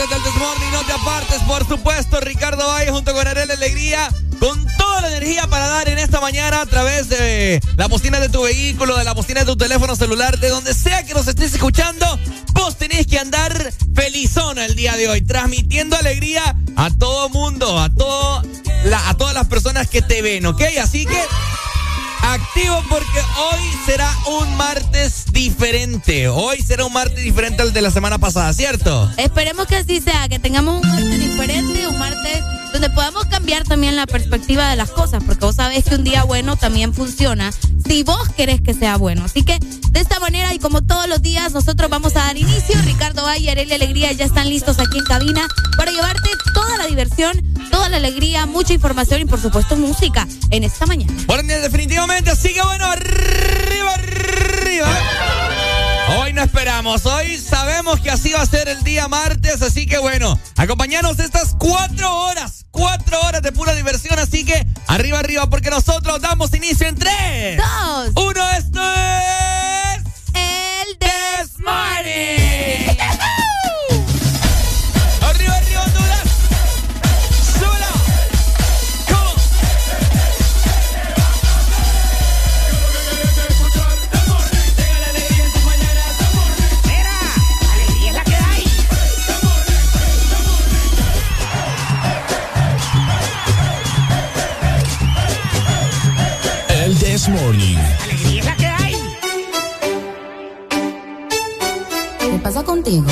Morning, no te apartes, por supuesto. Ricardo Valle junto con Arel Alegría, con toda la energía para dar en esta mañana a través de la bocina de tu vehículo, de la bocina de tu teléfono celular, de donde sea que nos estés escuchando. Vos tenés que andar felizona el día de hoy, transmitiendo alegría a todo mundo, a, todo a todas las personas que te ven, ¿ok? Así que activo porque hoy será un martes diferente. Hoy será un martes diferente al de la semana pasada, ¿cierto? Esperemos que así sea, que tengamos un martes diferente, un martes donde podamos cambiar también la perspectiva de las cosas, porque vos sabés que un día bueno también funciona si vos querés que sea bueno. Así que de esta manera y como todos los días, nosotros vamos a dar inicio. Ricardo Valle, Arely Alegría ya están listos aquí en cabina para llevarte toda la diversión, toda la alegría, mucha información y por supuesto música en esta mañana. Bueno, definitivamente, así que bueno, arriba, arriba. Hoy no esperamos, hoy sabemos que así va a ser el día martes, así que bueno, acompañanos estas cuatro horas, cuatro horas de pura diversión, así que arriba, arriba, porque nosotros damos inicio en tres, dos, uno, esto es el Desmarre. Morning. ¿Qué pasa contigo?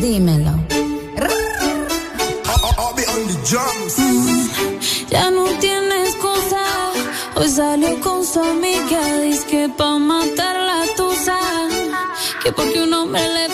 Dímelo. Ya no tienes cosa. Hoy salió con su amiga. Dice que pa' matar la tusa. Que porque un hombre le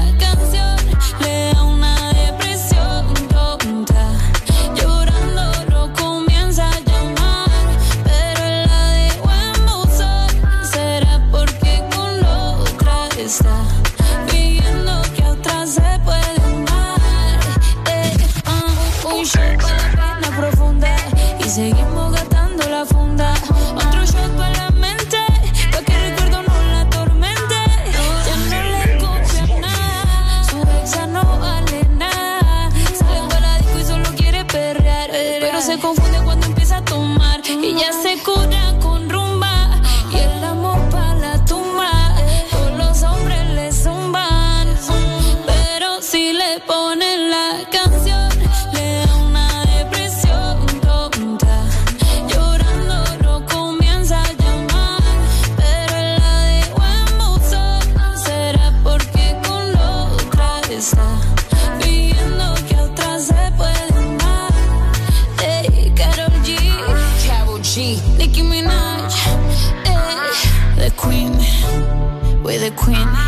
queen.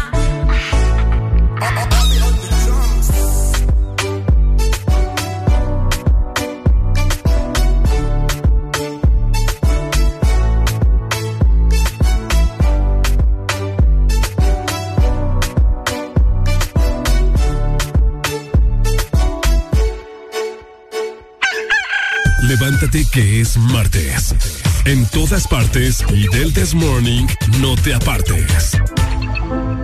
Levántate que es martes. En todas partes, y del This Morning, no te apartes. Thank you.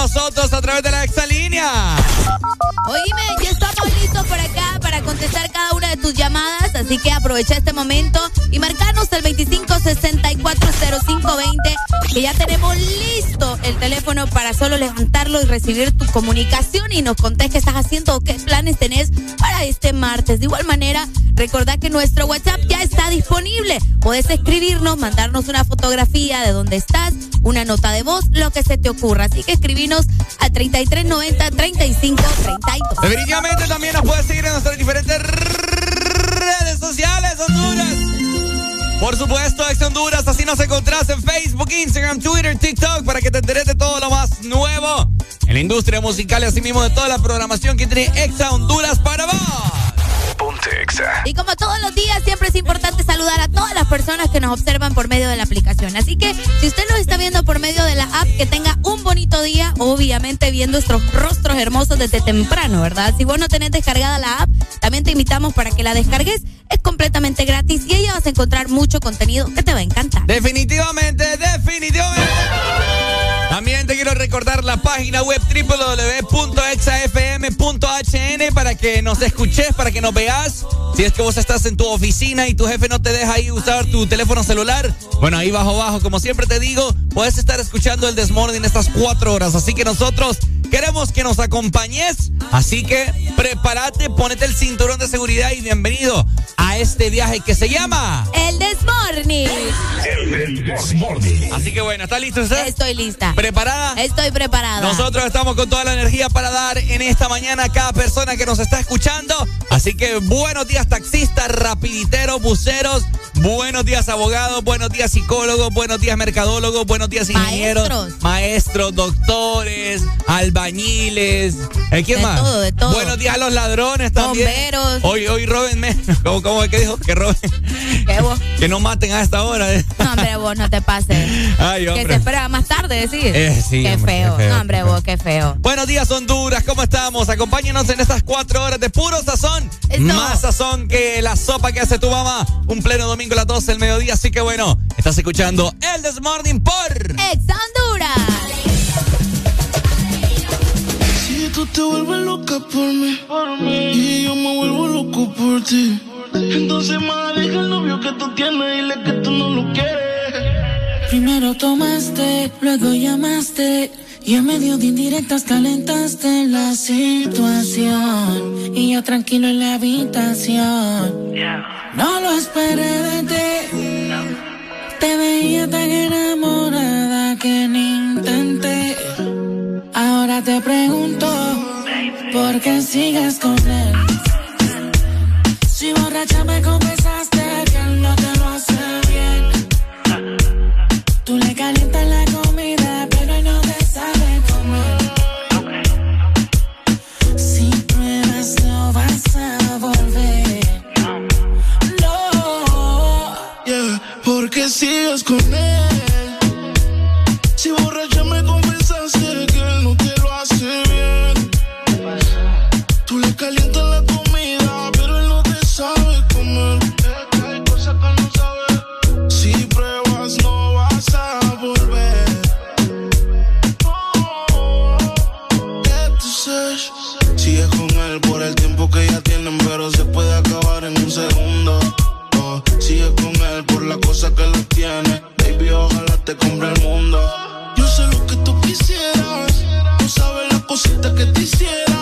nosotros a través de la exalínea. Oíme, ya estamos listos por acá para contestar cada una de tus llamadas Así que aprovecha este momento y marcanos el 25640520, que ya tenemos listo el teléfono para solo levantarlo y recibir tu comunicación y nos contés qué estás haciendo o qué planes tenés para este martes. De igual manera, recordá que nuestro WhatsApp ya está disponible. Podés escribirnos, mandarnos una fotografía de dónde estás, una nota de voz, lo que se te ocurra. Así que escribinos a 3390 3532. Definitivamente también nos puedes seguir en nuestras diferentes redes sociales, Honduras. Por supuesto, Ex Honduras, así nos encontrás en Facebook, Instagram, Twitter, TikTok, para que te enteres de todo lo más nuevo en la industria musical y así mismo de toda la programación que tiene Ex Honduras para vos. Y como todos los días, siempre es importante saludar a todas las personas que nos observan por medio de la aplicación. Así que si usted nos está viendo por medio de la app, que tenga un bonito día, obviamente viendo nuestros rostros hermosos desde temprano, ¿verdad? Si vos no tenés descargada la app, también te invitamos para que la descargues. Es completamente gratis y ahí vas a encontrar mucho contenido que te va a encantar. Definitivamente, definitivamente. También te quiero recordar la página web www.exafm.hn para que nos escuches, para que nos veas. Si es que vos estás en tu oficina y tu jefe no te deja ahí usar tu teléfono celular, bueno, ahí bajo bajo, como siempre te digo, puedes estar escuchando el Desmorning estas cuatro horas. Así que nosotros queremos que nos acompañes. Así que prepárate, ponete el cinturón de seguridad y bienvenido a este viaje que se llama El Desmorning. El Desmorning. Así que bueno, ¿está listo usted? Estoy lista. ¿Preparada? Estoy preparada. Nosotros estamos con toda la energía para dar en esta mañana a cada persona que nos está escuchando. Así que buenos días taxistas, rapiditeros, buceros, buenos días abogados, buenos días psicólogos, buenos días mercadólogos, buenos días ingenieros, Maestros. maestros, doctores, albañiles. ¿Eh, ¿Quién De más? todo, de todo. Buenos días a los ladrones también. Bomberos. Hoy, hoy róbenme. ¿Cómo, cómo es que dijo? Que roben. ¿Qué vos? Que no maten a esta hora. eh. No, hombre, vos no te pases. Ay, Que se hombre. espera más tarde, decir. Eh, sí, Qué hombre, feo. qué feo, No, hombre, vos, qué feo. Buenos días, Honduras. ¿Cómo estamos? Acompáñenos en estas cuatro horas de puro sazón. Eso. Más sazón que la sopa que hace tu mamá. Un pleno domingo a las 12 del mediodía. Así que bueno, estás escuchando El Desmorning por. Ex Honduras. Tú te vuelves loca por mí, y yo me vuelvo loco por ti, entonces más deja el novio que tú tienes y dile que tú no lo quieres. Primero tomaste, luego llamaste y en medio de indirectas calentaste la situación y yo tranquilo en la habitación. No lo esperé de ti. Te veía tan enamorada que ni intenté. Ahora te pregunto, ¿por qué sigues con él? Si borracha me confesaste que él no te lo hace bien. Tú le calientas la comida, pero él no te sabe comer. Si pruebas, no vas a volver. No. Yeah, porque sigues con él. Si borracha me confesaste te compre el mundo. Yo sé lo que tú quisieras. No sabes las cositas que te hiciera.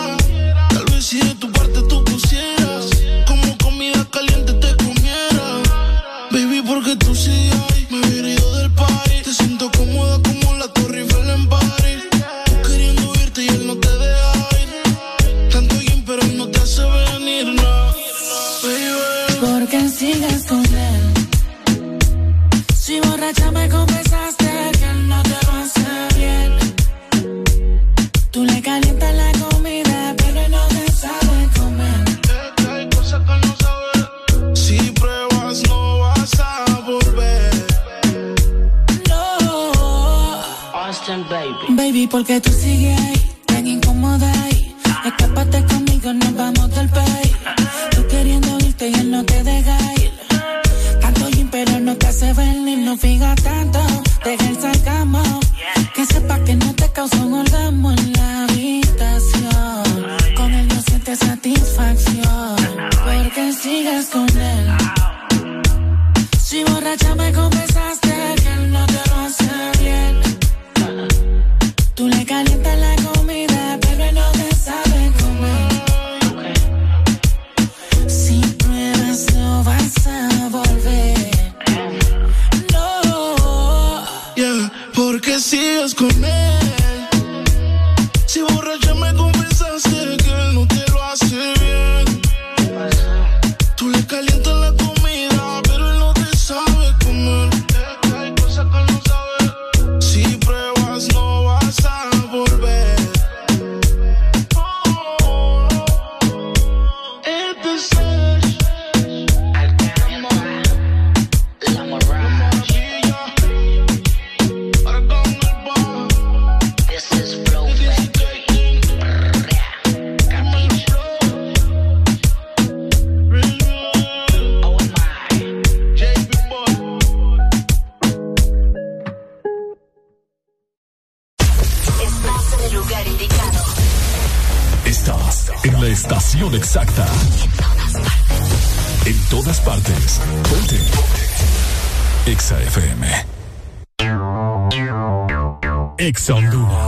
Porque tú sigues ahí, tan incómoda ahí. Escápate conmigo, nos vamos del país. Tú queriendo irte y él no te deja ir. Tanto gym, pero no te hace venir, no fija tanto. Deja el sarcasmo. Que sepa que no te causa un orgasmo en la habitación. Con él no sientes satisfacción. Porque sigues con él. Si borracha me confesaste con él. Exa Honduras.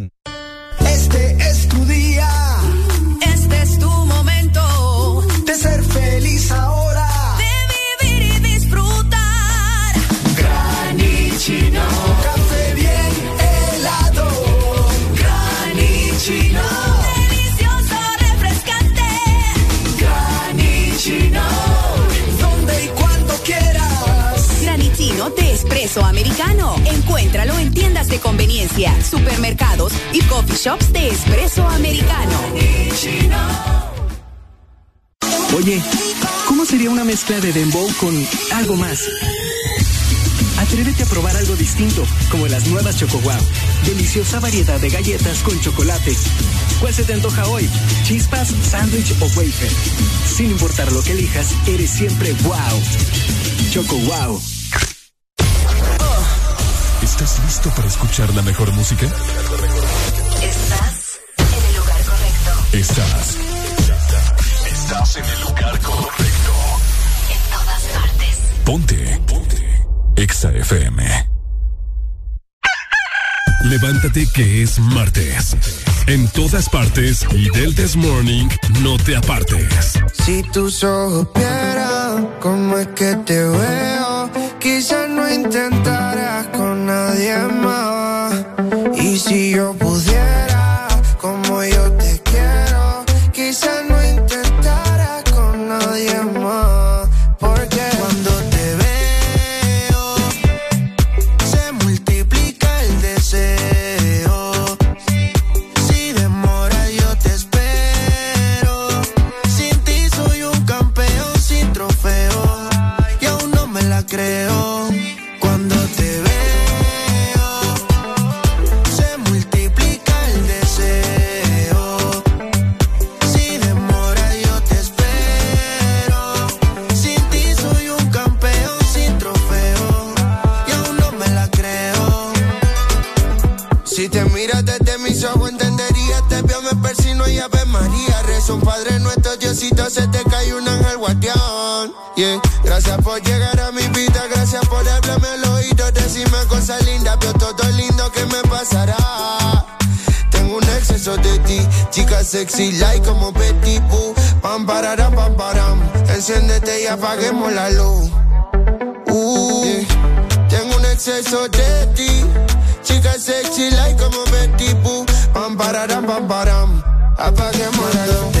Este es tu americano. Encuéntralo en tiendas de conveniencia, supermercados y coffee shops de espresso americano. Oye, ¿cómo sería una mezcla de dembow con algo más? Atrévete a probar algo distinto, como las nuevas Choco Wow. Deliciosa variedad de galletas con chocolate. ¿Cuál se te antoja hoy? ¿Chispas, sándwich o wafer? Sin importar lo que elijas, eres siempre wow. Choco Wow. ¿Estás listo para escuchar la mejor música? Estás en el lugar correcto. Estás. Estás en el lugar correcto. En todas partes. Ponte. Ponte. Exa FM. Levántate que es martes. En todas partes y del This Morning no te apartes. Si tus ojos vieran cómo es que te veo, quizás no intentaras con nadie más. Y si yo pudiera, Si te miras desde mis ojos entenderías, te veo, me persino y Ave María. Rezo un Padre nuestro, Diosito, se te cae un ángel guardián. Yeah. Gracias por llegar a mi vida, gracias por hablarme al oído, decirme cosas lindas, veo todo lindo que me pasará. Tengo un exceso de ti, chica sexy, like como Betty Boo. Pam, pararam, pam, param. Enciéndete y apaguemos la luz. Uh. Tengo un exceso de ti, chica sexy, like como Betty Boo. Pam, pararam, pam, param. Apaguemos la luz.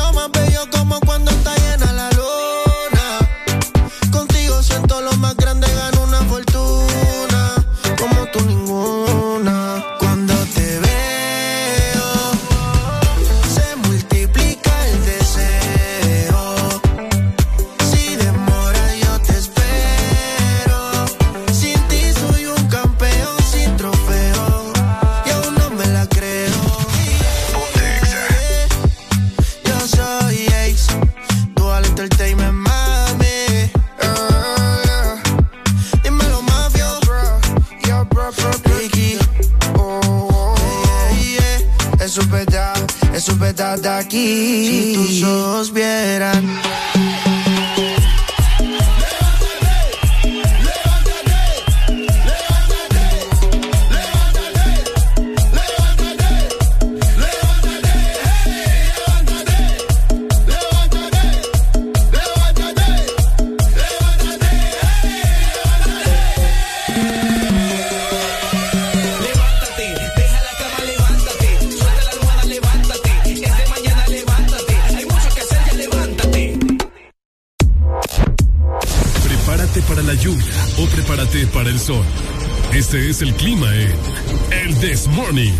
Si tus ojos vieran. El clima en El This Morning.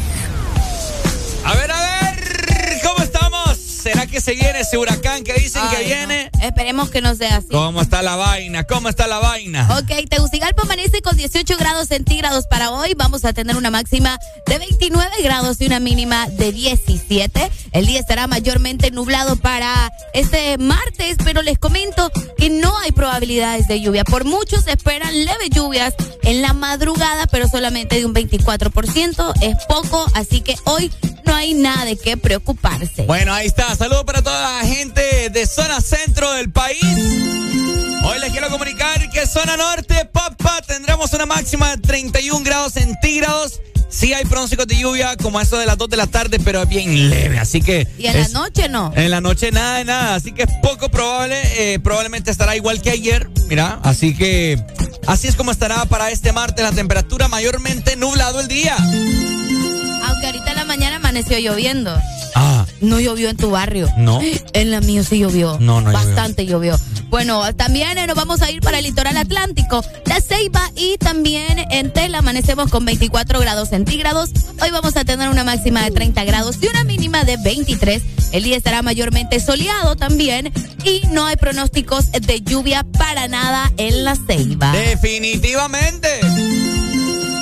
A ver, a ver, ¿cómo estamos? ¿Será que se viene ese huracán que dicen que viene? no. Esperemos que no sea así. ¿Cómo está la vaina? ¿Cómo está la vaina? Ok, Tegucigalpa amanece con 18 grados centígrados para hoy. Vamos a tener una máxima de 29 grados y una mínima de 17. El día estará mayormente nublado para este martes, pero les comento que no hay probabilidades de lluvia. Por muchos se esperan leves lluvias en la madrugada, pero solamente de un 24%. Es poco, así que hoy no hay nada de qué preocuparse. Bueno, ahí está. Saludos para toda la gente de zona centro del país. Hoy les quiero comunicar que zona norte, papá, tendremos una máxima de 31 grados centígrados. Sí hay pronósticos de lluvia como eso de las 2 de la tarde, pero es bien leve, así que... Y en es- la noche no. En la noche nada de nada, así que es poco probable, eh, probablemente estará igual que ayer, mira, así que así es como estará para este martes la temperatura mayormente nublado el día. Aunque ahorita en la mañana amaneció lloviendo. Ah, No llovió en tu barrio. No. En la mío sí llovió. No, no llovió. Bastante llovió. Bueno, también eh, nos vamos a ir para el litoral atlántico, La Ceiba y también en Tela amanecemos con 24 grados centígrados. Hoy vamos a tener una máxima de 30 grados y una mínima de 23. El día estará mayormente soleado también y no hay pronósticos de lluvia para nada en La Ceiba. Definitivamente.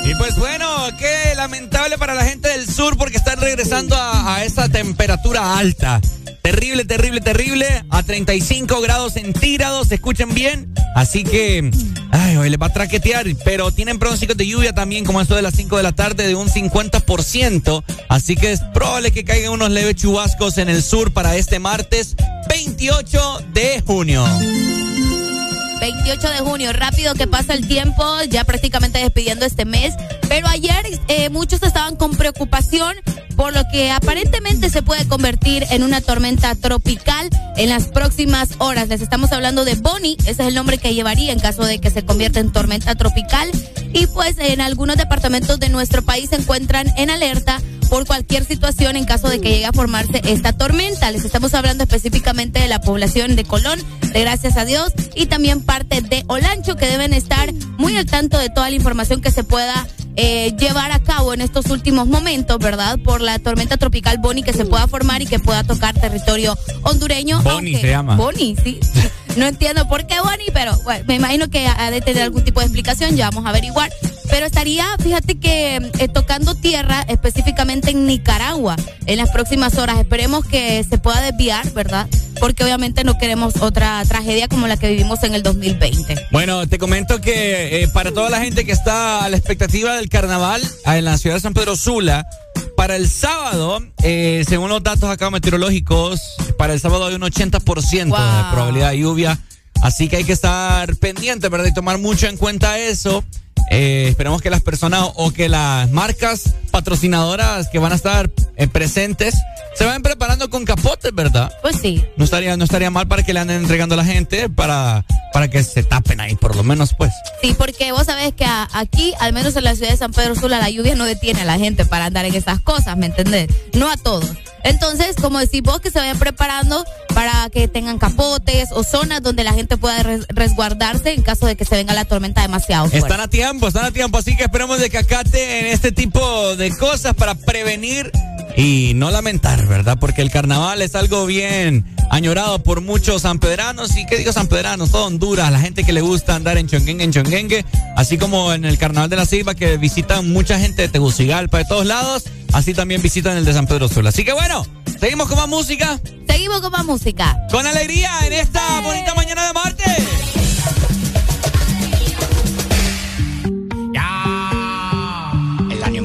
Y pues bueno, qué lamentable para la gente del sur porque están regresando a, esa temperatura alta. Terrible, terrible, terrible. A 35 grados centígrados, escuchen bien. Así que, ay, hoy les va a traquetear. Pero tienen pronósticos de lluvia también, como esto de las 5 de la tarde, de un 50%. Así que es probable que caigan unos leves chubascos en el sur para este martes 28 de junio. 28 de junio, rápido que pasa el tiempo, ya prácticamente despidiendo este mes. Pero ayer eh, muchos estaban con preocupación por lo que aparentemente se puede convertir en una tormenta tropical en las próximas horas. Les estamos hablando de Bonnie, ese es el nombre que llevaría en caso de que se convierta en tormenta tropical. Y pues en algunos departamentos de nuestro país se encuentran en alerta por cualquier situación en caso de que llegue a formarse esta tormenta. Les estamos hablando específicamente de la población de Colón, de Gracias a Dios, y también parte de Olancho, que deben estar muy al tanto de toda la información que se pueda eh, llevar a cabo en estos últimos momentos, ¿verdad? Por la tormenta tropical Bonnie que se pueda formar y que pueda tocar territorio hondureño. Bonnie aunque- se llama. Bonnie, sí. No entiendo por qué Bonnie, pero me imagino que ha de tener algún tipo de explicación, ya vamos a averiguar. Pero estaría, fíjate que eh, tocando tierra específicamente en Nicaragua en las próximas horas. Esperemos que se pueda desviar, ¿verdad? Porque obviamente no queremos otra tragedia como la que vivimos en el 2020. Bueno, te comento que eh, para toda la gente que está a la expectativa del carnaval ah, en la ciudad de San Pedro Sula, para el sábado, eh, según los datos acá meteorológicos, para el sábado hay un 80% de probabilidad de lluvia. Así que hay que estar pendiente, ¿verdad? Y tomar mucho en cuenta eso. Eh, esperemos que las personas o que las marcas patrocinadoras que van a estar eh, presentes se vayan preparando con capotes, ¿verdad? Pues sí. No estaría, no estaría mal para que le anden entregando a la gente para, para que se tapen ahí, por lo menos, pues. Sí, porque vos sabés que a- aquí, al menos en la ciudad de San Pedro Sula, la lluvia no detiene a la gente para andar en esas cosas, ¿me entendés? No a todos. Entonces, como decís vos, que se vayan preparando para que tengan capotes o zonas donde la gente pueda res- resguardarse en caso de que se venga la tormenta demasiado fuerte. Están a tiempo, están a tiempo, así que esperemos de que acaten este tipo de cosas para prevenir y no lamentar, ¿verdad? Porque el carnaval es algo bien añorado por muchos sanpedranos y qué digo sanpedranos, todo Honduras, la gente que le gusta andar en chonguengue, en chonguengue, así como en el carnaval de la Ceiba que visitan mucha gente de Tegucigalpa, de todos lados, así también visitan el de San Pedro Sula. Así que bueno, seguimos con más música. Seguimos con más música. Con alegría en esta bonita mañana de martes.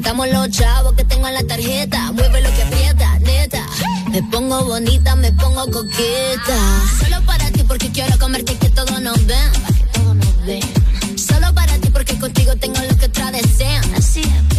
Nos gastamos los chavos que tengo en la tarjeta. Mueve lo que aprieta, neta. Me pongo bonita, me pongo coqueta. Solo para ti porque quiero comerte que todos nos ven. Pa' que todos nos ven. Solo para ti porque contigo tengo lo que otra desean. Así es,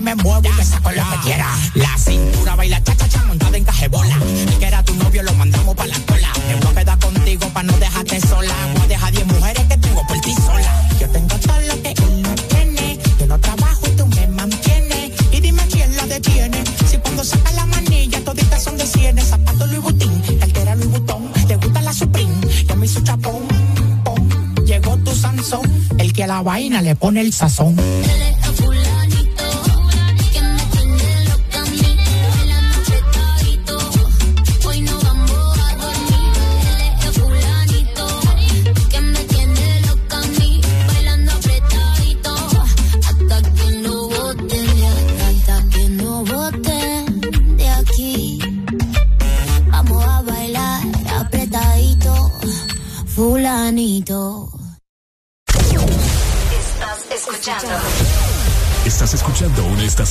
Y me muevo y te saco lo que quiera. La cintura baila cha cha cha montada en cajebola. El que era tu novio lo mandamos pa' la cola. Me voy a contigo pa' no dejarte sola. Voy a dejar 10 mujeres que tengo por ti sola. Yo tengo todo lo que él no tiene. Yo no trabajo y tú me mantienes. Y dime quién la detiene. Si cuando saca la manilla toditas son de cienes. Zapato Louis Vuitton, cartera Louis Vuitton. Te gusta la Supreme, yo me hizo chapón. Llegó tu Sansón, el que a la vaina le pone el sazón.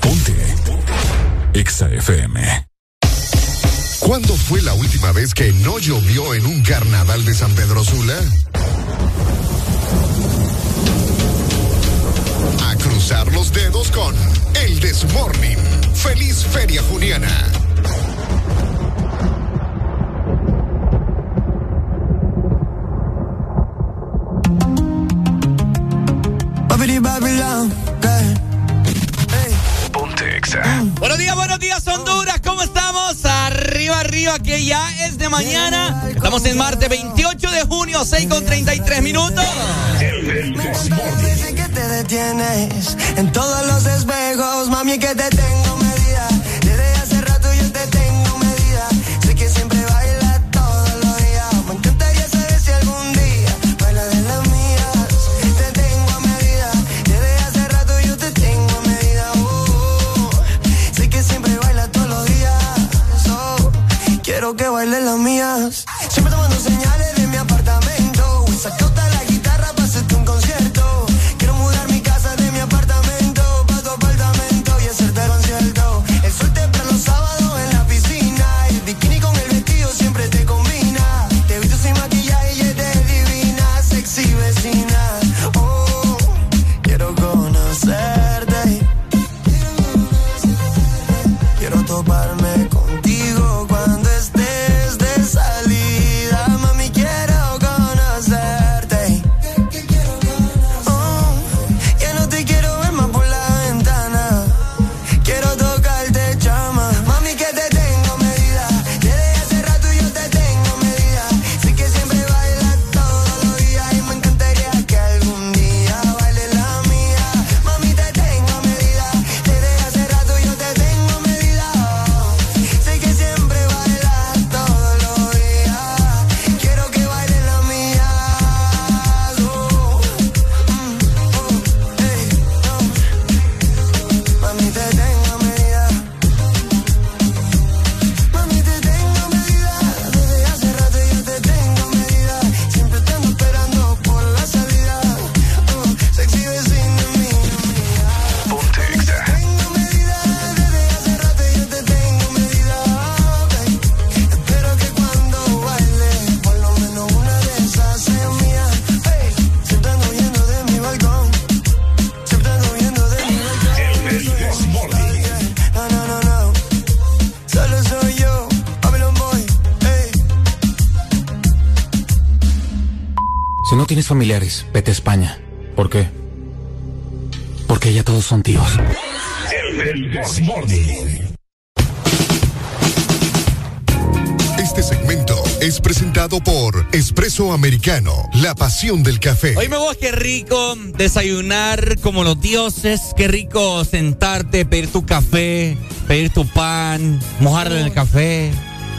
Partes. EXA FM. ¿Cuándo fue la última vez que no llovió en un carnaval de San Pedro Sula? A cruzar los dedos con El Desmorning. Feliz Feria Juniana. Ponte Buenos días, buenos días, Honduras. ¿Cómo estamos? Arriba, arriba, que ya es de mañana. Estamos en martes 28 de junio, 6 con 33 minutos. Dicen que te detienes en todos los espejos, mami, que te tengo que bailen las mías. Siempre tomando señales tienes familiares, vete a España. ¿Por qué? Porque ya todos son tíos. El. Este segmento es presentado por Espresso Americano, la pasión del café. Oíme vos, qué rico desayunar como los dioses, qué rico sentarte, pedir tu café, pedir tu pan, mojarlo en el café,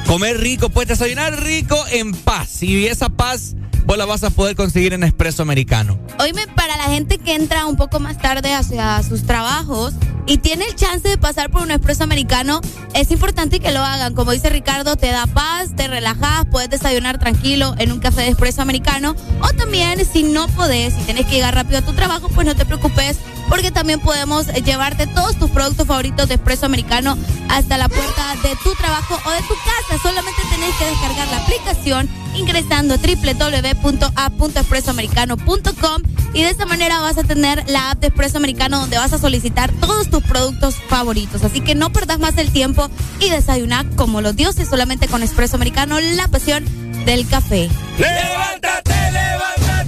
comer rico, pues desayunar rico en paz. Y esa paz vos la vas a poder conseguir en Espresso Americano. Oíme, para la gente que entra un poco más tarde hacia sus trabajos y tiene el chance de pasar por un expreso americano, es importante que lo hagan. Como dice Ricardo, te da paz, te relajas, puedes desayunar tranquilo en un café de expreso americano. O también, si no podés, si tienes que llegar rápido a tu trabajo, pues no te preocupes, porque también podemos llevarte todos tus productos favoritos de expreso americano hasta la puerta de tu trabajo o de tu casa. Solamente tenés que descargar la aplicación ingresando www.app.expresoamericano.com y de esta manera vas a tener la app de Expreso Americano donde vas a solicitar todos tus productos favoritos. Así que no perdas más el tiempo y desayunar como los dioses solamente con Expreso Americano, la pasión del café. ¡Levántate, levántate, levántate!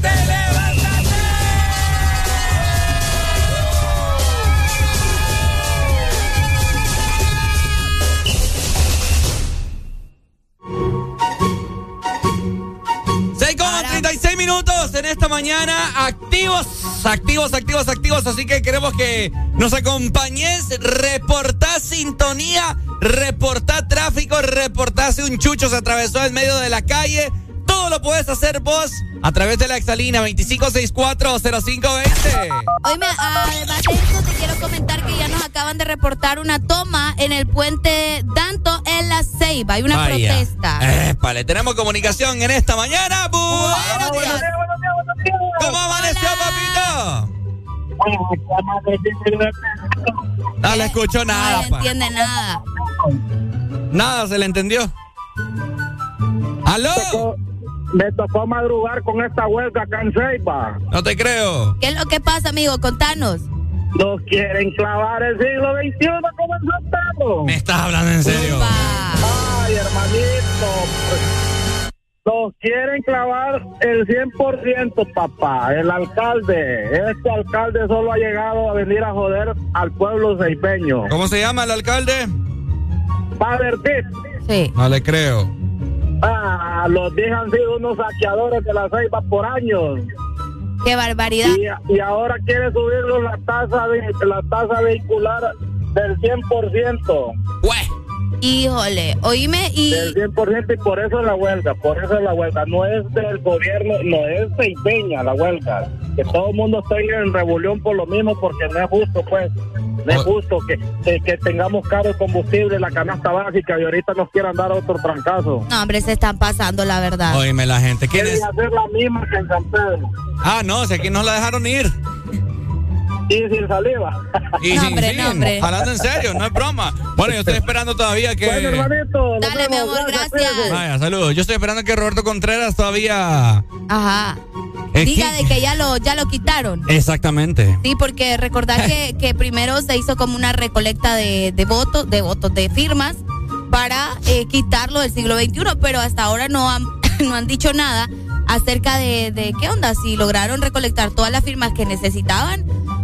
36 minutos en esta mañana, activos, activos, activos, activos. Así que queremos que nos acompañes, reportá sintonía, reportá tráfico, reportá si un chucho se atravesó en medio de la calle. Todo lo puedes hacer vos a través de la exalina 25640520. Oíme, además de esto, te quiero comentar que ya nos acaban de reportar una toma en el puente Danto en la Ceiba. Hay una Vaya. protesta. Épale, tenemos comunicación en esta mañana. Bu- Buenos días. ¿Cómo amaneció, papito? No le escucho nada, No entiende nada. Nada se le entendió. ¿Aló? Me tocó madrugar con esta huelga acá en Ceiba. No te creo. ¿Qué es lo que pasa, amigo? Contanos. Nos quieren clavar el siglo XXI como en Santiago. ¿Me estás hablando en serio? Ay, hermanito. Nos quieren clavar el 100%, papá. El alcalde. Este alcalde solo ha llegado a venir a joder al pueblo ceibeño. ¿Cómo se llama el alcalde? Padre Pitt. Sí. No le creo. Ah, los días han sido unos saqueadores de la ceiba por años. Qué barbaridad. Y, y ahora quiere subirnos la tasa de, la tasa vehicular del 100%. Híjole, oíme y... Del 100% y por eso es la huelga, por eso es la huelga. No es del gobierno, no es ceibeña la huelga. Que todo el mundo esté en rebelión por lo mismo porque no es justo, pues. No es Oh. justo que, que, que tengamos caro el combustible, la canasta básica y ahorita nos quieran dar otro trancazo. No, hombre, se están pasando, la verdad. Oíme la gente. ¿Quién es? Quieren hacer la misma que en San Pedro. Ah, no, si aquí nos la dejaron ir. Y sin saliva. Y No, sin hombre, fin. no, hombre. Hablando en serio, no es broma. Bueno, yo estoy esperando todavía que. Bueno, hermanito. Dale, mi amor, gracias. Vaya, saludos. Yo estoy esperando que Roberto Contreras todavía. Ajá. Diga de que ya lo, ya lo quitaron. Exactamente. Sí, porque recordar que, que primero se hizo como una recolecta de, de votos, de votos, de firmas para eh, quitarlo del siglo XXI, pero hasta ahora no han, no han dicho nada acerca de, de qué onda, si lograron recolectar todas las firmas que necesitaban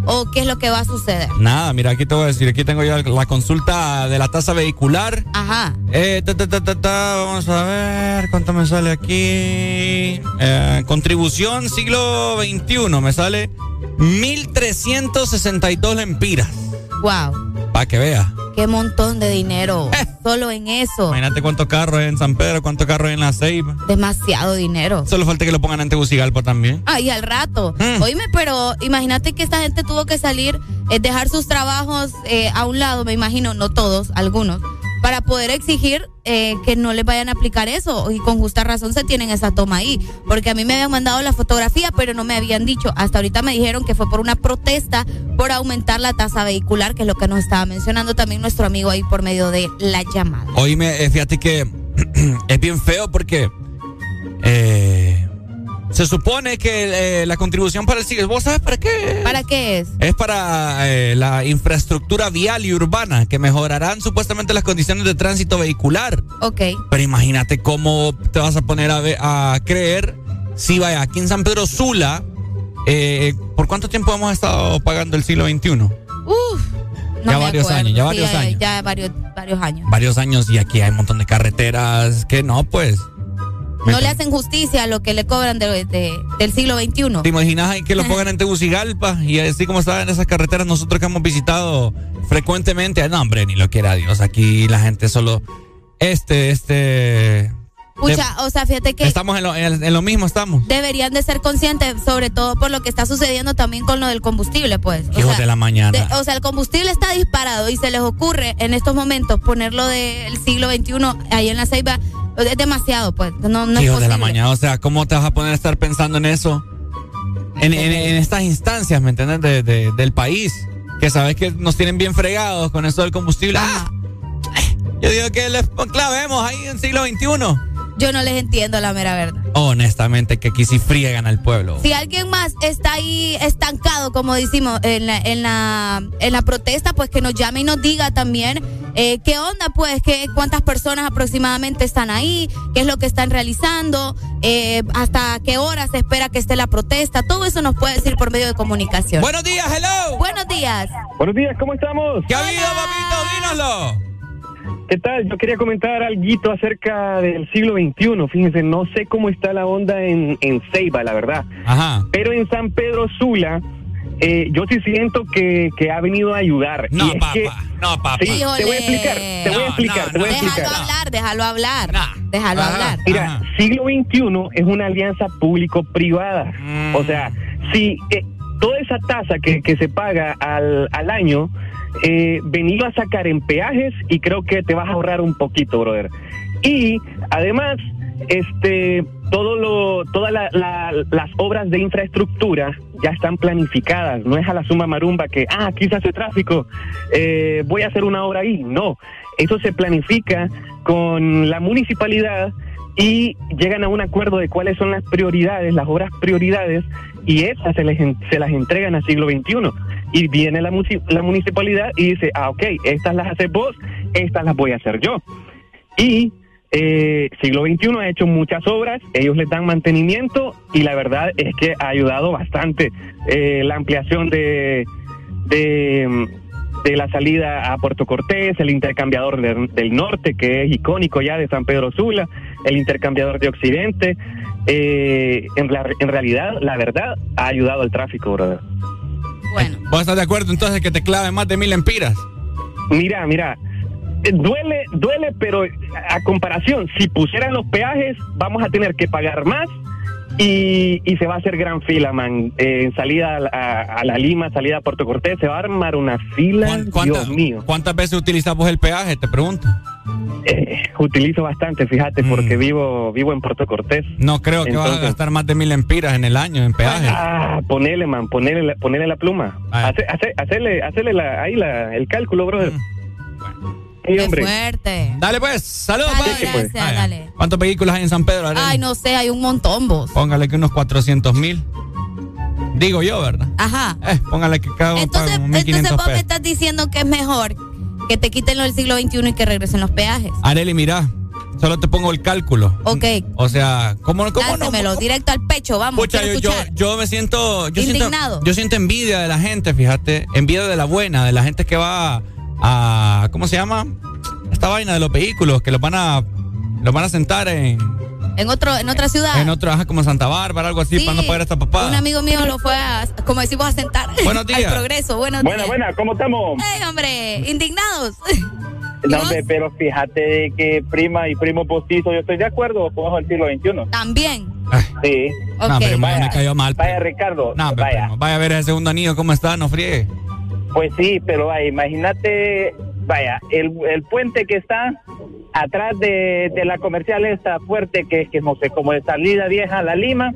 o qué es lo que va a suceder. Nada, mira, aquí te voy a decir. Aquí tengo yo la consulta de la tasa vehicular. Ajá. Eh, ta, ta, ta, vamos a ver cuánto me sale aquí. Eh, contribución siglo XXI, me sale 1.362 lempiras. Wow, Para que vea. qué montón de dinero. Solo en eso. Imagínate cuántos carros hay en San Pedro, cuántos carros hay en la Ceiba. Demasiado dinero. Solo falta que lo pongan en Tegucigalpa también. Ay, al rato. Mm. Oíme, pero imagínate que esta gente tuvo que salir, eh, dejar sus trabajos eh, a un lado, me imagino, no todos, algunos, para poder exigir eh, que no les vayan a aplicar eso. Y con justa razón se tienen esa toma ahí. Porque a mí me habían mandado la fotografía, pero no me habían dicho. Hasta ahorita me dijeron que fue por una protesta por aumentar la tasa vehicular, que es lo que nos estaba mencionando también nuestro amigo ahí por medio de la llamada. Oíme, eh, fíjate que es bien feo porque eh, se supone que eh, la contribución para el siglo, ¿vos sabes para qué? ¿Para qué es? Es para eh, la infraestructura vial y urbana, que mejorarán supuestamente las condiciones de tránsito vehicular. Ok. Pero imagínate cómo te vas a poner a, a creer si vaya aquí en San Pedro Sula, eh, ¿por cuánto tiempo hemos estado pagando el siglo XXI? Uf. No Ya varios acuerdo. años, ya Sí, varios años. Ya varios, varios años. Varios años y aquí hay un montón de carreteras que no, pues. No le hacen justicia a lo que le cobran de, de- del siglo XXI. ¿Te imaginas ahí que lo pongan en Tegucigalpa? Y así como estaban esas carreteras nosotros que hemos visitado frecuentemente. No, hombre, ni lo quiera Dios. Aquí la gente solo... Este, este... Pucha, o sea, fíjate que Estamos en lo, en- en lo mismo, estamos. deberían de ser conscientes, sobre todo por lo que está sucediendo también con lo del combustible, pues. O Hijos sea, de la mañana. de- o sea, el combustible está disparado y se les ocurre en estos momentos ponerlo del siglo XXI ahí en la ceiba. Es demasiado, pues. No, no es Hijos de la mañana. O sea, ¿cómo te vas a poner a estar pensando en eso? En, en- en estas instancias, ¿me entiendes? De- de- del país. Que sabes que nos tienen bien fregados con eso del combustible. Ah, yo digo que les clavemos ahí en siglo XXI. Yo no les entiendo la mera verdad. Honestamente, que aquí sí friegan al pueblo. Si alguien más está ahí estancado, como decimos, en la, en la, en la protesta, pues que nos llame y nos diga también eh, qué onda, pues, qué, cuántas personas aproximadamente están ahí, qué es lo que están realizando, eh, hasta qué hora se espera que esté la protesta. Todo eso nos puede decir por medio de comunicación. Buenos días, hello. Buenos días. Buenos días, ¿cómo estamos? ¿Qué ha habido, papito? Dínoslo. ¿Qué tal? Yo quería comentar algo acerca del siglo XXI. Fíjense, no sé cómo está la onda en, en Ceiba, la verdad. Ajá. Pero en San Pedro Sula, eh, yo sí siento que, que ha venido a ayudar. No, y es papá. que- No, papá. Sí, te voy a explicar, te voy a explicar, te voy a Déjalo explicar. hablar, déjalo hablar. Déjalo Ajá. hablar. Mira, siglo XXI es una alianza público-privada. Mm. O sea, si eh, toda esa tasa que, que se paga al, al año, eh, venirlo a sacar en peajes y creo que te vas a ahorrar un poquito, brother. Y además, este, todo lo, todas la- la- las obras de infraestructura ya están planificadas. No es a la suma marumba que, ah, aquí se hace tráfico, eh, voy a hacer una obra ahí. No, eso se planifica con la municipalidad y llegan a un acuerdo de cuáles son las prioridades, las obras prioridades, y esas se, les se las entregan al siglo XXI. Y viene la, la municipalidad y dice, ah, ok, estas las haces vos, estas las voy a hacer yo. Y eh, siglo XXI ha hecho muchas obras, ellos les dan mantenimiento y la verdad es que ha ayudado bastante eh, la ampliación de, de, la salida a Puerto Cortés, el intercambiador de- del norte, que es icónico ya de San Pedro Sula, el intercambiador de Occidente. Eh, en, la- en realidad, la verdad, ha ayudado al tráfico, brother. ¿Vos estás de acuerdo entonces que te claven más de mil empiras? Mira, mira, eh, duele, duele, pero a comparación, si pusieran los peajes, vamos a tener que pagar más Y, y se va a hacer gran fila, man. Eh, en salida a, a- a la Lima, salida a Puerto Cortés, se va a armar una fila. ¿Cuánta- Dios mío. ¿Cuántas veces utilizamos el peaje? Te pregunto. Eh, utilizo bastante, fíjate, porque vivo vivo en Puerto Cortés. No creo que vas a Entonces- gastar más de mil empiras en el año en peaje. Ah, ponele, man, ponele, la- ponele la pluma. Hace, hace- hacerle, hacerle la, ahí la, el cálculo, brother. Sí, Qué hombre. fuerte. Dale pues, saludos, Dale, gracias, Vaya. dale. ¿Cuántos vehículos hay en San Pedro? Ay, no sé, hay un montón vos. Póngale que unos 400 mil. Digo yo, ¿verdad? Ajá. Eh, póngale que cada uno Entonces, paga entonces 1500 vos me estás diciendo que es mejor que te quiten lo del siglo XXI y que regresen los peajes. Areli, mira, solo te pongo el cálculo. Ok. O sea, ¿cómo, cómo no? Dásemelo directo al pecho, vamos. Pucha, yo, yo, yo me siento. Yo Indignado. Siento, yo siento envidia de la gente, fíjate. Envidia de la buena, de la gente que va a. ¿Cómo se llama? Esta vaina de los vehículos, que los van a. Los van a sentar en, En, otro, en otra ciudad. en otro, ajá, como Santa Bárbara, algo así, Sí, para no pagar esta Un papada. amigo mío lo fue a, como decimos, a sentar. Buenos días. Al progreso. Buenos Buena, días. buena, ¿cómo estamos? Ey, hombre, indignados. No, hombre, pero fíjate que prima y primo postizo, yo estoy de acuerdo con el siglo XXI. También. Sí. No, pero me cayó mal. Vaya, Ricardo. No, pero, vaya. primo, vaya a ver ese segundo anillo, ¿cómo está? No friegue. Pues sí, pero vaya, imagínate, vaya, el, el puente que está atrás de, de la comercial esta fuerte, que es que no sé, como de salida vieja a la Lima,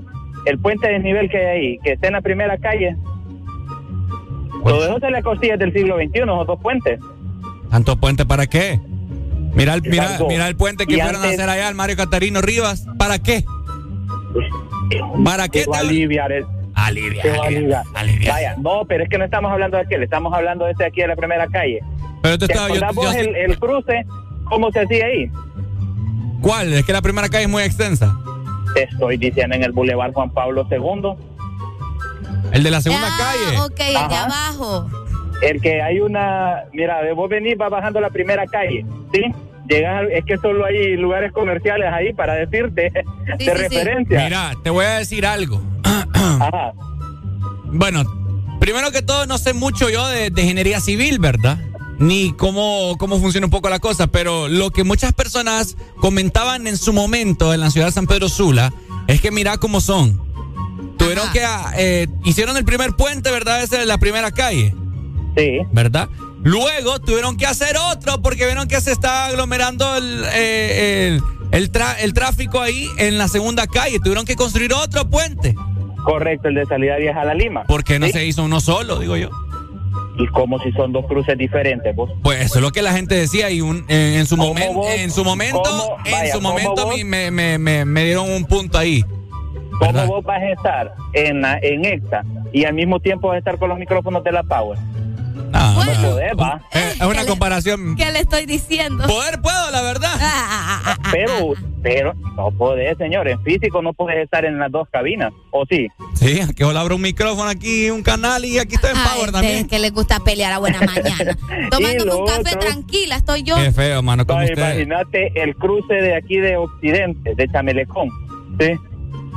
el puente de nivel que hay ahí, que está en la primera calle. Todo eso se le costillas del siglo XXI, esos dos puentes. ¿Tanto puente para qué? Mira el, mira, mira el puente que Y fueron a hacer allá al Mario Catarino Rivas. ¿Para qué? ¿Para qué? Te aliviar el- Aliviar, aliviar. aliviar. Vaya, no, pero es que no estamos hablando de aquel, estamos hablando de este aquí de la primera calle. Pero tú ¿Te estabas- yo- el, el cruce? ¿Cómo se hacía ahí? ¿Cuál? Es que la primera calle es muy extensa. Te estoy diciendo en el Boulevard Juan Pablo II. El de la segunda ah, calle. ok, el de Ajá. abajo. El que hay una, mira, de vos venís, vas bajando la primera calle, ¿sí? Llegas, es que solo hay lugares comerciales ahí para decirte Sí, de sí, sí. referencia. Mira, te voy a decir algo. Ajá. Bueno, primero que todo, no sé mucho yo de, de ingeniería civil, ¿verdad? Ni cómo, cómo funciona un poco la cosa, pero lo que muchas personas comentaban en su momento en la ciudad de San Pedro Sula es que mira cómo son. Tuvieron que, ah, eh, hicieron el primer puente, ¿verdad? Ese de la primera calle. Sí. ¿Verdad? Luego tuvieron que hacer otro porque vieron que se está aglomerando el, eh, el, el tra- el tráfico ahí en la segunda calle. Tuvieron que construir otro puente. Correcto, el de salida vieja a la Lima. ¿Por qué no Sí. se hizo uno solo, digo yo? Y como si son dos cruces diferentes, vos. Pues eso es lo que la gente decía y un- en, en su ¿Cómo momento, vos- en su momento, cómo- en su momento vos- mi- me, me, me, me dieron un punto ahí. ¿Cómo vos vas a estar en, la- en EXA y al mismo tiempo vas a estar con los micrófonos de la Power? Ah, No bueno. podés, va. Eh, es una comparación. ¿Qué le estoy diciendo? Poder puedo, la verdad. Pero, pero no podés, señor. En físico no podés estar en las dos cabinas, ¿o sí? Sí, que hola abro un micrófono aquí, un canal y aquí estoy en Ay, Power también. que les gusta pelear a buena mañana. Tomándome lo un café otro- tranquila, estoy yo. Qué feo, mano, como No, usted. imagínate el cruce de aquí de Occidente, de Chamelecón. ¿sí?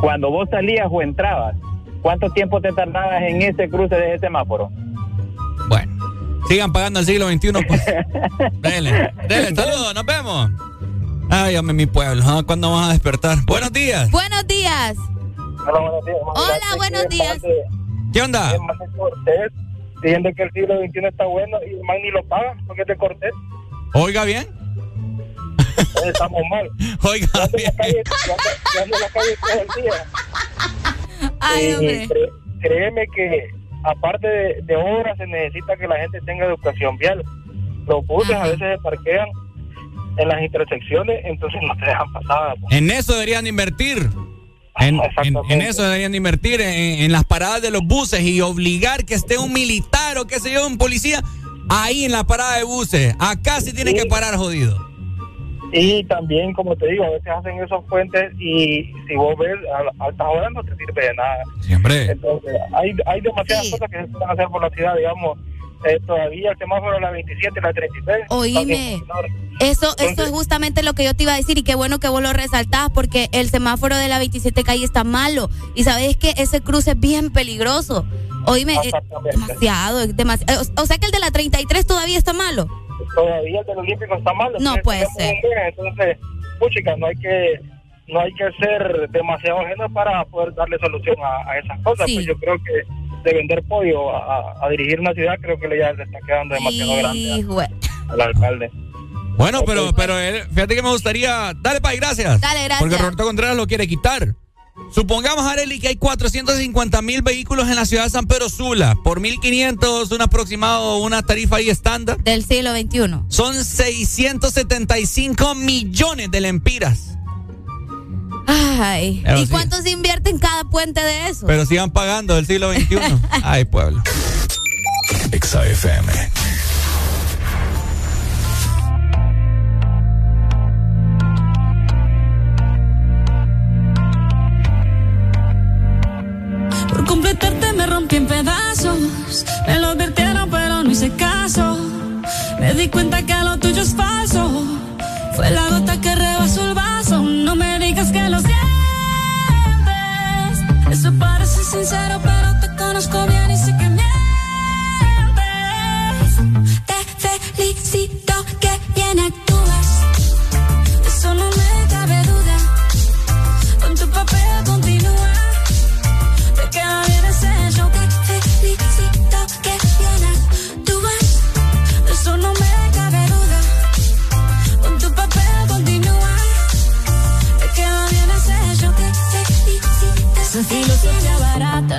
Cuando vos salías o entrabas, ¿cuánto tiempo te tardabas en ese cruce de ese semáforo? Sigan pagando el siglo XXI. Pues. dele, dele, saludos, nos vemos. Ay, hombre, mi pueblo, ¿ah? ¿cuándo vamos a despertar? Buenos días. Buenos días. Hola, buenos días. Hola, buenos días. ¿Qué onda? Cortés, diciendo que el siglo XXI está bueno y el man ni lo paga porque es de Cortés. Oiga bien. Estamos mal. Oiga Yo ando en la calle, yo ando- en la calle todo el día. Ay, hombre. créeme que aparte de, de obras se necesita que la gente tenga educación vial. Los buses a veces se parquean en las intersecciones, entonces no te dejan pasar. En eso deberían de invertir. En, en- en eso deberían de invertir, en, en las paradas de los buses y obligar que esté un militar o qué sé yo, un policía ahí en la parada de buses. Acá sí tiene que parar jodido. Y también, como te digo, a veces hacen esos puentes y si vos ves a a altas horas no te sirve de nada. Siempre. Entonces, hay, hay demasiadas cosas que se pueden hacer por la ciudad, digamos. Eh, todavía el semáforo la 27 y la 36. Oíme. Eso, eso es justamente lo que yo te iba a decir y qué bueno que vos lo resaltás porque el semáforo de la 27 calle está malo y sabes que ese cruce es bien peligroso. Oíme, eh, demasiado, es demasiado. O, o sea que el de la 33 todavía está malo. Todavía el del Olímpico está mal. No entonces puede ser. Entonces, puchica, no hay que no hay que ser demasiado ajeno para poder darle solución a, a esas cosas. Pues yo creo que de vender pollo a, a dirigir una ciudad, creo que le ya le está quedando demasiado grande a- al alcalde. Bueno, pero, pero él- fíjate que me gustaría. Dale, Pai, gracias. Dale, gracias. Porque Roberto Contreras lo quiere quitar. Supongamos, Areli, que hay 450 mil vehículos en la ciudad de San Pedro Sula. Por 1.500, un aproximado, una tarifa ahí estándar. Del siglo XXI. Son 675 millones de lempiras. Ay. Pero ¿Y sí. cuánto se invierte en cada puente de eso? Pero sigan pagando del siglo XXI. Ay, pueblo. Exa Me lo advirtieron, pero no hice caso. Me di cuenta que lo tuyo es falso. Fue la gota que rebasó el vaso. No me digas que lo sientes. Eso parece sincero, pero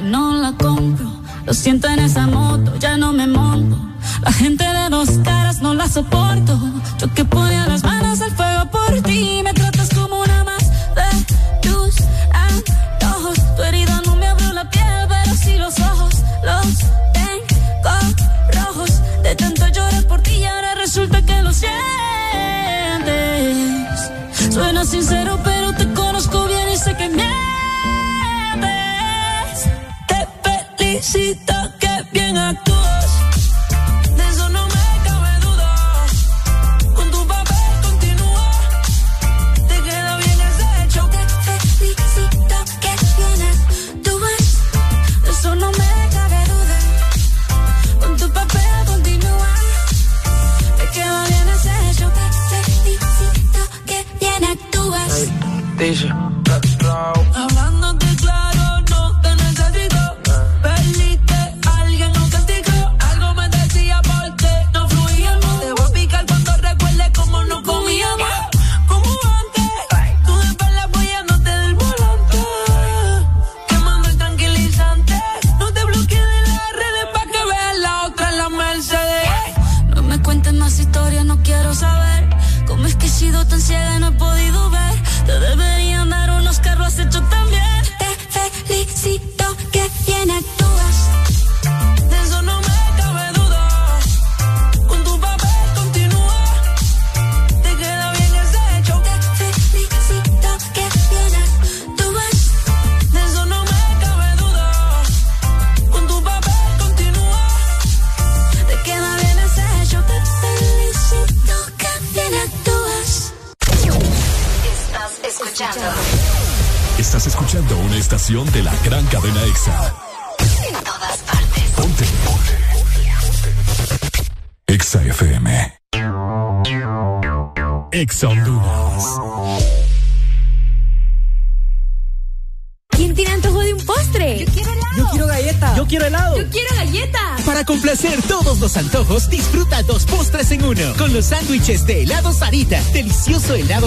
no la compro. Lo siento en esa moto, ya no me monto. La gente de dos caras no la soporto. Yo que ponía las manos al fuego por ti. Me tratas felicito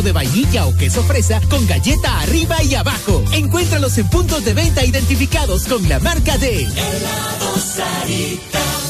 de vainilla o queso fresa con galleta arriba y abajo. Encuéntralos en puntos de venta identificados con la marca de Helado Sarita.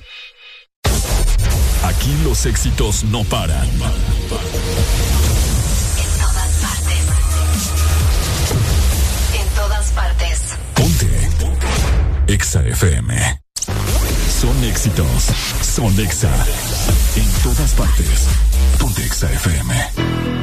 Aquí los éxitos no paran. En todas partes. En todas partes. Ponte. Exa FM. Son éxitos. Son Exa. En todas partes. Ponte Exa FM.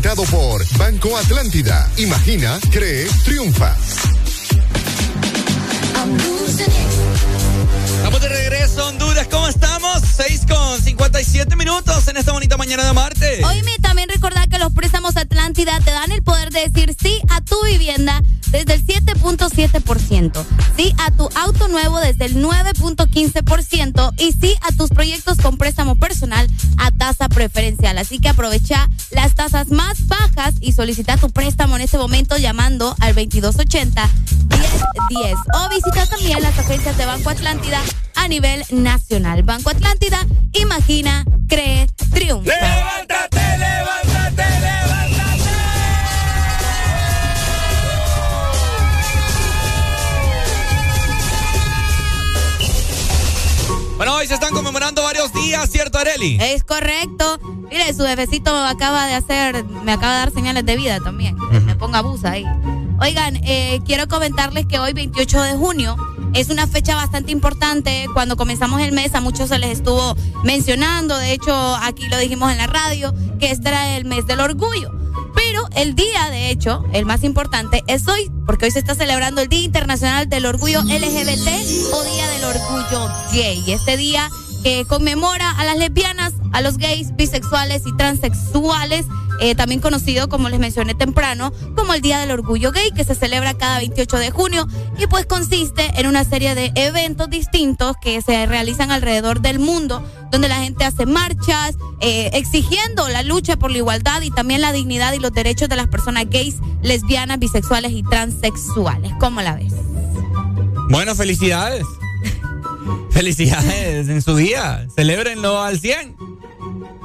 Presentado por Banco Atlántida. Imagina, cree, triunfa. Estamos de regreso, Honduras. ¿Cómo estamos? 6 con 57 minutos en esta bonita mañana de martes. Oíme, también recordar que los préstamos Atlántida te dan el poder de decir sí a tu vivienda desde el 7.7%, sí a tu auto nuevo desde el 9.15% y sí a tus proyectos con préstamo personal a tasa preferencial. Así que aprovecha las tasas más bajas y solicita tu préstamo en este momento llamando al 2280 1010 o visita también las agencias de Banco Atlántida a nivel nacional. Banco Atlántida, imagina, cree, triunfa. Varios días, ¿cierto, Areli? Es correcto. Mire, su jefecito acaba de hacer, me acaba de dar señales de vida también. Me ponga abusa ahí. Oigan, eh, quiero comentarles que hoy, 28 de junio, es una fecha bastante importante. Cuando comenzamos el mes, a muchos se les estuvo mencionando. De hecho, aquí lo dijimos en la radio, que este era el mes del orgullo. Pero el día, de hecho, el más importante es hoy, porque hoy se está celebrando el Día Internacional del Orgullo LGBT o Día del Orgullo Gay. Este día que conmemora a las lesbianas, a los gays, bisexuales y transexuales, eh, también conocido, como les mencioné temprano, como el Día del Orgullo Gay, que se celebra cada 28 de junio y pues consiste en una serie de eventos distintos que se realizan alrededor del mundo, donde la gente hace marchas, eh, exigiendo la lucha por la igualdad y también la dignidad y los derechos de las personas gays, lesbianas, bisexuales y transexuales. ¿Cómo la ves? Bueno, felicidades. Felicidades en su día. Celébrenlo al 100.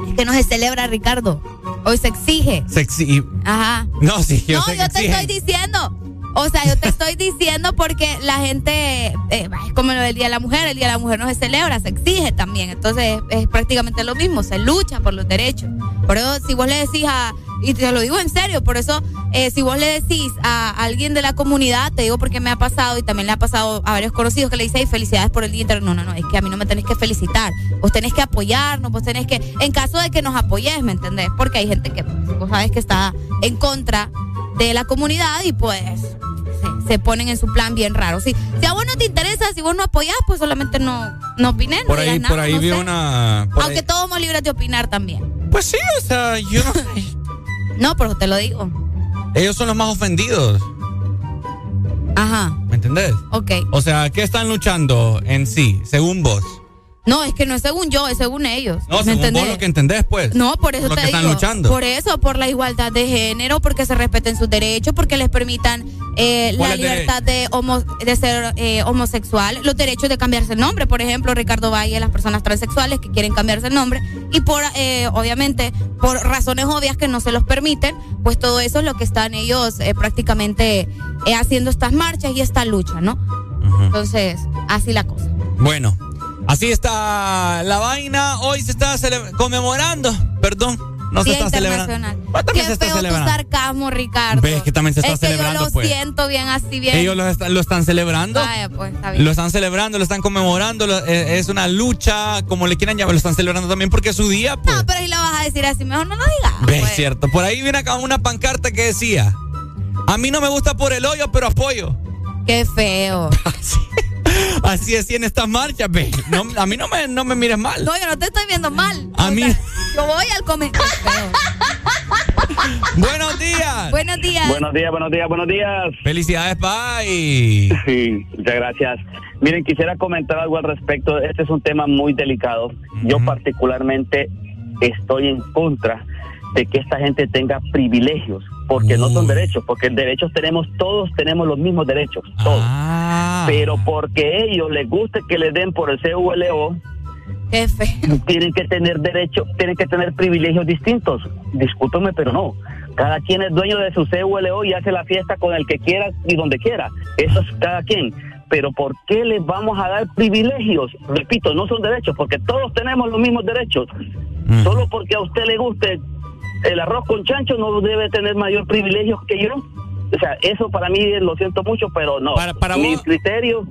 Es que no se celebra, Ricardo. Hoy se exige. Se exi- Ajá. No, sí, yo no, sé yo te estoy diciendo. O sea, yo te estoy diciendo porque la gente, eh, es como lo del Día de la Mujer, el Día de la Mujer no se celebra, se exige también. Entonces es, es prácticamente lo mismo, se lucha por los derechos. Por eso, si vos le decís a, y te lo digo en serio, por eso, eh, si vos le decís a alguien de la comunidad, te digo porque me ha pasado y también le ha pasado a varios conocidos que le dicen, "Ay, felicidades por el Día Internacional. No, no, no, es que a mí no me tenés que felicitar. Vos tenés que apoyarnos, vos tenés que, en caso de que nos apoyes, ¿me entendés? Porque hay gente que, vos sabes que está en contra de la comunidad y pues se, se ponen en su plan bien raro. Si, si a vos no te interesa, si vos no apoyás, pues solamente no, no opines. no Por ahí, nada, por ahí no vi sé. una. Aunque ahí- todos somos libres de opinar también. Pues sí, o sea, yo no sé. No, pero te lo digo. Ellos son los más ofendidos. Ajá, ¿Me entendés? ok. O sea, ¿qué están luchando en sí, según vos? No, es que no es según yo, es según ellos. No, ¿me según entendés? vos lo que entendés, pues. No, por eso Lo te que están digo. luchando. Por eso, por la igualdad de género, porque se respeten sus derechos, porque les permitan eh, la ¿Cuáles libertad de, homo- de ser eh, homosexual, los derechos de cambiarse el nombre. Por ejemplo, Ricardo Valle, las personas transexuales que quieren cambiarse el nombre y por, eh, obviamente, por razones obvias que no se los permiten, pues todo eso es lo que están ellos eh, prácticamente eh, haciendo estas marchas y esta lucha, ¿no? Entonces, así la cosa. Bueno, así está la vaina. Hoy se está conmemorando. Perdón, no se está celebrando. Qué se está feo celebrando. tu sarcasmo, Ricardo. Ves que también se está es que celebrando, yo lo pues. siento bien así, bien. Ellos lo están, lo están celebrando. Vaya, pues, está bien. Lo están celebrando, lo están conmemorando. lo- eh, es una lucha, como le quieran llamar. Lo están celebrando también porque es su día. Pues. No, pero si lo vas a decir así, mejor no lo digas. Ves, pues. cierto. Por ahí viene acá una pancarta que decía: A mí no me gusta por el hoyo, pero apoyo. Qué feo. Así es, y en estas marchas, ve. No, a mí no me, no me mires mal. No, yo no te estoy viendo mal. A mí. Yo voy al comentario. Buenos días. Buenos días. Buenos días, buenos días, buenos días. Felicidades, Pai. Sí, muchas gracias. Miren, quisiera comentar algo al respecto. Este es un tema muy delicado. Yo particularmente estoy en contra de que esta gente tenga privilegios, porque no son derechos, porque derechos tenemos, todos tenemos los mismos derechos, todos. Ah. Pero porque ellos les guste que les den por el CULO, feo. tienen que tener derecho, tienen que tener privilegios distintos. Discúlpeme, pero no. Cada quien es dueño de su CULO y hace la fiesta con el que quiera y donde quiera. Eso es cada quien. Pero ¿por qué les vamos a dar privilegios? Repito, no son derechos, porque todos tenemos los mismos derechos. Solo porque a usted le guste el arroz con chancho no debe tener mayor privilegios que yo. o sea, eso para mí lo siento mucho, pero no. Para- para Mi vos- criterio.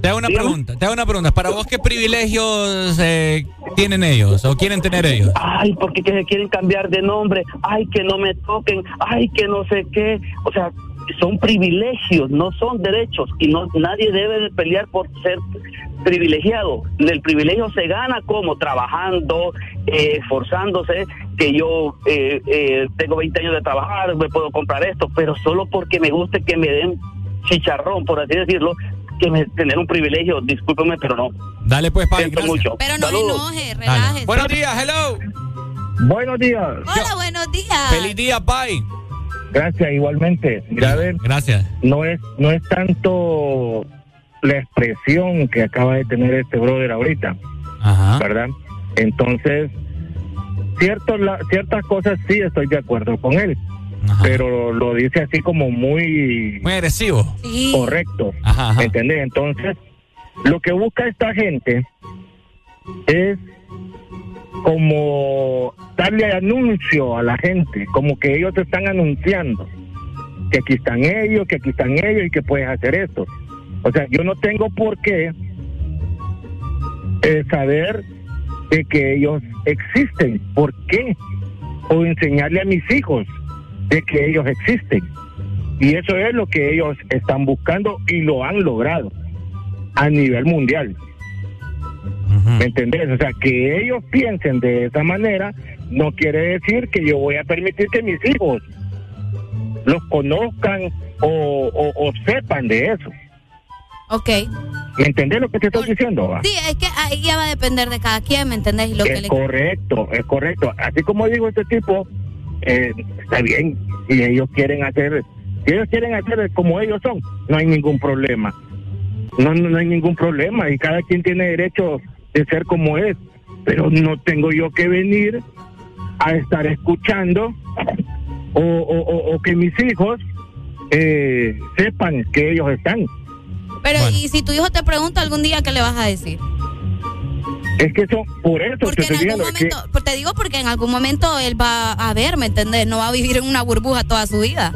Te hago una pregunta, te hago una pregunta. ¿Para vos qué privilegios eh, tienen ellos o quieren tener ellos? Ay, porque que se quieren cambiar de nombre. Ay, que no me toquen. Ay, que no sé qué. O sea, son privilegios, no son derechos. Y no nadie debe de pelear por ser privilegiado. El privilegio se gana como trabajando, eh, esforzándose, que yo eh, eh, tengo 20 años de trabajar, me puedo comprar esto, pero solo porque me guste que me den chicharrón, por así decirlo, que me, tener un privilegio, discúlpeme, pero no. Dale pues, gracias. mucho. Pero no Saludos. enoje, relájese. Buenos días, hello. Buenos días. Hola, buenos días. Feliz día, Pai. Gracias, igualmente. Mira, a ver, Gracias. no es, no es tanto la expresión que acaba de tener este brother ahorita, Ajá. ¿verdad? Entonces, cierto, la- ciertas cosas sí estoy de acuerdo con él, pero lo dice así como muy... Muy agresivo. Sí. Correcto. Ajá, ajá. ¿Me entendés? Entonces, lo que busca esta gente es como darle anuncio a la gente, como que ellos te están anunciando que aquí están ellos, que aquí están ellos y que puedes hacer esto. O sea, yo no tengo por qué eh, saber de que ellos existen. ¿Por qué? O enseñarle a mis hijos de que ellos existen. Y eso es lo que ellos están buscando y lo han logrado a nivel mundial. ¿Me entendés? O sea, que ellos piensen de esa manera no quiere decir que yo voy a permitir que mis hijos los conozcan o, o- o sepan de eso. Ok. ¿Me entendés lo que te estoy diciendo? va? Sí, es que ahí ya va a depender de cada quien, ¿me entendés? Y lo que es le... correcto, es correcto. Así como digo este tipo, eh, está bien. Y ellos quieren hacer, si ellos quieren hacer como ellos son, no hay ningún problema. No, no, no hay ningún problema y cada quien tiene derecho de ser como es. Pero no tengo yo que venir a estar escuchando o, o- o- o que mis hijos eh, sepan que ellos están. Pero, ¿y si tu hijo te pregunta algún día qué le vas a decir? Es que eso, por eso Porque te en estoy algún que- momento, pues te digo porque en algún momento él va a ver, ¿me entendés? No va a vivir en una burbuja toda su vida.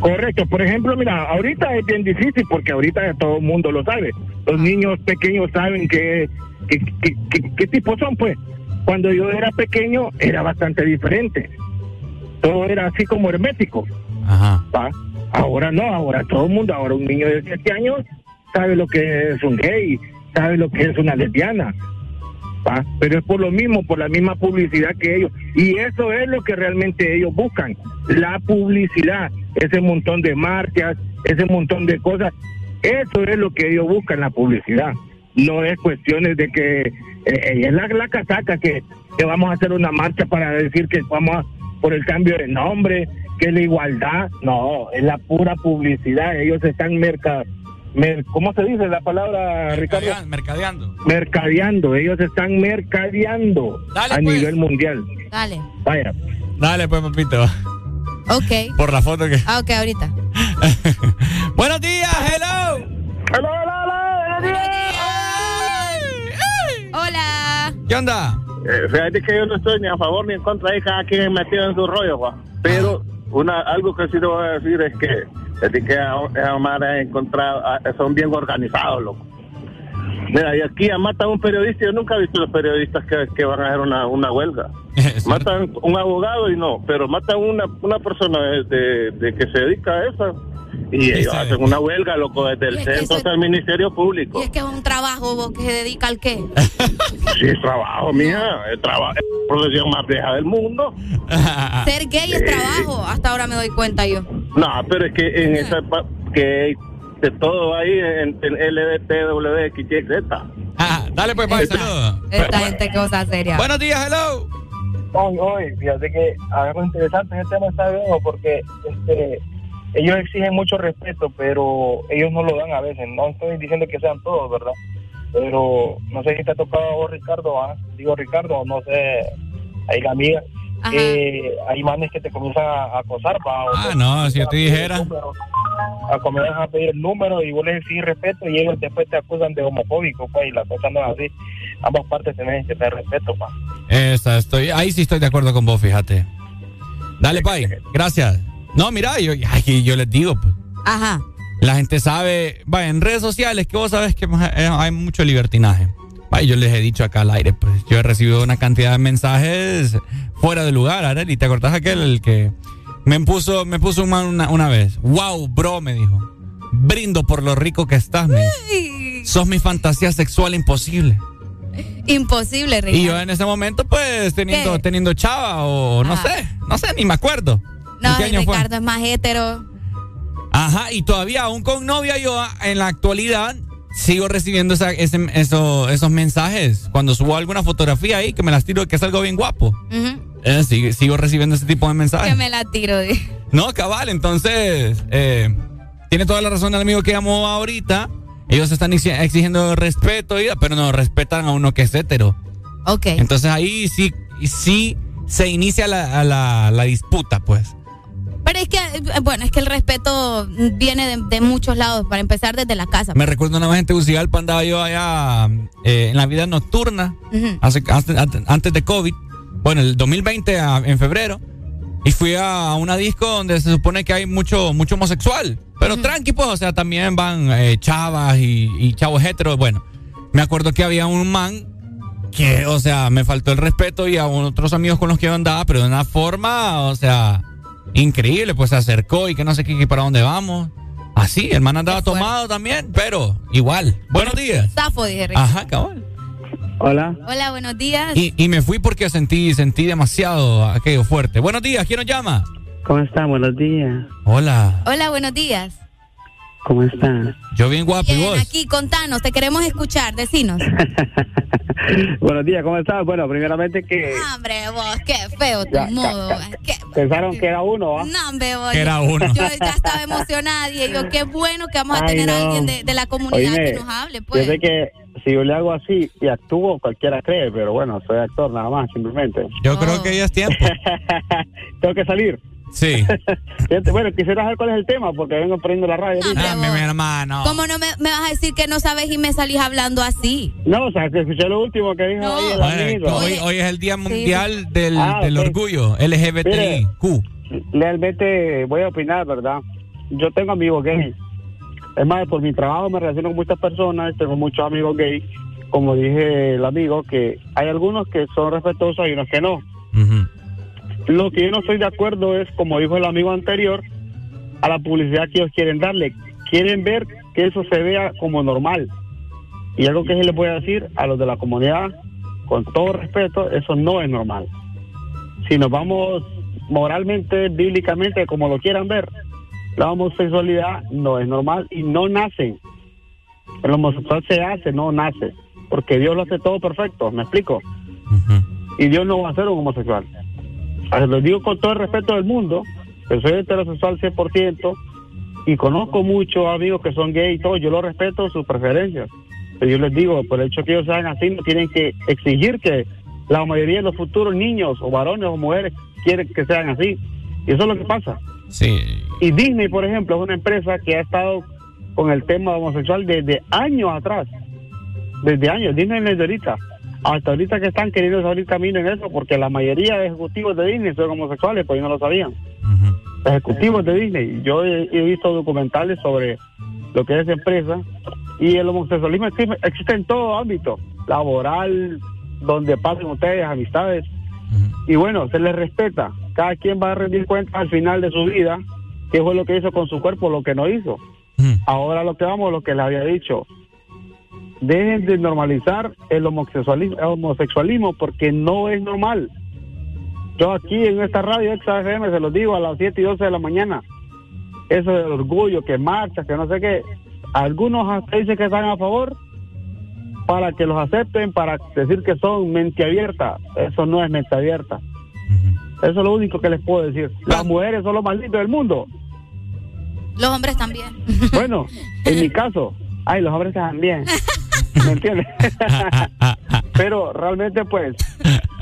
Correcto, por ejemplo, mira, ahorita es bien difícil porque ahorita todo el mundo lo sabe. Los niños pequeños saben qué qué qué- qué- qué tipo son, pues. Cuando yo era pequeño era bastante diferente. Todo era así como hermético. ¿va? Ahora no, ahora todo el mundo, ahora un niño de 7 años sabe lo que es un gay, sabe lo que es una lesbiana. Pero es por lo mismo, por la misma publicidad que ellos. Y eso es lo que realmente ellos buscan, la publicidad, ese montón de marchas, ese montón de cosas. Eso es lo que ellos buscan, la publicidad. No es cuestiones de que eh, es la, la casaca que, que vamos a hacer una marcha para decir que vamos a, por el cambio de nombre, que la igualdad. No, es la pura publicidad. Ellos están merca, mer- ¿cómo se dice la palabra, Ricardo? Mercadeando. mercadeando, ellos están mercadeando Dale, a pues. nivel mundial. Dale. Vaya. Dale, pues, papito. Ok. Por la foto que. Ah, ok, ahorita. Buenos días, hello. Hello, Hola. ¿Qué onda? Eh, fíjate que yo no estoy ni a favor ni en contra de cada quien metido en su rollo, Juan. Pero una algo que sí te voy a decir es que desde que a, a Mara he encontrado, son bien organizados, loco. Mira, y aquí matan a un periodista, yo nunca he visto los periodistas que, que van a hacer una, una huelga. matan un abogado y no, pero matan una, una persona de, de- de que se dedica a eso. Y ellos hacen una huelga, loco, desde el centro hasta el Ministerio Público. Y es que es un trabajo vos, que se dedica al qué. Sí, es trabajo, mija. Es trabajo, es la profesión más vieja del mundo. Ser gay es trabajo. Hasta ahora me doy cuenta yo. No, pero es que en esa pa- que de todo ahí en, en LBT, WXYZ. Dale, pues, Pai, saludos. Esta gente cosa seria. Buenos días, hello. Hoy, hoy, fíjate que algo interesante ese tema está bien porque este, ellos exigen mucho respeto, pero ellos no lo dan a veces. No estoy diciendo que sean todos, ¿verdad? Pero no sé si te ha tocado a vos, Ricardo, ¿ah? digo Ricardo, no sé, ahí la amiga, que hay manes que te comienzan a acosar, ¿va? O Ah, te- no, si yo te dijera. a comienzan a pedir el número y vos les exigís respeto y ellos después te acusan de homofóbico, pues, y la cosa no es así. Ambas partes tienen que tener respeto, pa. Esa, estoy, ahí sí estoy de acuerdo con vos, fíjate. Dale, Pai. Gracias. No, mira, yo, ay, yo les digo, pues. Ajá. La gente sabe, vaya, en redes sociales que vos sabes que eh, hay mucho libertinaje. Yo les he dicho acá al aire, pues yo he recibido una cantidad de mensajes fuera de lugar, Arely. ¿Te acordás aquel el que me puso, me puso un man una, una vez? Wow, bro, me dijo. Brindo por lo rico que estás, me. Sos mi fantasía sexual imposible. Imposible, Ricardo. Y yo en ese momento, pues, teniendo, ¿Qué? teniendo chava o no Ajá. sé, no sé, ni me acuerdo. No, ¿En qué año fue? Ricardo es más hetero. Ajá, y todavía aún con novia yo en la actualidad sigo recibiendo esa- ese- eso- esos mensajes. Cuando subo alguna fotografía ahí que me las tiro que es algo bien guapo. Eh, sigo, sigo recibiendo ese tipo de mensajes. Que me la tiro. No, cabal, entonces eh, tiene toda la razón el amigo que llamó ahorita. Ellos están exi- exigiendo respeto, pero no respetan a uno que es hetero. Ok. Entonces ahí sí, sí se inicia la, la, la disputa, pues. Es que, eh, bueno, es que el respeto viene de, de muchos lados, para empezar desde la casa. Me recuerdo una vez en Tegucigalpa andaba yo allá eh, en la vida nocturna, Ujú. hace, hace- antes de COVID, bueno, el 2020 a- en febrero, y fui a una disco donde se supone que hay mucho, mucho homosexual, pero tranqui, pues, o sea, también van eh, chavas y, y chavos heteros. Bueno, me acuerdo que había un man que, o sea, me faltó el respeto y a otros amigos con los que yo andaba, pero de una forma, o sea, increíble, pues se acercó y que no sé qué, que para dónde vamos. Así, el man andaba tomado también, pero igual. Buenos días. Zafo, dije. Ajá, cabal. Hola. Hola, buenos días. Y, y me fui porque sentí, sentí demasiado aquello fuerte. Buenos días, ¿quién nos llama? ¿Cómo están? Buenos días. Hola. Hola, buenos días. ¿Cómo están? Yo bien guapo y Bien, vos. aquí, contanos, te queremos escuchar, decinos. Buenos días, ¿cómo están? Bueno, primeramente que Hombre, vos, qué feo tu Ya, modo. Qué- pensaron que era uno, ¿ah? No, hombre, vos. Que era uno. Yo ya estaba emocionada y yo, qué bueno que vamos a Ay, tener a no. alguien de, de la comunidad Oíme, que nos hable, pues. Yo sé que si yo le hago así y actúo, cualquiera cree, pero bueno, soy actor nada más, simplemente. Yo creo que ya es tiempo. Tengo que salir. Sí. Bueno, quisiera saber cuál es el tema, porque vengo poniendo la radio. Ah, mi, hermano. ¿Cómo no me, me vas a decir que no sabes y me salís hablando así? No, o sea, que escuché lo último que dijo ahí el Bueno, amigo. hoy, hoy es el Día Mundial del, Ah, del. Orgullo LGBTIQ. Realmente voy a opinar, ¿verdad? Yo tengo amigos gays. Es más, por mi trabajo me relaciono con muchas personas, tengo muchos amigos gays. Como dije el amigo, que hay algunos que son respetuosos y unos que no. Lo que yo no estoy de acuerdo es, como dijo el amigo anterior, a la publicidad que ellos quieren darle. Quieren ver que eso se vea como normal. Y algo que sí les voy a decir a los de la comunidad, con todo respeto, eso no es normal. Si nos vamos moralmente, bíblicamente, como lo quieran ver, la homosexualidad no es normal y no nace. El homosexual se hace, no nace. Porque Dios lo hace todo perfecto, ¿me explico? Y Dios no va a ser un homosexual. Lo digo con todo el respeto del mundo, que soy heterosexual 100% y conozco muchos amigos que son gay y todo, yo lo respeto sus preferencias. Pero yo les digo, por el hecho que ellos sean así, no tienen que exigir que la mayoría de los futuros niños o varones o mujeres quieren que sean así. Y eso es lo que pasa. Sí. Y Disney, por ejemplo, es una empresa que ha estado con el tema homosexual desde años atrás. Desde años. Disney es de ahorita. Hasta ahorita que están queriendo abrir camino en eso, porque la mayoría de ejecutivos de Disney son homosexuales, pues no lo sabían. Ejecutivos de Disney. Yo he, he visto documentales sobre lo que es esa empresa y el homosexualismo existe, existe en todo ámbito, laboral, donde pasen ustedes, amistades. Y bueno, se les respeta. Cada quien va a rendir cuenta al final de su vida qué fue lo que hizo con su cuerpo, lo que no hizo. Ahora lo que vamos, lo que le había dicho. Dejen de normalizar el homosexualismo, el homosexualismo porque no es normal. Yo aquí en esta radio XFM se los digo a las 7 y 12 de la mañana. Eso del orgullo, que marcha, que no sé qué. Algunos hasta dicen que están a favor para que los acepten, para decir que son mente abierta. Eso no es mente abierta. Eso es lo único que les puedo decir. Las mujeres son los malditos del mundo. Los hombres también. Bueno, en mi caso, ay, los hombres también. ¿Me entiendes? pero realmente, pues,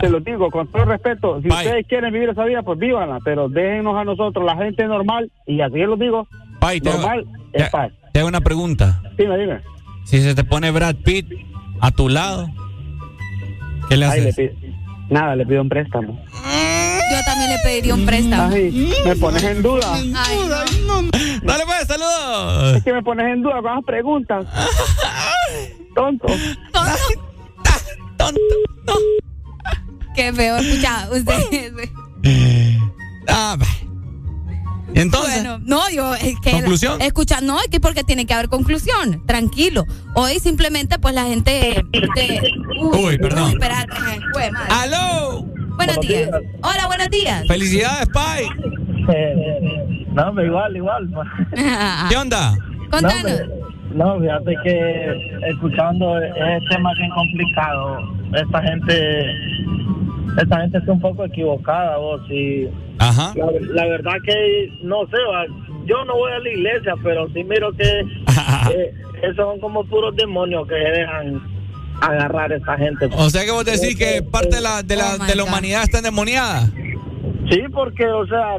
te lo digo con todo respeto. Si ustedes quieren vivir esa vida, pues vívanla. Pero déjenos a nosotros, la gente normal, y así lo digo, Pai, te hago- normal, es paz. Te hago una pregunta. Dime, dime. Si se te pone Brad Pitt a tu lado, ¿qué le Ay, le haces? pido- nada, le pido un préstamo. yo también le pediría un préstamo. Ay, me pones en duda. Ay, no. Dale pues, saludos. Es que me pones en duda con las preguntas. Tonto. Tonto. Qué feo, escucha, usted. Ah, bah. Entonces, Bueno, no, yo es que ¿Conclusión? escucha, no, es que porque tiene que haber conclusión, tranquilo. Hoy simplemente pues la gente este, Uy, perdón. uy, jue madre. ¡Aló! Buenos días. Hola, buenos días. felicidades, Pai. No, me igual, igual. ¿Qué onda? Contanos. No, fíjate que escuchando ese tema que es complicado, esta gente, esta gente está un poco equivocada, vos, y Ajá. la, la verdad que no sé, va, yo no voy a la iglesia, pero sí miro que eh, esos son como puros demonios que se dejan agarrar a esta gente. O sea que vos decís que parte de la, de la, Oh de la God. humanidad está endemoniada. Sí, porque, o sea,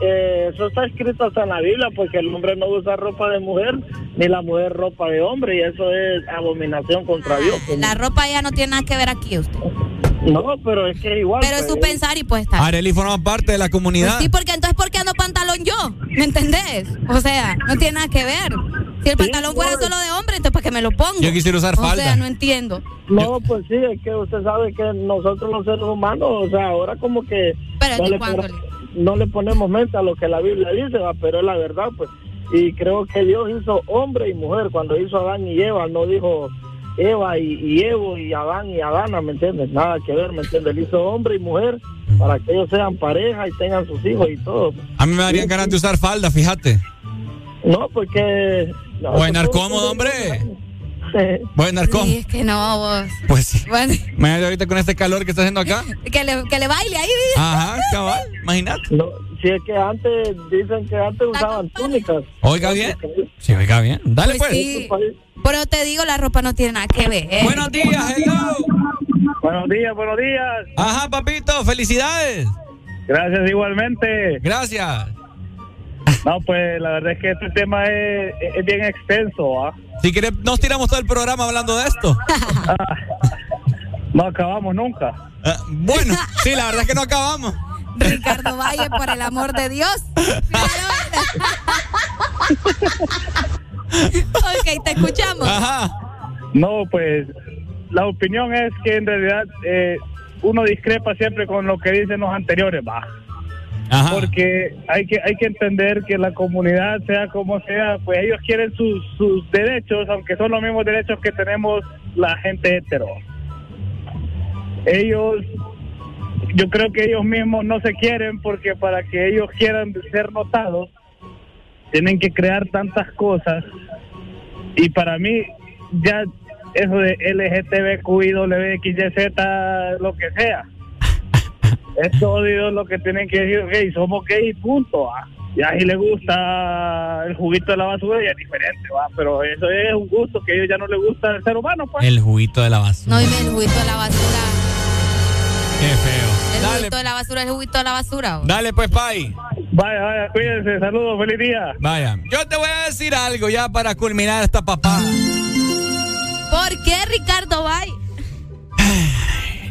eh, eso está escrito hasta en la Biblia, porque el hombre no usa ropa de mujer, ni la mujer ropa de hombre, y eso es abominación contra Dios. pues. La ropa ya no tiene nada que ver aquí usted. No, pero es que igual. Pero es su pues, pensar y pues está. Areli forma parte de la comunidad. Pues sí, porque entonces ¿por qué ando pantalón yo? ¿Me entendés? O sea, no tiene nada que ver. Si el pantalón fuera solo de hombre, entonces ¿para qué me lo pongo? Yo quisiera usar O sea, falda. no entiendo. No, pues sí, es que usted sabe que nosotros los seres humanos, o sea, ahora como que Pero no ¿de cuándo no le ponemos mente a lo que la Biblia dice, va, pero es la verdad, pues. Y creo que Dios hizo hombre y mujer. Cuando hizo Adán y Eva, no dijo Eva y, y Evo y Adán y Adana, ¿me entiendes? Nada que ver, ¿me entiendes? Él hizo hombre y mujer para que ellos sean pareja y tengan sus hijos y todo. A mí me darían ganas de usar falda, fíjate. No, porque... No, a andar cómodo, hombre. Voy a andar Sí, es que no, vos. Pues sí. Bueno, Imagínate ahorita con este calor que está haciendo acá. que le, que le baile ahí. dice. Ajá, cabal. Imagínate. No, si es que antes, dicen que antes usaban túnicas. Oiga bien. Sí, oiga bien. Dale Pues pues. sí. Pero te digo, la ropa no tiene nada que ver. ¿eh? Buenos días, hello. Buenos días, buenos días. Ajá, papito, felicidades. Gracias igualmente. Gracias. No, pues la verdad es que este tema es, es bien extenso, ¿ah? Si quieres, nos tiramos todo el programa hablando de esto. No acabamos nunca. Ah, bueno, sí, la verdad es que no acabamos. Ricardo Valle, por el amor de Dios. ok, te escuchamos. No, pues la opinión es que en realidad eh, uno discrepa siempre con lo que dicen los anteriores, va. Porque hay que hay que entender que la comunidad, sea como sea, pues ellos quieren sus, sus derechos, aunque son los mismos derechos que tenemos la gente hetero. Ellos, yo creo que ellos mismos no se quieren porque para que ellos quieran ser notados, tienen que crear tantas cosas y para mí ya eso de LGTBQI, WXYZ, lo que sea. Es odio lo que tienen que decir, gay, somos gay, punto. ah. Ya si le gusta el juguito de la basura ya es diferente, va, pero eso es un gusto que a ellos ya no les gusta al ser humano, pues. El juguito de la basura. No, y el juguito de la basura. Qué feo. El Dale, juguito de la basura es el juguito de la basura. ¿o? dale pues, Pai. Vaya, vaya, cuídense, saludos, feliz día. Vaya. Yo te voy a decir algo ya para culminar esta papá. ¿Por qué Ricardo Valle?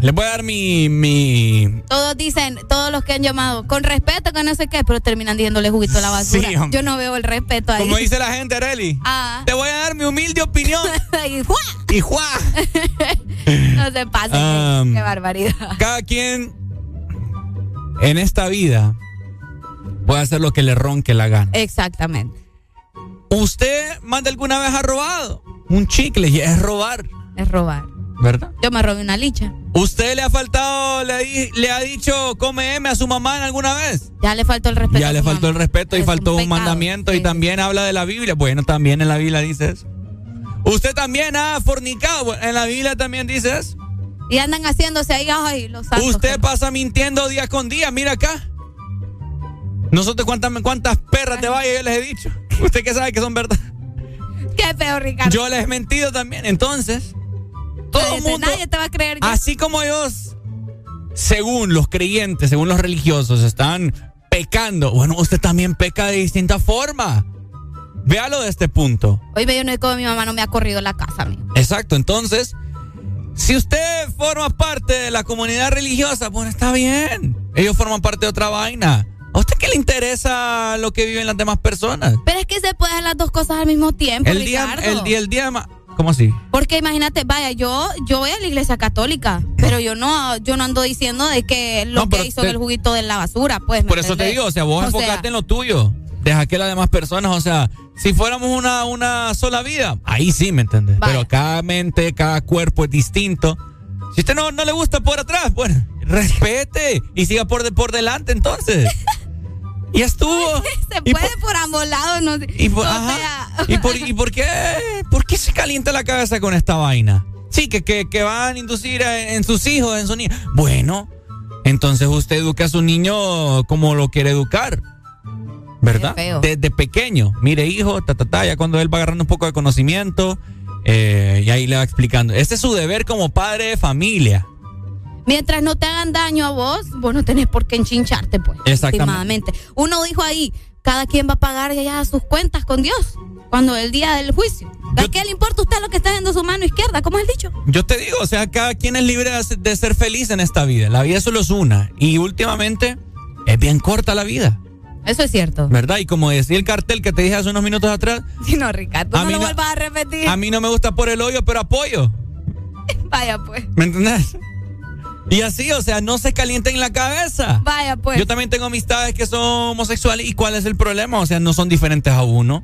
Les voy a dar mi, mi... Todos dicen, todos los que han llamado, con respeto, que no sé qué, pero terminan diciéndole juguito de la basura. Sí. Yo no veo el respeto ahí. Como dice la gente, Areli. Ah. Te voy a dar mi humilde opinión. y ¡juá! y ¡juá! No se pasen. Um, qué barbaridad. Cada quien en esta vida puede hacer lo que le ronque la gana. Exactamente. ¿Usted más de alguna vez ha robado? Un chicle y es robar, Es robar. ¿Verdad? Yo me robé una licha. ¿Usted le ha faltado, le, ha dicho come M a su mamá en alguna vez? Ya le faltó el respeto. Ya a le faltó el respeto y Es faltó un, pecado. mandamiento y también habla de la Biblia. Bueno, también en la Biblia dice eso. ¿Usted también ha fornicado? En la Biblia también dice eso. Y andan haciéndose ahí, ay, los santos. Usted pasa mintiendo día con día, mira acá. Nosotros cuántas, cuántas perras de vaya yo les he dicho. Usted que sabe que son verdad. Qué feo, Ricardo. Yo les he mentido también. Entonces, todo Nadie mundo, Nadie te va a creer. ya. así como ellos, según los creyentes, según los religiosos, están pecando. Bueno, usted también peca de distinta forma. Véalo de este punto. Hoy yo no mi mamá no me ha corrido la casa, amigo. Exacto, entonces, si usted forma parte de la comunidad religiosa, bueno, está bien. Ellos forman parte de otra vaina. ¿A usted qué le interesa lo que viven las demás personas? Pero es que se puede hacer las dos cosas al mismo tiempo, El día, el día, el día, ¿cómo así? Porque imagínate, vaya, yo yo voy a la iglesia católica, pero yo no yo no ando diciendo de que lo No, que hizo te- del juguito de la basura, pues. ¿me Por eso te digo, o sea, vos O sea, en lo tuyo. Deja que las demás personas, o sea, si fuéramos una, una sola vida, ahí sí, ¿me entiendes? Pero cada mente, cada cuerpo es distinto. Si usted no, no le gusta por atrás, bueno, respete y siga por, de, por delante entonces. Y estuvo. Se puede por ambos lados, no sé. Y por, ajá. sea, ¿Y, por, y por qué, por qué se calienta la cabeza con esta vaina? Sí, que, que, que van a inducir a- en sus hijos, en sus niños. Bueno, entonces usted educa a su niño como lo quiere educar. ¿Verdad? Desde pequeño. Mire, hijo, ta, ta, ta, ya cuando él va agarrando un poco de conocimiento, eh, y ahí le va explicando. Este es su deber como padre de familia. Mientras no te hagan daño a vos, vos no tenés por qué enchincharte, pues. Exactamente. Uno dijo ahí, cada quien va a pagar ya sus cuentas con Dios. Cuando el día del juicio. ¿A qué le importa a usted lo que está haciendo su mano izquierda? ¿Cómo es el dicho? Yo te digo, o sea, cada quien es libre de ser feliz en esta vida. La vida solo es una. Y últimamente es bien corta la vida. Eso es cierto. ¿Verdad? Y como decía el cartel que te dije hace unos minutos atrás, Si no, Ricardo, A no mí lo no- vuelvas a repetir. a mí no me gusta por el hoyo, pero apoyo. Vaya pues. ¿Me entendés? Y así, o sea, no se calienten la cabeza. Vaya pues. Yo también tengo amistades que son homosexuales. ¿Y cuál es el problema? O sea, no son diferentes a uno.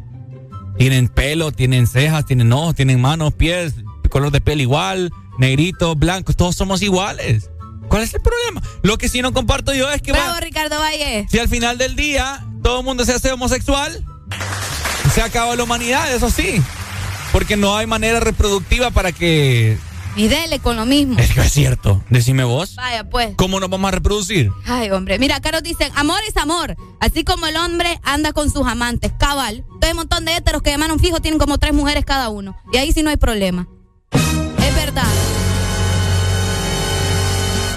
Tienen pelo, tienen cejas, tienen ojos, tienen manos, pies, color de piel igual, negritos, blancos, todos somos iguales. ¿Cuál es el problema? Lo que sí no comparto yo es que va- Bravo, Ricardo Valle. si al final del día todo el mundo se hace homosexual, se acaba la humanidad, eso sí. Porque no hay manera reproductiva para que... Y dele con lo mismo. Es que es cierto, decime vos. Vaya pues. ¿Cómo nos vamos a reproducir? Ay, hombre. Mira, acá nos dicen, amor es amor. Así como el hombre anda con sus amantes. Cabal. Entonces hay un montón de héteros que llamaron fijo tienen como tres mujeres cada uno. Y ahí sí no hay problema. Es verdad.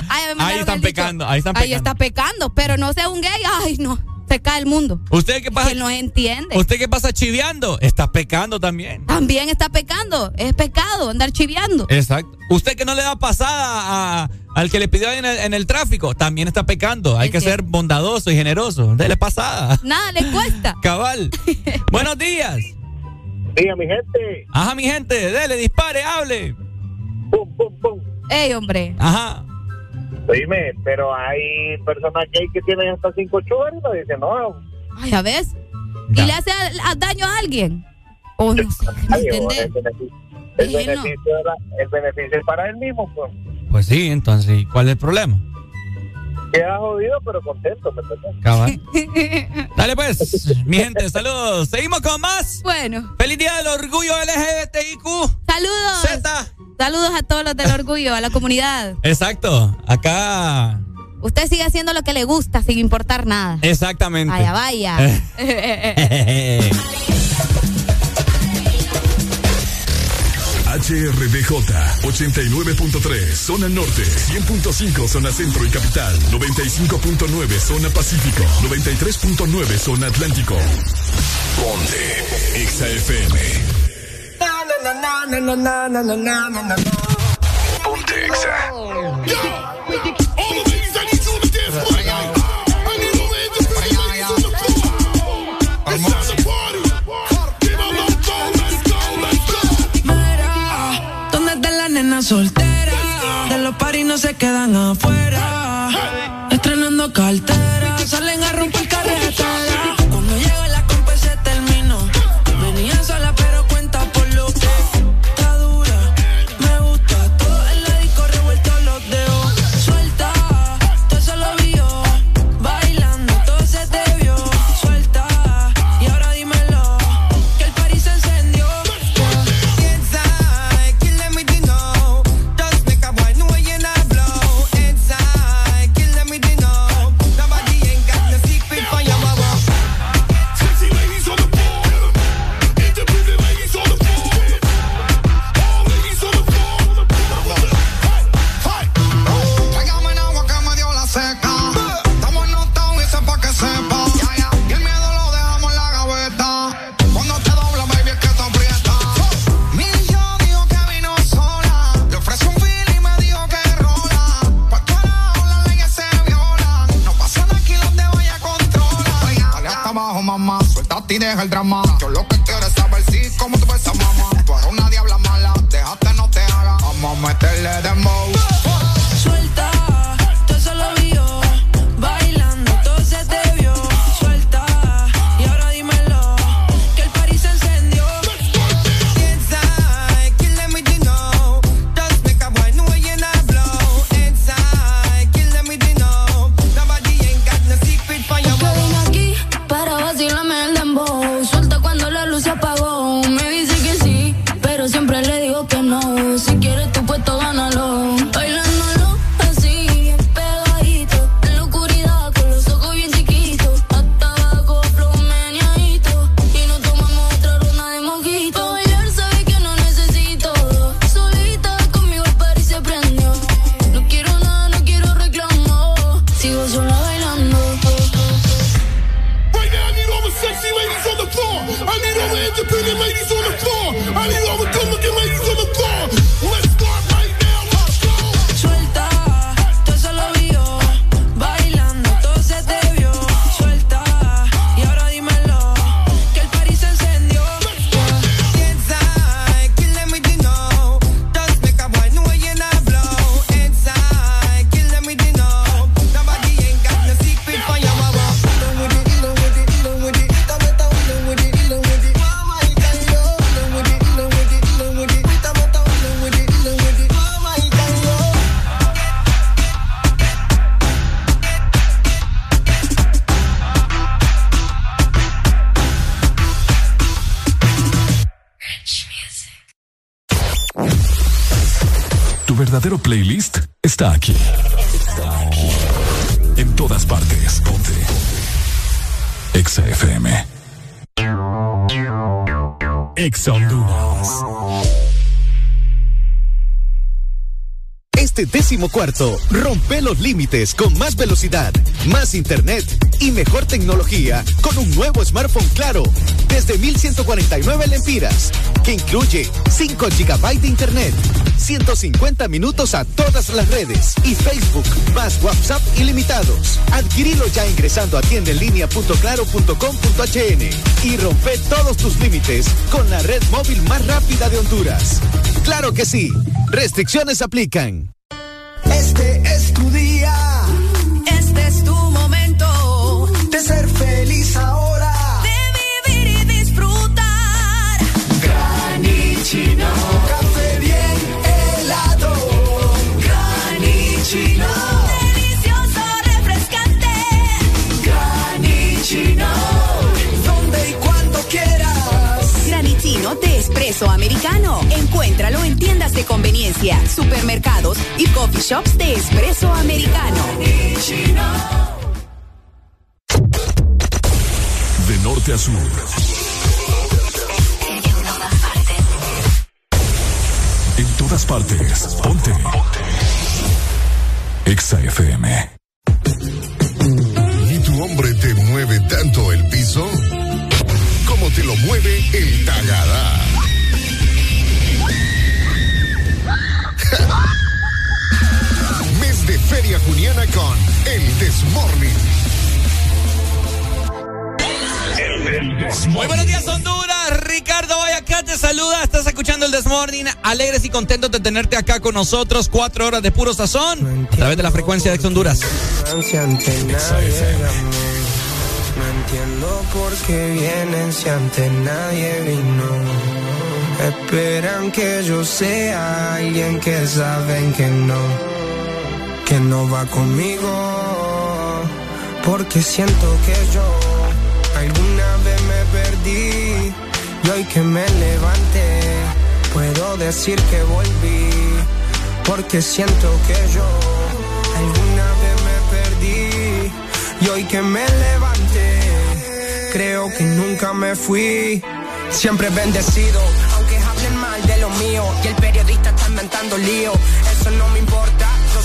Ay, Ahí están pecando, ahí están Ahí pecando. está pecando. Pero no sea un gay. Ay, no. Se cae el mundo. ¿Usted qué pasa? Que no entiende. ¿Usted qué pasa chiviando? Está pecando también. También está pecando. Es pecado andar chiviando. Exacto. ¿Usted que no le da pasada a- al que le pidió en el, en el tráfico? También está pecando. Hay Es que ser bondadoso y generoso. Dele pasada. Nada le cuesta. Cabal. Buenos días. Diga, mi gente. Ajá, mi gente. Dele, dispare, hable. Ey, hombre. Ajá. Dime, pero hay personas gay que tienen hasta cinco chubas y no dicen, no, Ay, a ver. ¿Y le hace a- a daño a alguien? O no sé, ¿me Ay, entendés? el beneficio, el beneficio, de la- el beneficio es para él mismo, pues. Pues sí, entonces, ¿y ¿cuál es el problema? Queda jodido, pero contento. Cabal. Dale pues, mi gente, saludos. Seguimos con más. Bueno. Feliz día del orgullo LGBTIQ. Saludos. Saludos a todos los del orgullo, a la comunidad. Exacto. Acá. Usted sigue haciendo lo que le gusta sin importar nada. Exactamente. Vaya, vaya. HRDJ 89.3 zona norte, 100.5 zona centro y capital, 95.9 zona pacífico, 93.9 zona atlántico. Ponte XAFM. Ponte Exa. Mira, ¿dónde está la nena soltera? De los paris no se quedan afuera. Estrenando cartera, salen a romper ti deja el drama. Está aquí. Está aquí. En todas partes. Ponte. Exa FM. Este décimo cuarto, rompe los límites con más velocidad, más internet y mejor tecnología con un nuevo smartphone claro desde 1149 lempiras que incluye 5 GB de internet, 150 minutos a todas las redes y Facebook más WhatsApp ilimitados. Adquirilo ya ingresando a tiendaenlinea.claro.com.hn y rompe todos tus límites con la red móvil más rápida de Honduras. Claro que sí. Restricciones aplican. Este es espresso americano. Encuéntralo en tiendas de conveniencia, supermercados y coffee shops de espresso americano. De norte a sur. En todas partes. Ponte. Exa FM. ¿Y tu hombre te mueve tanto el piso? Como te lo mueve el Tagadá. Feria Juniana con el Desmorning. Muy buenos días, Honduras. Ricardo Valle acá te saluda. Estás escuchando el Desmorning. Alegres y contentos de tenerte acá con nosotros. Cuatro horas de puro sazón a través de la frecuencia de Honduras. No entiendo por qué vienen si ante nadie vino. Esperan que yo sea alguien que saben que no, que no va conmigo. Porque siento que yo alguna vez me perdí y hoy que me levanté puedo decir que volví. Porque siento que yo alguna vez me perdí y hoy que me levanté, creo que nunca me fui. Siempre bendecido, aunque hablen mal de lo mío. Y el periodista está inventando lío. Eso no me importa,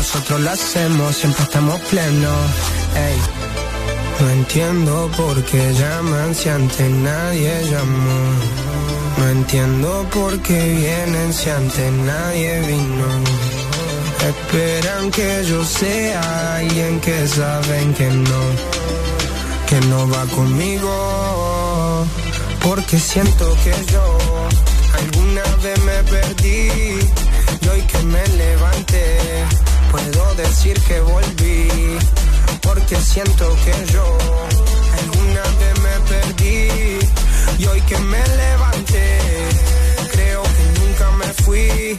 Nosotros lo hacemos, siempre estamos plenos. Ey. No entiendo por qué llaman si antes nadie llamó. No entiendo por qué vienen si antes nadie vino. Esperan que yo sea alguien que saben que no, que no va conmigo. Porque siento que yo alguna vez me perdí y hoy que me levanté puedo decir que volví. Porque siento que yo alguna vez me perdí y hoy que me levanté creo que nunca me fui.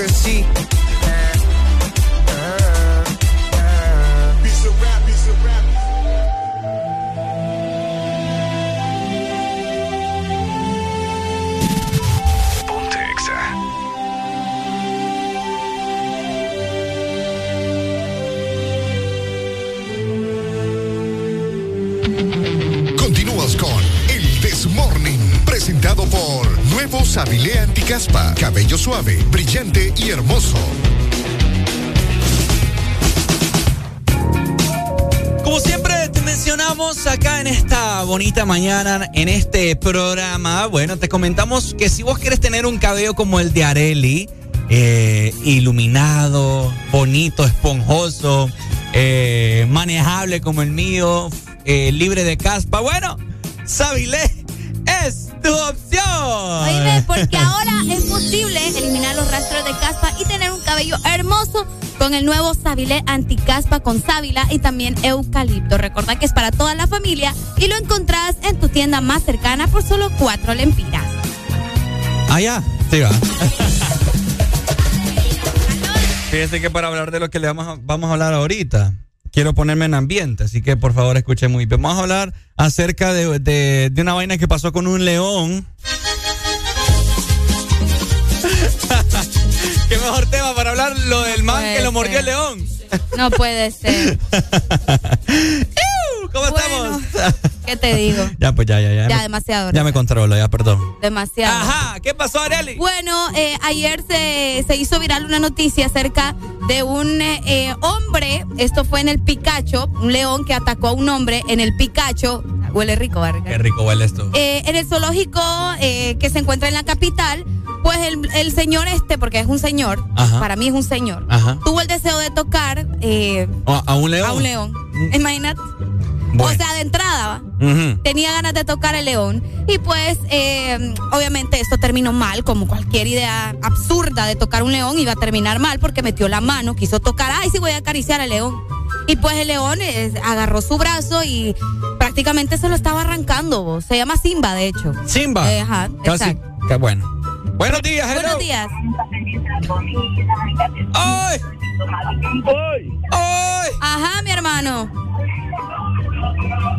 Exa. Continúas con El Desmorning, presentado por Nuevo Sabilé Anticaspa. Cabello suave, brillante y hermoso. Como siempre te mencionamos acá en esta bonita mañana, en este programa, bueno, te comentamos que si vos quieres tener un cabello como el de Areli, eh, iluminado, bonito, esponjoso, eh, manejable como el mío, eh, libre de caspa, bueno, Sabilé es tu opción. Oíme, porque ahora es posible eliminar los rastros de caspa y tener un cabello hermoso con el nuevo Sabilé Anticaspa con sábila y también eucalipto. Recuerda que es para toda la familia y lo encontrás en tu tienda más cercana por solo cuatro lempiras. Ah, ya. Sí, va. Fíjense que para hablar de lo que le vamos a, vamos a hablar ahorita, quiero ponerme en ambiente, así que por favor escuchen muy bien. Vamos a hablar acerca de, de- de una vaina que pasó con un león. Qué mejor tema para hablar lo del man Puede que lo mordió el león. No puede ser. ¿Cómo estamos? ¿Qué te digo? Ya, pues ya, ya, ya. Ya me- demasiado. Ya me controlo, ya, perdón. Demasiado. Ajá, ¿qué pasó, Areli? Bueno, eh, ayer se, se hizo viral una noticia acerca de un eh, eh, hombre, esto fue en el Picacho, un león que atacó a un hombre en el Picacho. Huele rico, ¿verdad? Qué rico huele esto. Eh, en el zoológico eh, que se encuentra en la capital, pues el, el señor este, porque es un señor, Ajá. para mí es un señor, Ajá. tuvo el deseo de tocar ¿A, a un león? a un león. Imagínate. O sea, de entrada, Ujú. tenía ganas de tocar el león. Y pues, eh, obviamente, esto terminó mal, como cualquier idea absurda de tocar un león iba a terminar mal porque metió la mano, quiso tocar, ay, sí voy a acariciar al león. Y pues el león agarró su brazo y prácticamente se lo estaba arrancando. bo. Se llama Simba, de hecho. Simba. Eh, ajá, Casi. exacto. Qué bueno. Buenos días, hello. Buenos días. ¡Ay! ¡Ay! Ajá, mi hermano.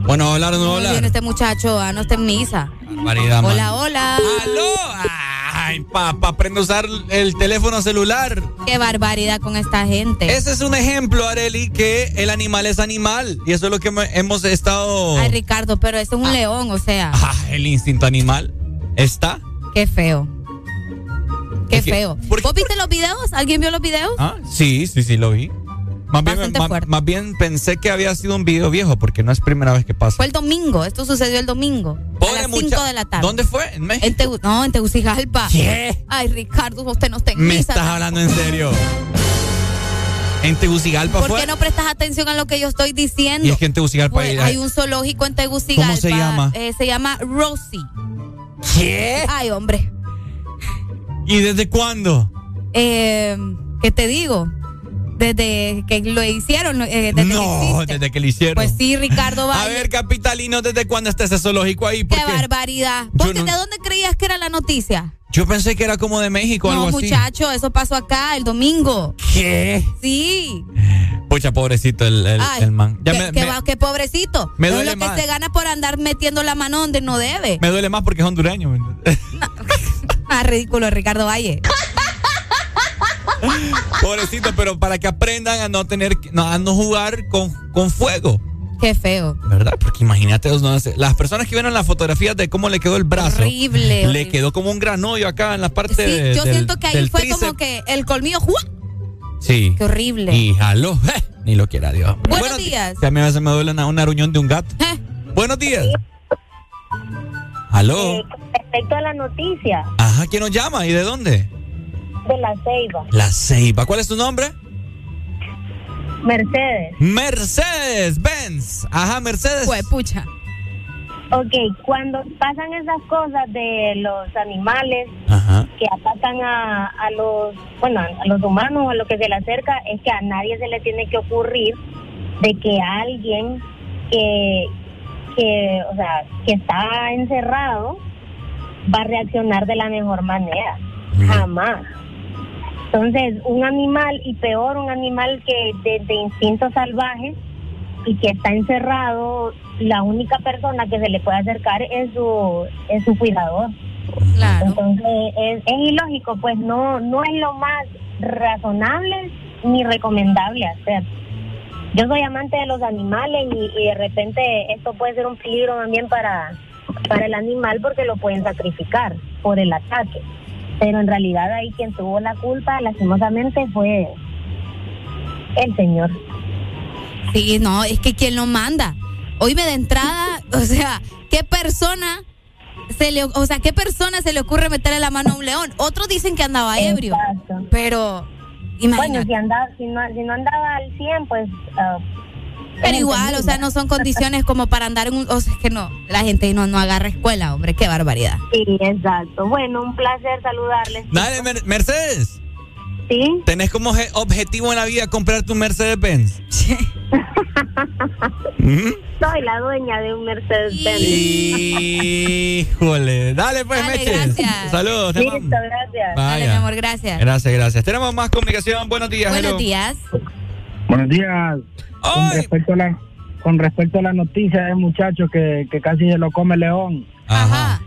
Bueno, no hablar. bien, este muchacho, ah, no está en misa. Barbaridad, man. Hola, hola. ¡Aló! Ay, papá, aprende a usar el teléfono celular. Qué barbaridad con esta gente. Ese es un ejemplo, Areli, que el animal es animal. Y eso es lo que hemos estado. Ay, Ricardo, pero ese es un león, o sea, Ah, el instinto animal está. qué feo. Qué Es que- feo. ¿Vos viste los videos? ¿Alguien vio los videos? Ah, sí, sí, sí, lo vi. Más bien, más- bien pensé que había sido un video viejo, porque no es primera vez que pasa. Fue el domingo, esto sucedió el domingo. a las 5 de la tarde. ¿Dónde fue? ¿En México? En Tegu- no, en Tegucigalpa. ¿Qué? Ay, Ricardo, usted no está en Me estás hablando en serio. En Tegucigalpa ¿Por fue. qué no prestas atención a lo que yo estoy diciendo? Y es que en Tegucigalpa Pues, hay- hay un zoológico en Tegucigalpa. ¿Cómo se llama? Eh, se llama Rosie. ¿Qué? Ay, hombre. ¿Y desde cuándo? Eh, ¿Qué te digo? Desde que lo hicieron. eh, desde que no, desde que lo hicieron. Pues sí, Ricardo A Valle. ver, capitalino, ¿desde cuándo está ese zoológico ahí? ¿Por Qué barbaridad. ¿Vos no- ¿De dónde creías que era la noticia? Yo pensé que era como de México o no, algo así. muchacho, eso pasó acá el domingo. ¿Qué? Sí. Pucha, pobrecito el, el, Ay, el man. Ya qué, me, qué me- pobrecito. me No es duele lo que más. se gana por andar metiendo la mano donde no debe. me duele más porque es hondureño. ¿me entiendes? Ah, ridículo, Ricardo Valle. pobrecito, pero para que aprendan a no tener, a no jugar con, con fuego. Qué feo. ¿Verdad? Porque imagínate, las personas que vieron las fotografías de cómo le quedó el brazo. Horrible, Le horrible. quedó como un granollo acá en la parte Sí, de- yo del- siento que ahí fue tríceps. como que el colmillo. ¡juá! Sí. Qué horrible. Y jaló. eh, Ni lo quiera Dios. Buenos días. Que a mí a veces me duele una, una aruñón de un gato. Buenos días. Aló. Respecto a la noticia Ajá, ¿quién nos llama? ¿Y de dónde? De la Ceiba, La Ceiba. ¿Cuál es tu nombre? Mercedes. Mercedes Benz. Ajá, Mercedes. Pues pucha. Ok, cuando pasan esas cosas de los animales Ajá. que atacan a, a los, bueno, a los humanos o a lo que se le acerca, es que a nadie se le tiene que ocurrir de que alguien que, que, o sea, que está encerrado va a reaccionar de la mejor manera. Jamás. Entonces, un animal, y peor, un animal que de, de instinto salvaje y que está encerrado, la única persona que se le puede acercar es su, es su cuidador. Entonces, es, es ilógico, pues no, no es lo más razonable ni recomendable hacer. Yo soy amante de los animales y, y de repente esto puede ser un peligro también para, para el animal porque lo pueden sacrificar por el ataque. Pero en realidad ahí quien tuvo la culpa, lastimosamente, fue el señor. Sí, no, es que quien lo manda. Oíme de entrada, o sea, ¿qué persona se le, o sea, qué persona se le ocurre meterle la mano a un león? Otros dicen que andaba ebrio. Pero, imagínate. Bueno, si, andaba, si, no, si no andaba al 100, pues... ah, Pero igual, o sea, no son condiciones como para andar en un, o sea, es que no, la gente no, no agarra escuela, hombre, qué barbaridad. Sí, exacto. Bueno, un placer saludarles. Dale, Mer- Mercedes. Sí. ¿Tenés como obje- objetivo en la vida comprarte un Mercedes Benz? ¿Mm? Soy la dueña de un Mercedes-Benz. Híjole. Dale, pues, Dale, gracias. Saludos. te Listo, gracias. Vaya. Dale, mi amor, gracias. Gracias, gracias. Tenemos más comunicación. Buenos días. Buenos hello. días. Buenos días. Con respecto a la con respecto a la noticia del muchacho que, que casi se lo come león. Ajá.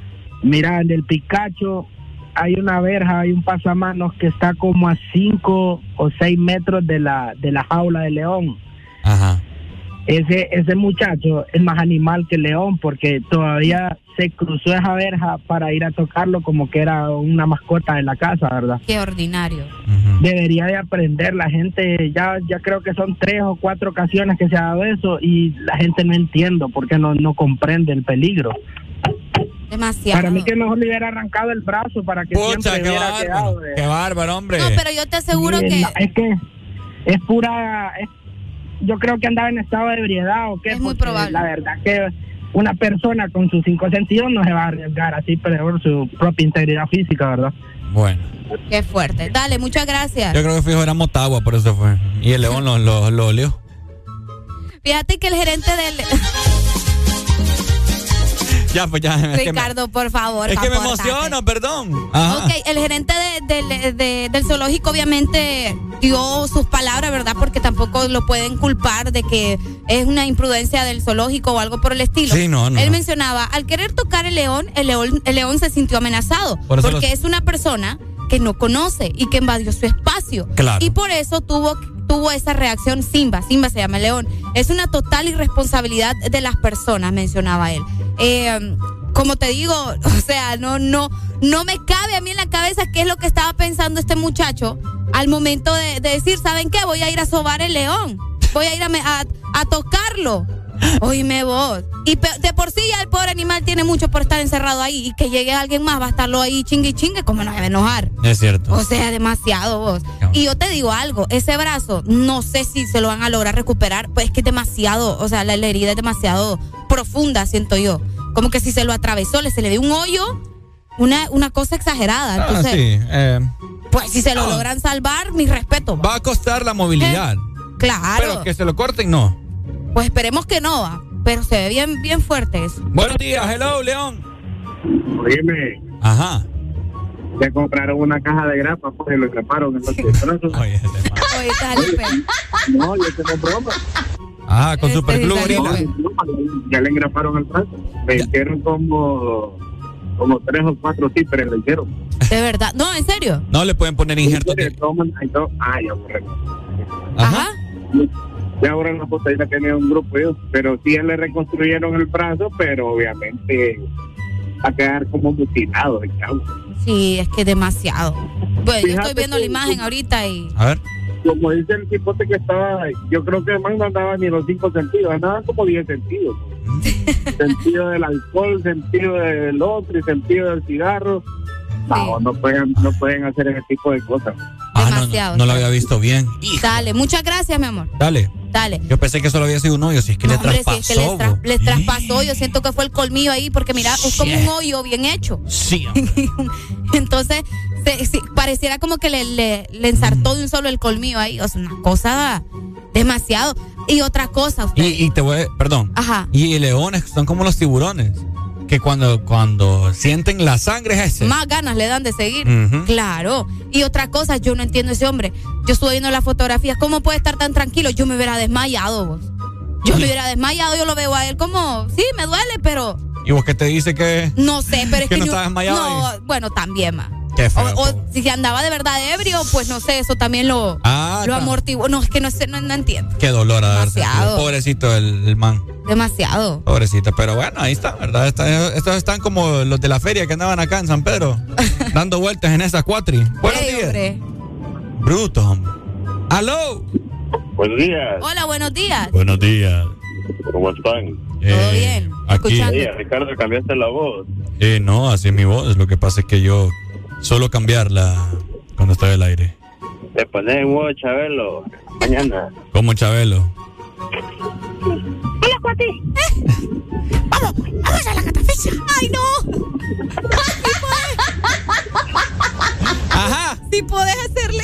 Mira, en el Picacho hay una verja, hay un pasamanos que está como a 5 o 6 metros de la, de la jaula del león. Ajá. Ese, ese muchacho es más animal que el león porque todavía se cruzó esa verja para ir a tocarlo como que era una mascota de la casa, ¿verdad? Qué ordinario. Debería de aprender la gente, ya ya creo que son tres o cuatro ocasiones que se ha dado eso y la gente no entiende porque no, no comprende el peligro. Demasiado. Para mí que mejor le hubiera arrancado el brazo para que Pucha, siempre qué hubiera bárbaro. quedado. de- Qué bárbaro, hombre. No, pero yo te aseguro que es que es pura es, yo creo que andaba en estado de ebriedad o qué. Es muy probable. La verdad que una persona con sus cinco sentidos no se va a arriesgar así por su propia integridad física, ¿verdad? Bueno. Qué fuerte. Dale, muchas gracias. Yo creo que fijo era Motagua, por eso fue. Y el león lo, lo, lo olió. Fíjate que el gerente del... Ya, pues ya. me- Ricardo, por favor. Es que me emociono, perdón. Ajá. Ok, el gerente de- del- de- del zoológico obviamente dio sus palabras, ¿verdad? Porque tampoco lo pueden culpar de que es una imprudencia del zoológico o algo por el estilo. Sí, no, no, Él mencionaba, al querer tocar el león, el león, el león se sintió amenazado. Por porque los- es una persona que no conoce y que invadió su espacio. Claro. Y por eso tuvo tuvo esa reacción Simba, Simba se llama león. Es una total irresponsabilidad de las personas, mencionaba él. Eh, como te digo, o sea, no, no, no me cabe a mí en la cabeza qué es lo que estaba pensando este muchacho al momento de, de decir, ¿saben qué? Voy a ir a sobar el león. Voy a ir a, a tocarlo. Oíme vos. Y de por sí ya el pobre animal tiene mucho por estar encerrado ahí y que llegue alguien más va a estarlo ahí chingue y chingue, como no se va a enojar. Es cierto. O sea, demasiado vos. Y yo te digo algo, ese brazo, no sé si se lo van a lograr recuperar, pues es que es demasiado, o sea, la, la herida es demasiado profunda, siento yo. Como que si se lo atravesó, le se le dio un hoyo, una, una cosa exagerada. Ah, Entonces, sí. eh, pues si se lo logran salvar, mi respeto. va a costar la movilidad. Claro. Pero que se lo corten, no. Pues esperemos que no, va. pero se ve bien, bien fuerte eso. Buenos días, hello, León. Oíme, Ajá. le compraron una caja de grapa porque lo graparon en los brazos. Oye, Jalipe. No, yo tengo broma. Ajá, con superglue No, ahorita. ya le engraparon el brazo. Le hicieron como, como tres o cuatro títeres, le hicieron. De verdad. No, en serio. No le pueden poner Ah, ya borré. Ajá. Ya borré la foto, ahí tenía un grupo ellos. Pero sí, le reconstruyeron el brazo, pero obviamente va a quedar como mutilado el chavo. Sí, es que demasiado. Bueno, yo estoy viendo la imagen ahorita y. A ver. Como dice el tipote que estaba, yo creo que el man no andaba ni los cinco sentidos, andaban como diez sentidos. sentido del alcohol, sentido del otro y sentido del cigarro. No, no pueden, no pueden hacer ese tipo de cosas. Ah, no, Demasiado. no, no lo había visto bien. Dale, muchas gracias, mi amor. Dale. Yo pensé que solo había sido un hoyo, si es que le Hombre, si traspasó. es que les, tra- les traspasó, yo siento que fue el colmillo ahí, porque mira, es como un hoyo bien hecho. Sí. Entonces, se- pareciera como que le, le, le ensartó de un solo el colmillo ahí. O sea, una cosa demasiado. Y otra cosa, usted. Y, y te voy, a- perdón. Ajá. Y leones son como los tiburones, que cuando cuando sienten la sangre es ese. Más ganas le dan de seguir. Claro. Y otra cosa, yo no entiendo ese hombre. Yo estuve viendo las fotografías. ¿Cómo puede estar tan tranquilo? Yo me hubiera desmayado, vos. Yo me hubiera desmayado. Yo lo veo a él como, sí, me duele, pero Y vos que te dice que no sé. Pero es Que que, no yo- desmayado No, bueno, también, ma. Qué feo, O, o si se andaba de verdad ebrio, pues no sé, eso también lo, Ah, lo amortiguó. No, es que no sé, no, no entiendo. Qué dolor haber Demasiado. Pobrecito el, el man. Demasiado. Pobrecito. Pero bueno, ahí está, ¿verdad? Está- estos están como los de la feria que andaban acá en San Pedro, dando vueltas en esa cuatri. Buenos días. hombre. Bruto, hombre. ¡Aló! Buenos días. Hola, buenos días. Buenos días. ¿Cómo están? Todo bien. Aquí. Escuchando. Oye, Ricardo, cambiaste la voz. Eh, no, así es mi voz. Lo que pasa es que yo suelo cambiarla cuando estoy al aire. Te pones en modo Chabelo. Mañana. Como Chabelo. Hola, cuate. Vamos, vamos a la catafixia. ¡Ay, no! Ajá. Si podés hacerle.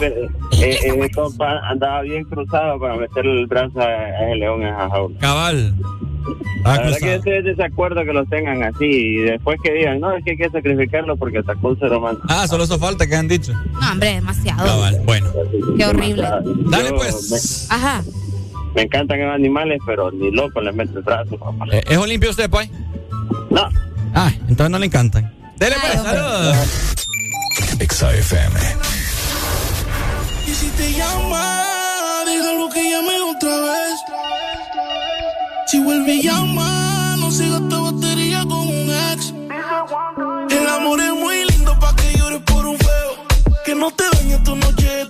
Eh, eh, compa andaba bien cruzado para meterle el brazo a, a ese león en esa jaula. Cabal. La verdad que estoy en desacuerdo que los tengan así y después que digan, no, es que hay que sacrificarlo porque atacó un ser humano. Ah, solo eso falta que han dicho. No, hombre, demasiado. Cabal. Bueno. Qué horrible. Dale, Yo pues. Ajá. Me, me encantan los animales, pero ni loco le meto el brazo, papá. Eh, ¿Es Olimpio usted, pues? No. Ah, entonces no le encantan. Dele, pues. Saludos. XAFM. Si te llama, déjalo que llame otra vez. Si vuelve y llama, no siga esta batería con un ex. El amor es muy lindo pa' que llores por un feo. Que no te dañe tu noche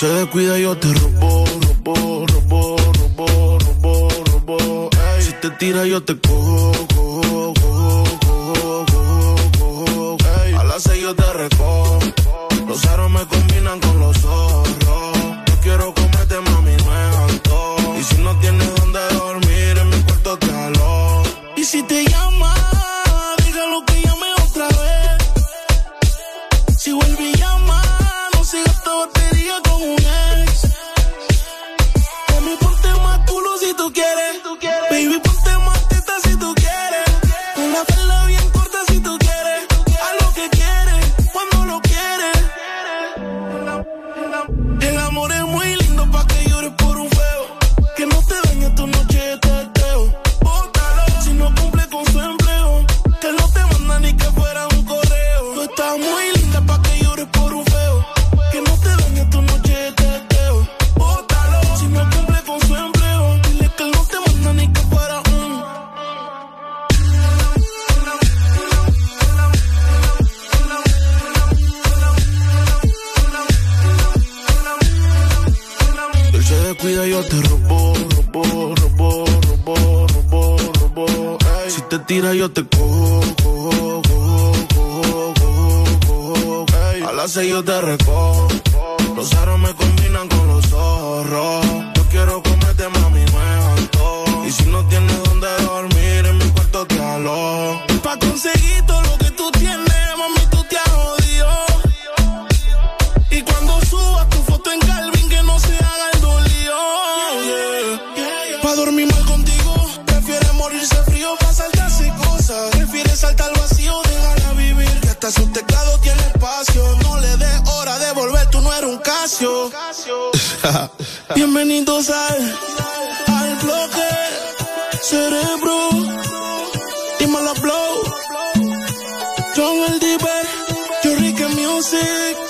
se descuida yo te robo, robo, robo, robo, robo, robo. Si te tira yo te cojo, cojo, cojo, cojo, cojo, cojo. Ey, a las seis yo te recojo. Los aros me combinan con los zorros. Yo quiero comerte, mami, no es alto. Y si no tienes donde dormir, en mi cuarto te alo. Y si te llama, Descuida yo te robo, robo, robo, robo, robo, robo. Ey, si te tira yo te cojo, cojo, cojo, cojo, cojo, cojo. Ey, a las seis yo te recojo. Los aros me combinan con los zorros. Yo quiero comerte, mami, es alto. Y si no tienes donde dormir, en mi cuarto te alo. Pa' conseguir todo Bienvenidos al, al bloque cerebro. Dímelo, blow. John el Diver, yo Ricky Music.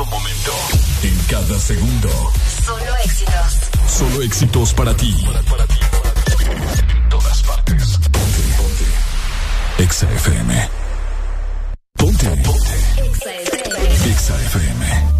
En todo momento. En cada segundo. Solo éxitos. Solo éxitos para ti. En todas partes. Ponte. Ponte. Exa FM. Ponte. Ponte. Exa FM.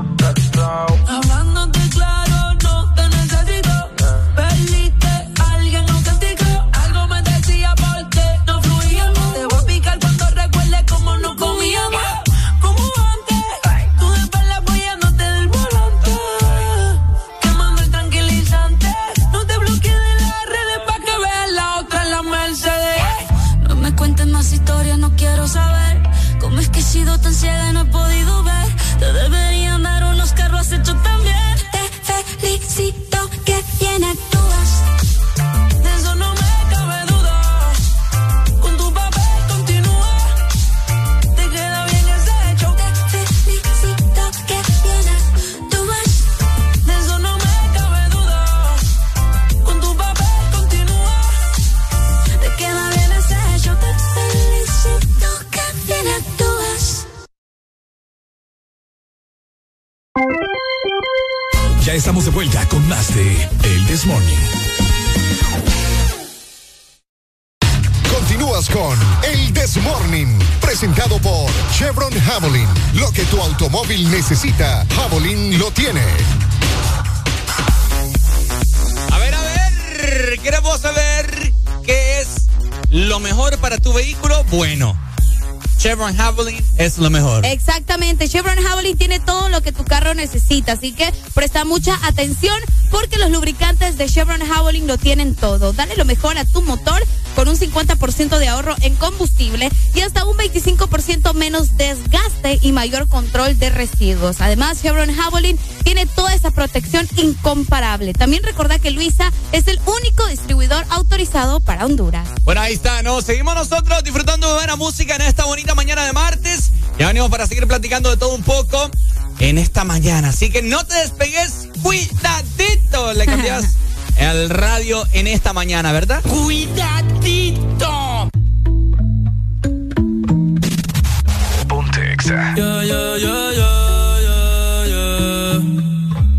Estamos de vuelta con más de El This Morning. Continúas con El This Morning, presentado por Chevron Javelin. Lo que tu automóvil necesita, Javelin lo tiene. A ver, a ver, queremos saber qué es lo mejor para tu vehículo. Bueno, Chevron Javelin es lo mejor. Exactamente, Chevron Javelin tiene todo lo que tu carro necesita, así que presta mucha atención porque los lubricantes de Chevron Javelin lo tienen todo. Dale lo mejor a tu motor con un 50% de ahorro en combustible y hasta un 25% menos desgaste y mayor control de residuos. Además, Chevron Javelin tiene toda esa protección incomparable. También recordá que Luisa es el único distribuidor autorizado para Honduras. Bueno, ahí está, ¿no? Seguimos nosotros disfrutando de buena música en esta bonita mañana de martes. Ya venimos para seguir platicando de todo un poco en esta mañana. Así que no te despegues, cuidadito. Le cambias el radio en esta mañana, ¿verdad? Cuidadito. Ponte Exa. Yeah.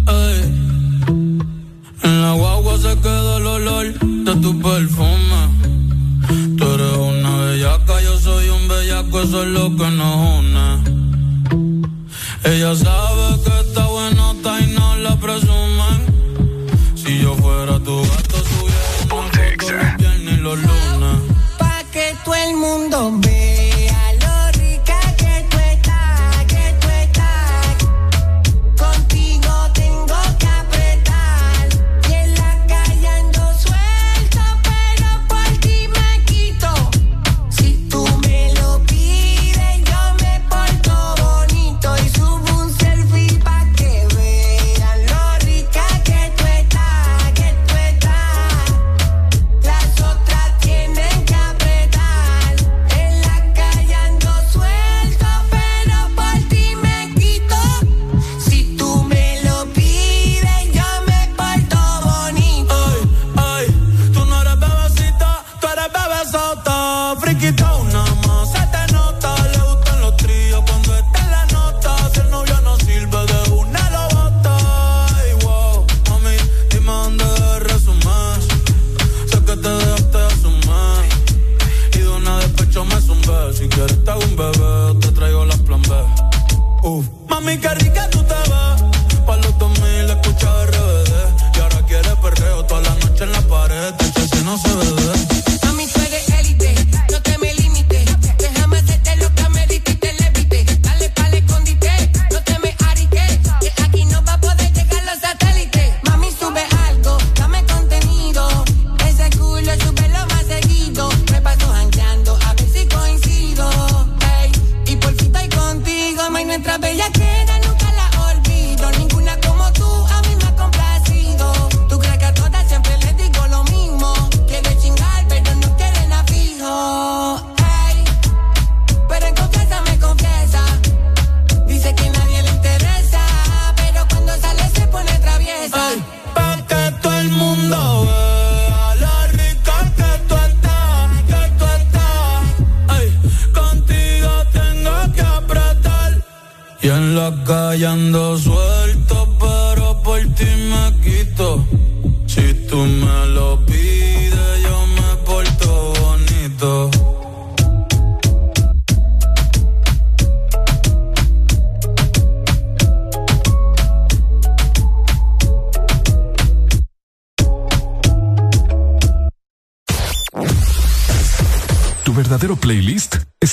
Ey. En la guagua se queda el olor de tu perfume. Bellaco, eso es lo que nos une. Ella sabe que está buenota y no la presumen. Si yo fuera tu gato, tuviera un ni los lunes. Pa' que todo el mundo vea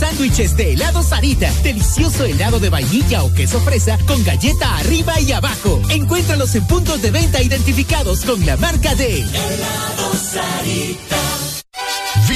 Sándwiches de helado Sarita. Delicioso helado de vainilla o queso fresa con galleta arriba y abajo. Encuéntralos en puntos de venta identificados con la marca de Helado Sarita.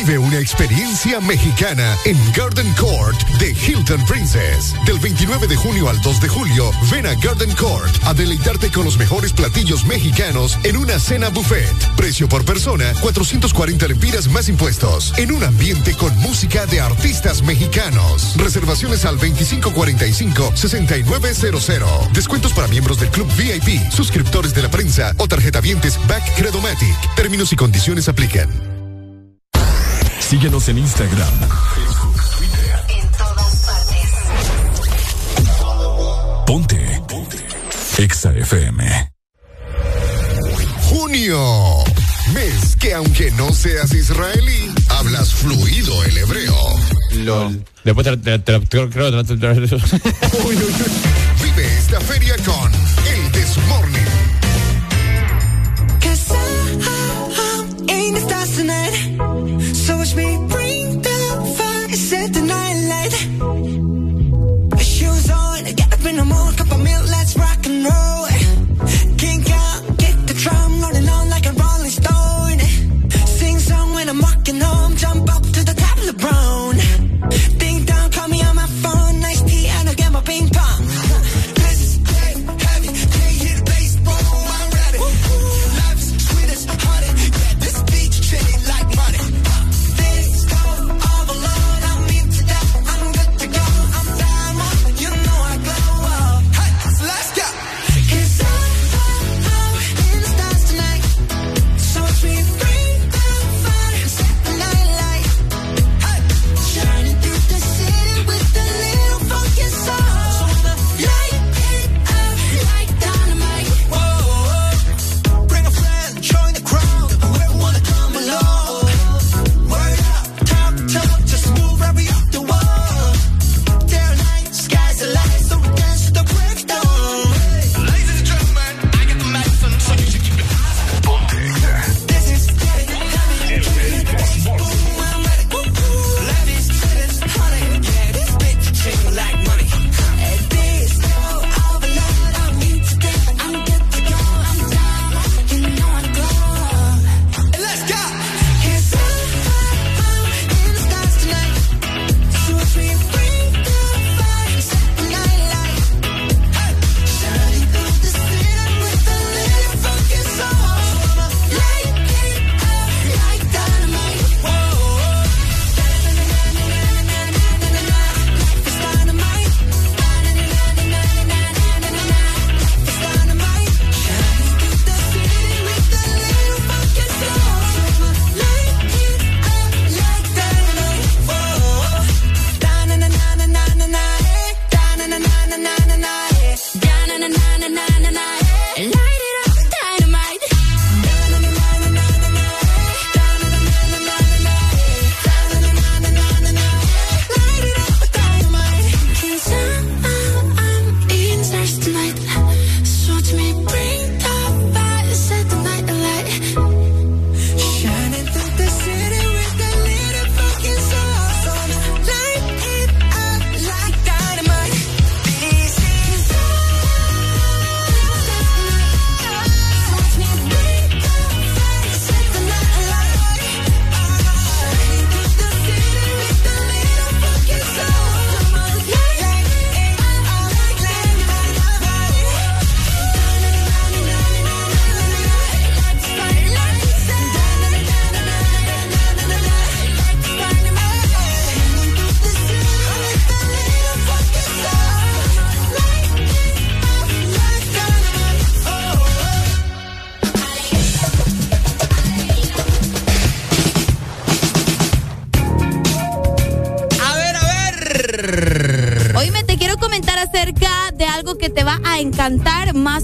Vive una experiencia mexicana en Garden Court de Hilton Princess. Del 29 de junio al 2 de julio, ven a Garden Court a deleitarte con los mejores platillos mexicanos en una cena buffet. Precio por persona, 440 lempiras más impuestos. En un ambiente con música de artistas mexicanos. Reservaciones al 2545-6900. Descuentos para miembros del Club VIP, suscriptores de la prensa o tarjetavientes Back Credomatic. Términos y condiciones aplican. Síguenos en Instagram, Facebook, Twitter. En todas partes. Ponte. Ponte. Exa FM. Junio. Mes que aunque no seas israelí, hablas fluido el hebreo. LOL. Después te, te, te, creo que Vive esta feria con El Desmorning.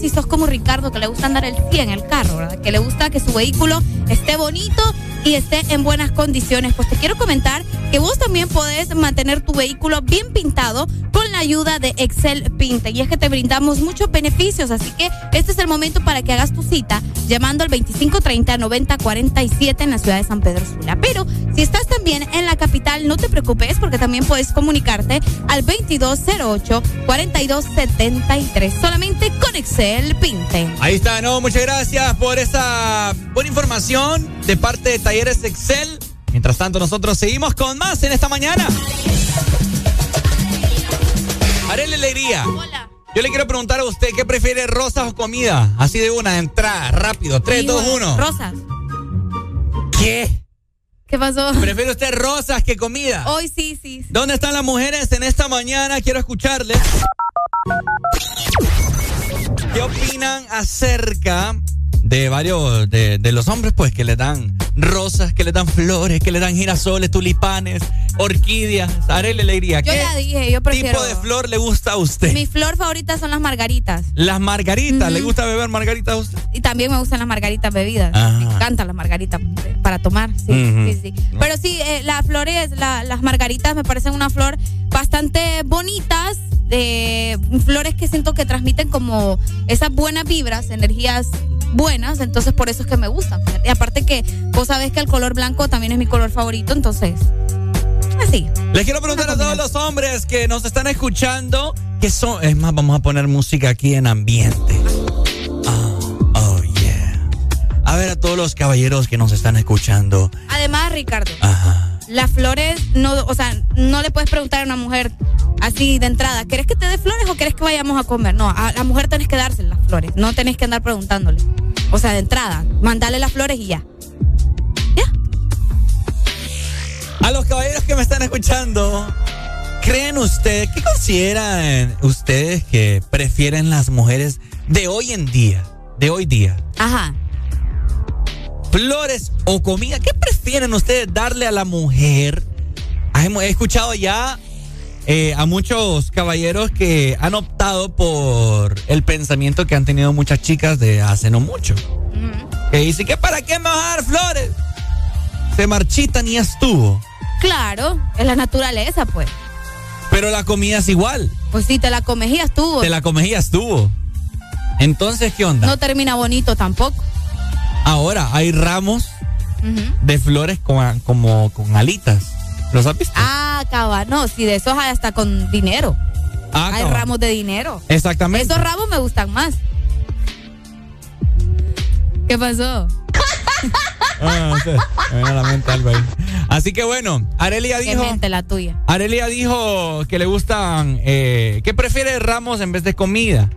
Si sos como Ricardo, que le gusta andar el 100 en el carro, ¿verdad? Que le gusta que su vehículo esté bonito y esté en buenas condiciones. Pues te quiero comentar que vos también podés mantener tu vehículo bien pintado con la ayuda de Excel Pinta. Y es que te brindamos muchos beneficios, así que este es el momento para que hagas tu cita llamando al 2530-9047 en la ciudad de San Pedro Sula. Capital, no te preocupes porque también puedes comunicarte al 2208-4273 solamente con Excel Pinte. Ahí está, no, muchas gracias por esa buena información de parte de Talleres Excel. Mientras tanto, nosotros seguimos con más en esta mañana. Arele Alegría. Hola. Yo le quiero preguntar a usted, ¿qué prefiere, rosas o comida? Así de una, entrada, rápido. 3, 2, 1. Rosas. ¿Qué? ¿Qué pasó? ¿Prefiere usted rosas que comida? Hoy sí, sí. sí. ¿Dónde están las mujeres en esta mañana? Quiero escucharles. ¿Qué opinan acerca de varios, de, de, los hombres, pues, que le dan rosas, que le dan flores, que le dan girasoles, tulipanes, orquídeas, arele alegría. Yo ¿Qué ya dije, yo prefiero. tipo de flor le gusta a usted? Mi flor favorita son las margaritas. Las margaritas, uh -huh. ¿le gusta beber margaritas a usted? Y también me gustan las margaritas bebidas. Ajá. Me encantan las margaritas para tomar, sí, uh -huh. sí, sí. Pero sí, eh, las flores, la, las margaritas me parecen una flor bastante bonitas, de flores que siento que transmiten como esas buenas vibras, energías buenas, entonces por eso es que me gustan. Y aparte que vos sabés que el color blanco también es mi color favorito, entonces así. Les quiero preguntar a todos los hombres que nos están escuchando, que son, es más, vamos a poner música aquí en ambiente. Oh, oh yeah. A ver a todos los caballeros que nos están escuchando. Además, Ricardo. Ajá. Las flores, no, o sea, no le puedes preguntar a una mujer así de entrada, ¿querés que te dé flores o querés que vayamos a comer? No, a la mujer tenés que darse las flores, no tenés que andar preguntándole. O sea, de entrada, mandale las flores y ya. Ya. A los caballeros que me están escuchando, ¿creen ustedes, qué consideran ustedes que prefieren las mujeres de hoy en día? De hoy día. Ajá. Flores o comida, ¿qué prefieren ustedes darle a la mujer? He escuchado ya eh, a muchos caballeros que han optado por el pensamiento que han tenido muchas chicas de hace no mucho. Uh -huh. Que dicen que para qué me vas a dar flores. Se marchitan y estuvo. Claro, es la naturaleza, pues. Pero la comida es igual. Pues sí, te la ya estuvo. Te la ya estuvo. Entonces, ¿qué onda? No termina bonito tampoco. Ahora, hay ramos uh -huh. de flores con, como con alitas. ¿Los has visto? Ah, cabal. No, si de esos hay hasta con dinero. Ah, hay cabal. ramos de dinero. Exactamente. Esos ramos me gustan más. ¿Qué pasó? ah, no sé. Me viene a la mente algo ahí. Así que bueno, Arelia dijo. Mente la tuya. Arelia dijo que le gustan. Eh, que prefiere ramos en vez de comida.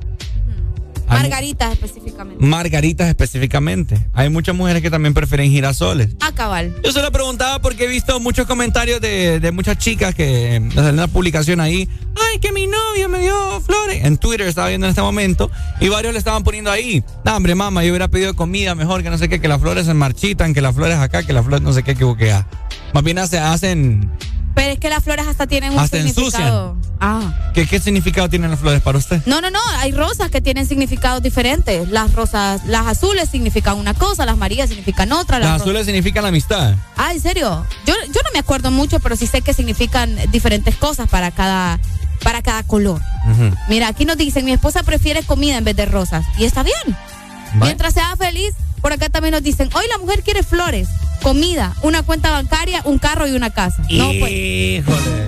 Margaritas específicamente. Margaritas específicamente. Hay muchas mujeres que también prefieren girasoles. Ah, cabal. Yo se lo preguntaba porque he visto muchos comentarios de, de muchas chicas que en una publicación ahí. Ay, que mi novio me dio flores. En Twitter estaba viendo en este momento. Y varios le estaban poniendo ahí. No, hombre, mamá, yo hubiera pedido comida mejor que no sé qué, que las flores se marchitan, que las flores acá, que las flores no sé qué, que buquea. Más bien hace, hacen. Pero es que las flores hasta tienen un hasta significado. Ensucian. Ah. ¿Qué, ¿Qué significado tienen las flores para usted? No, no, no. Hay rosas que tienen significados diferentes. Las rosas, las azules significan una cosa, las amarillas significan otra. Las, las azules significan la amistad. Ah, ¿en serio? Yo, yo no me acuerdo mucho, pero sí sé que significan diferentes cosas para cada, para cada color. Uh -huh. Mira, aquí nos dicen, mi esposa prefiere comida en vez de rosas. Y está bien. Bye. Mientras sea feliz, por acá también nos dicen, hoy la mujer quiere flores, comida, una cuenta bancaria, un carro y una casa. No, pues. Híjole.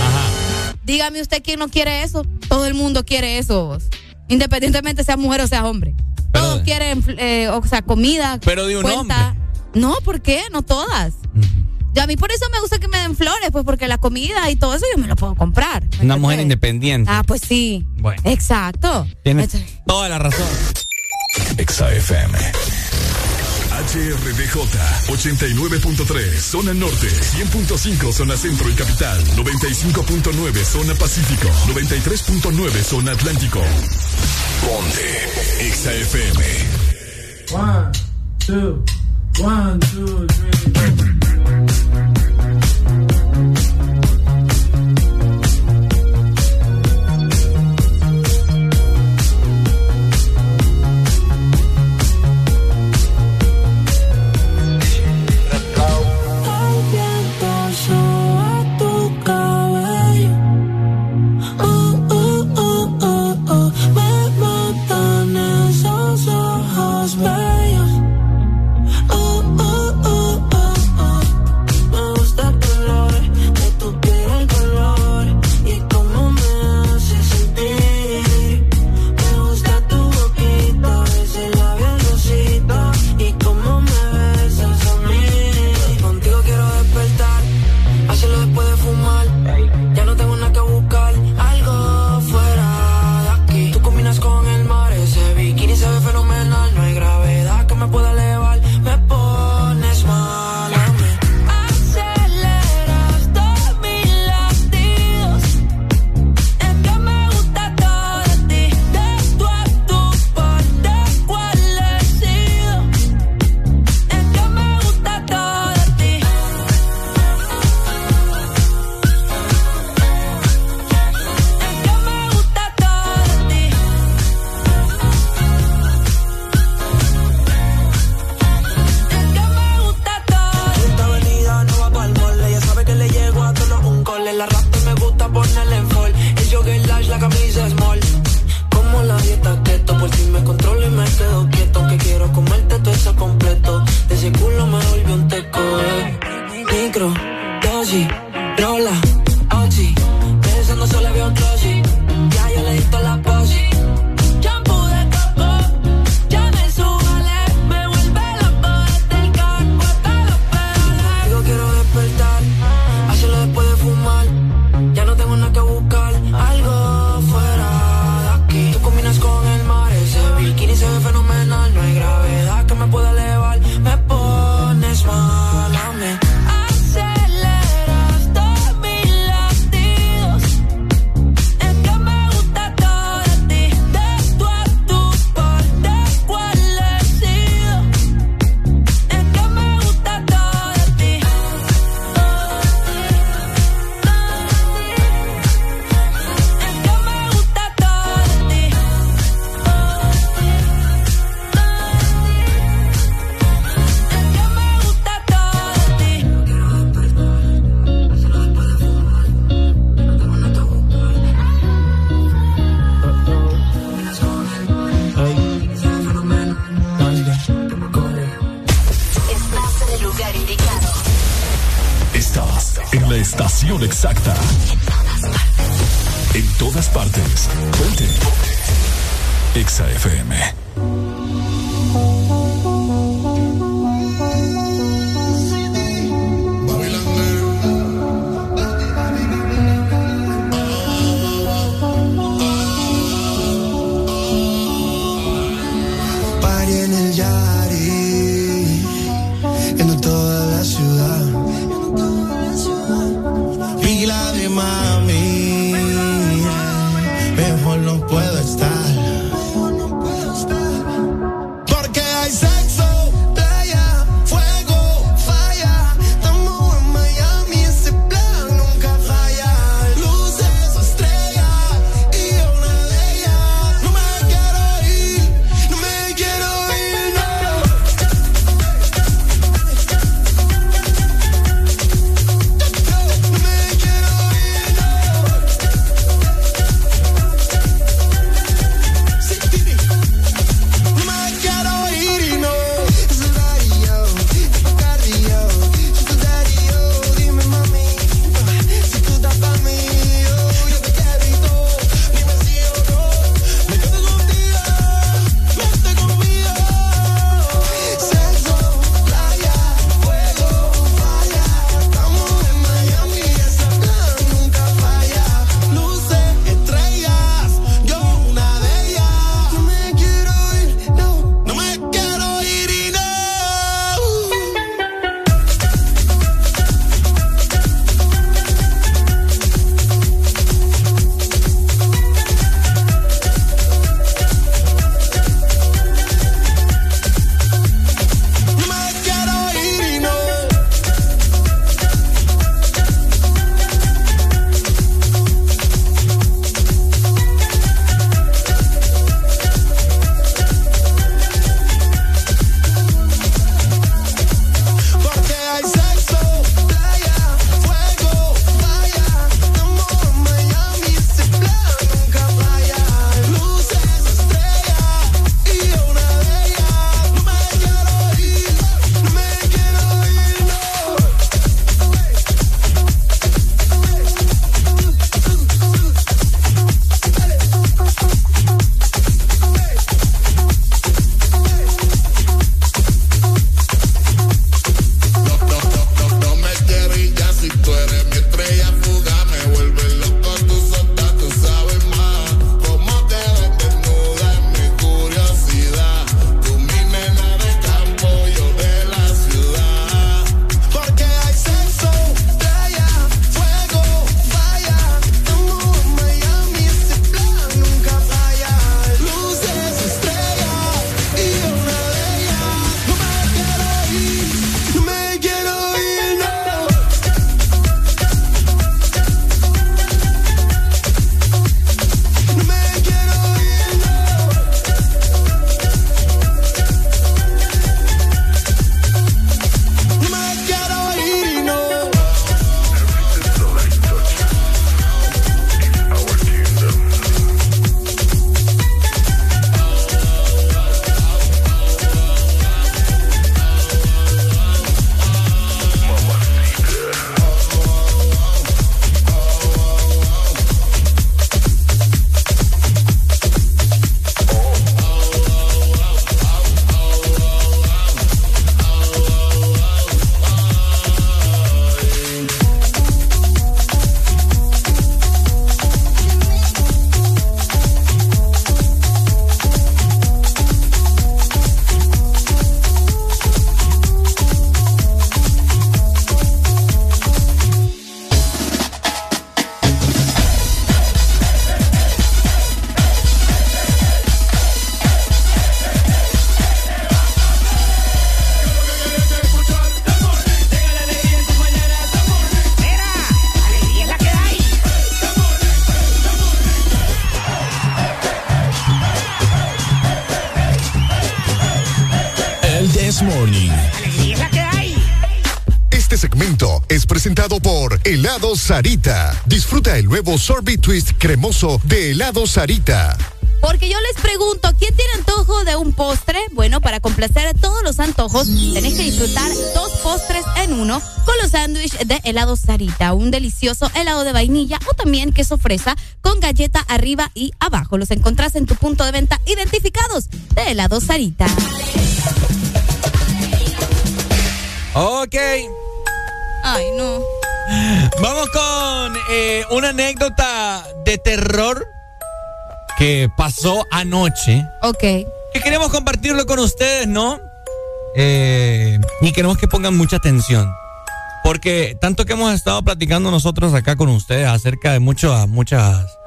Ajá. Dígame usted quién no quiere eso. Todo el mundo quiere eso. Vos. Independientemente sea mujer o sea hombre. Pero Todos quieren, eh, o sea, comida. Pero de un cuenta. No, ¿por qué? No todas. Y a mí por eso me gusta que me den flores, pues porque la comida y todo eso yo me lo puedo comprar. ¿me Una mujer independiente. Ah, pues sí. Bueno. Exacto. Tienes toda la razón. XAFM. HRDJ 89.3 Zona Norte 100.5 Zona Centro y Capital 95.9 Zona Pacífico 93.9 Zona Atlántico. Ponte XAFM 1, 2, 1, 2, 3 Helado Sarita. Disfruta el nuevo Sorbet Twist cremoso de Helado Sarita. Porque yo les pregunto, ¿quién tiene antojo de un postre? Bueno, para complacer todos los antojos, tenés que disfrutar dos postres en uno con los sándwiches de helado Sarita. Un delicioso helado de vainilla o también queso fresa con galleta arriba y abajo. Los encontrás en tu punto de venta identificados de helado Sarita. Ok. Ay, no. Vamos con eh, una anécdota de terror que pasó anoche. Ok. Que queremos compartirlo con ustedes, ¿no? Eh, y queremos que pongan mucha atención. Porque tanto que hemos estado platicando nosotros acá con ustedes acerca de mucho, muchas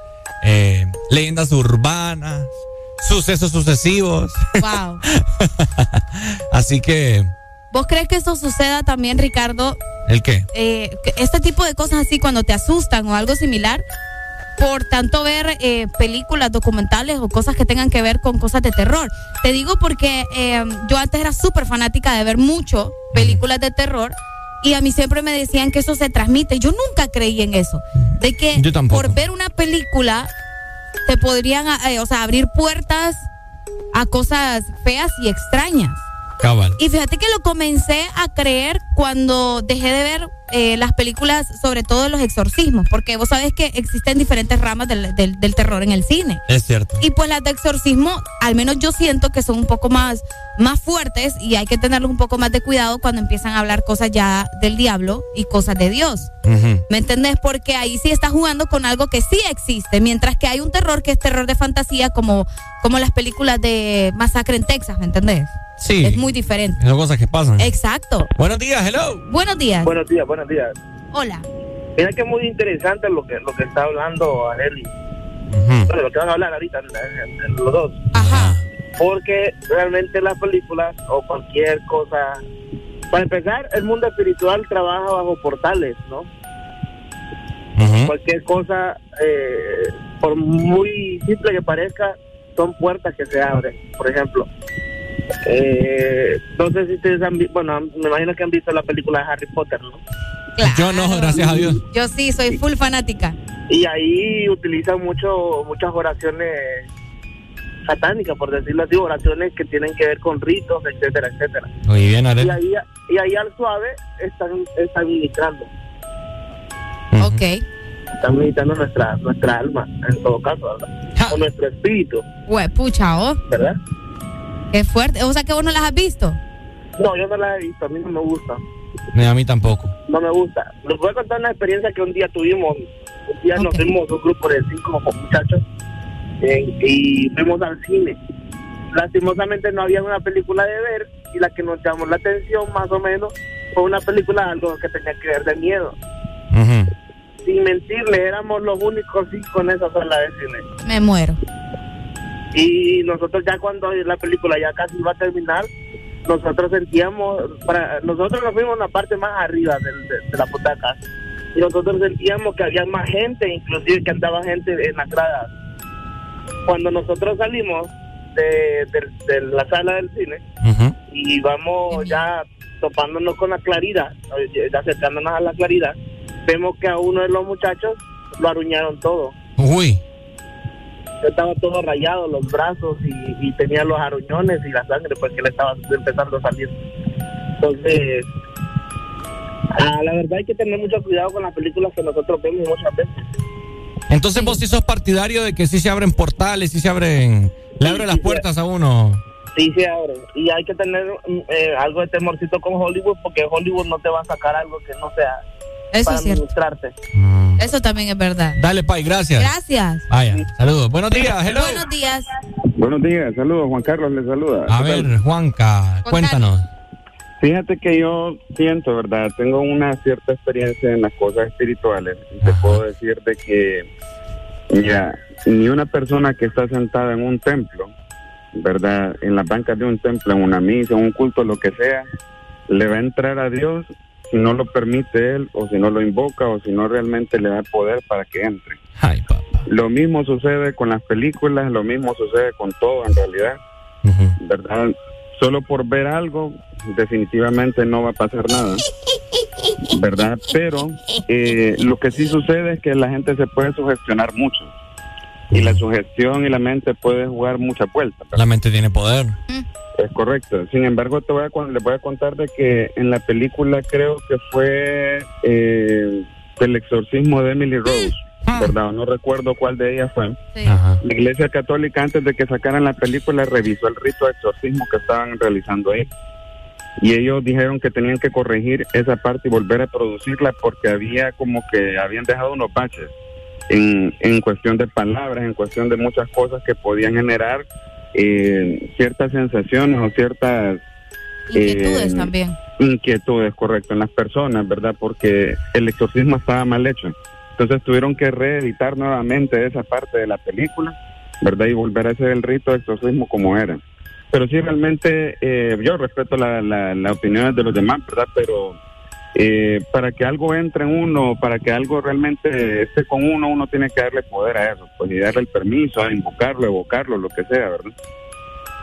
eh, leyendas urbanas, sucesos sucesivos. Wow. Así que. ¿Vos crees que esto suceda también, Ricardo? ¿El qué? Eh, este tipo de cosas así cuando te asustan o algo similar, por tanto ver eh, películas, documentales o cosas que tengan que ver con cosas de terror. Te digo porque eh, yo antes era súper fanática de ver mucho películas de terror y a mí siempre me decían que eso se transmite. Yo nunca creí en eso. De que por ver una película te podrían, eh, o sea, abrir puertas a cosas feas y extrañas. Cabal. Y fíjate que lo comencé a creer cuando dejé de ver eh, las películas, sobre todo los exorcismos, porque vos sabés que existen diferentes ramas del, del- del terror en el cine. Es cierto. Y pues las de exorcismo, al menos yo siento que son un poco más, más fuertes y hay que tenerlos un poco más de cuidado cuando empiezan a hablar cosas ya del diablo y cosas de Dios. ¿Me entendés? Porque ahí sí estás jugando con algo que sí existe, mientras que hay un terror que es terror de fantasía como, como las películas de Masacre en Texas, ¿me entendés? Sí. Es muy diferente. Son cosas que pasan. Exacto. Buenos días, hello. Buenos días. Buenos días, buenos días. Hola. Mira que es muy interesante lo que lo que está hablando Areli. Bueno, lo que van a hablar ahorita los dos. Ajá. Porque realmente las películas o cualquier cosa. Para empezar, el mundo espiritual trabaja bajo portales, ¿no? Cualquier cosa, eh, por muy simple que parezca, son puertas que se abren. Por ejemplo, eh, no sé si ustedes han visto, bueno, me imagino que han visto la película de Harry Potter, ¿no? Yo no, gracias a Dios. Yo sí, soy full fanática. Y ahí utilizan mucho muchas oraciones satánicas, por decirlo así, oraciones que tienen que ver con ritos, etcétera, etcétera. Muy bien, Y Arel. ahí, y ahí al suave están, están ministrando, Ok. están ministrando nuestra, nuestra alma, en todo caso, ¿verdad? O nuestro espíritu, Hue, pucha, oh. ¿verdad? Qué fuerte. O sea que vos no las has visto. No, yo no la he visto, a mí no me gusta, Ni a mí tampoco. no me gusta. Les voy a contar una experiencia que un día tuvimos, un día nos fuimos un grupo de cinco muchachos eh, y fuimos al cine. Lastimosamente no había una película de ver y la que nos llamó la atención más o menos fue una película algo que tenía que ver de miedo. Sin mentirle, éramos los únicos cinco en esa sala de cine. Me muero. Y nosotros ya cuando la película ya casi iba a terminar, nosotros sentíamos, para nosotros nos fuimos en la parte más arriba del- de, de la butaca y nosotros sentíamos que había más gente, inclusive que andaba gente en las gradas. Cuando nosotros salimos de, de- de la sala del cine y vamos ya topándonos con la claridad, acercándonos a la claridad, vemos que a uno de los muchachos lo aruñaron todo Uy. Estaba todo rayado, los brazos y, y tenía los aruñones y la sangre porque le estaba empezando a salir. Entonces, ah, la verdad hay que tener mucho cuidado con las películas que nosotros vemos muchas veces. Entonces vos sí sos partidario de que sí se abren portales, sí se abren, le abren las puertas a uno. Sí, se abren. Y hay que tener eh, algo de temorcito con Hollywood porque Hollywood no te va a sacar algo que no sea Eso para es cierto. administrarte. Eso también es verdad. Dale, Pai, gracias. Gracias. Vaya, saludos. Buenos días, hello. Buenos días. Buenos días, saludos, Juan Carlos le saluda. A ver, Juanca, cuéntanos. Fíjate que yo siento, ¿verdad? Tengo una cierta experiencia en las cosas espirituales y te puedo decir de que, mira, ni una persona que está sentada en un templo, ¿verdad? En las bancas de un templo, en una misa, en un culto, lo que sea, le va a entrar a Dios si no lo permite él o si no lo invoca o si no realmente le da poder para que entre. Lo mismo sucede con las películas, lo mismo sucede con todo en realidad, ¿verdad? Solo por ver algo, definitivamente no va a pasar nada, ¿verdad? Pero eh, lo que sí sucede es que la gente se puede sugestionar mucho. Y la sugestión y la mente puede jugar muchas vueltas. ¿verdad? La mente tiene poder. Es correcto. Sin embargo, te voy a, les voy a contar de que en la película creo que fue eh, El exorcismo de Emily Rose, ¿verdad? No recuerdo cuál de ellas fue. La Iglesia Católica, antes de que sacaran la película, revisó el rito de exorcismo que estaban realizando ahí. Y ellos dijeron que tenían que corregir esa parte y volver a producirla porque había como que habían dejado unos baches en, en cuestión de palabras, en cuestión de muchas cosas que podían generar eh, ciertas sensaciones o ciertas Inquietudes eh, también. inquietudes, correcto, en las personas, ¿verdad? Porque el exorcismo estaba mal hecho. Entonces tuvieron que reeditar nuevamente esa parte de la película, ¿verdad? Y volver a hacer el rito de exorcismo como era. Pero sí, realmente eh, yo respeto la, la, las opiniones de los demás, ¿verdad? Pero eh, para que algo entre en uno, para que algo realmente esté con uno, uno tiene que darle poder a eso, pues y darle el permiso, a invocarlo, evocarlo, lo que sea, ¿verdad?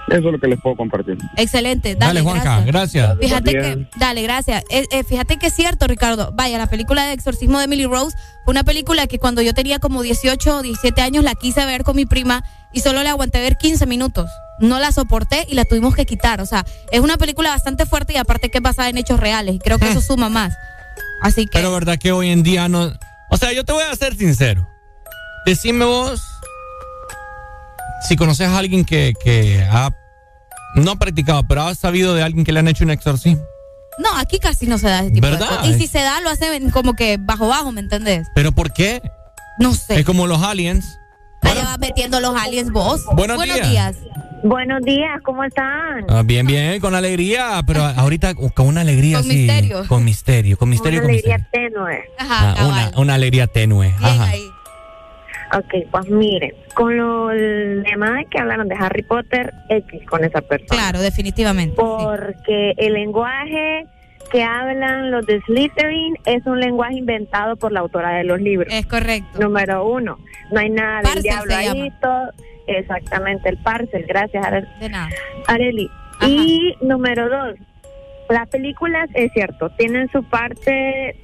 Eso es lo que les puedo compartir. Excelente. Dale, Dale, Juanca, gracias. Fíjate que, dale, gracias. Eh, eh, fíjate que es cierto, Ricardo. Vaya, la película de Exorcismo de Emily Rose fue una película que cuando yo tenía como 18 o 17 años la quise ver con mi prima y solo le aguanté ver 15 minutos. No la soporté y la tuvimos que quitar. O sea, es una película bastante fuerte y aparte que es basada en hechos reales y creo que eso suma más. Así que, Pero verdad que hoy en día no. O sea, yo te voy a ser sincero. Decime vos si conoces a alguien que, que ha no ha practicado, pero ha sabido de alguien que le han hecho un exorcismo. no, aquí casi no se da ese tipo ¿Verdad? de cosas. Y si se da, lo hacen como que bajo bajo, ¿me entendés? ¿Pero por qué? No sé. Es como los aliens. Allá vas metiendo los aliens vos. Buenos días. días. Buenos días, ¿cómo están? Ah, bien, bien, con alegría, pero ahorita con una alegría Con así. misterio. Con misterio, con misterio, Una con alegría misterio. tenue. Ah, una, una alegría tenue. Ajá. Ok, pues miren, con lo el tema de que hablaron de Harry Potter, X con esa persona. Claro, definitivamente. Porque el lenguaje que hablan los de Slytherin es un lenguaje inventado por la autora de los libros. Es correcto. Número uno, no hay nada del Parcel diablo ahí, todo, exactamente, el parcel, gracias De nada. Areli. Y número dos, las películas, es cierto, tienen su parte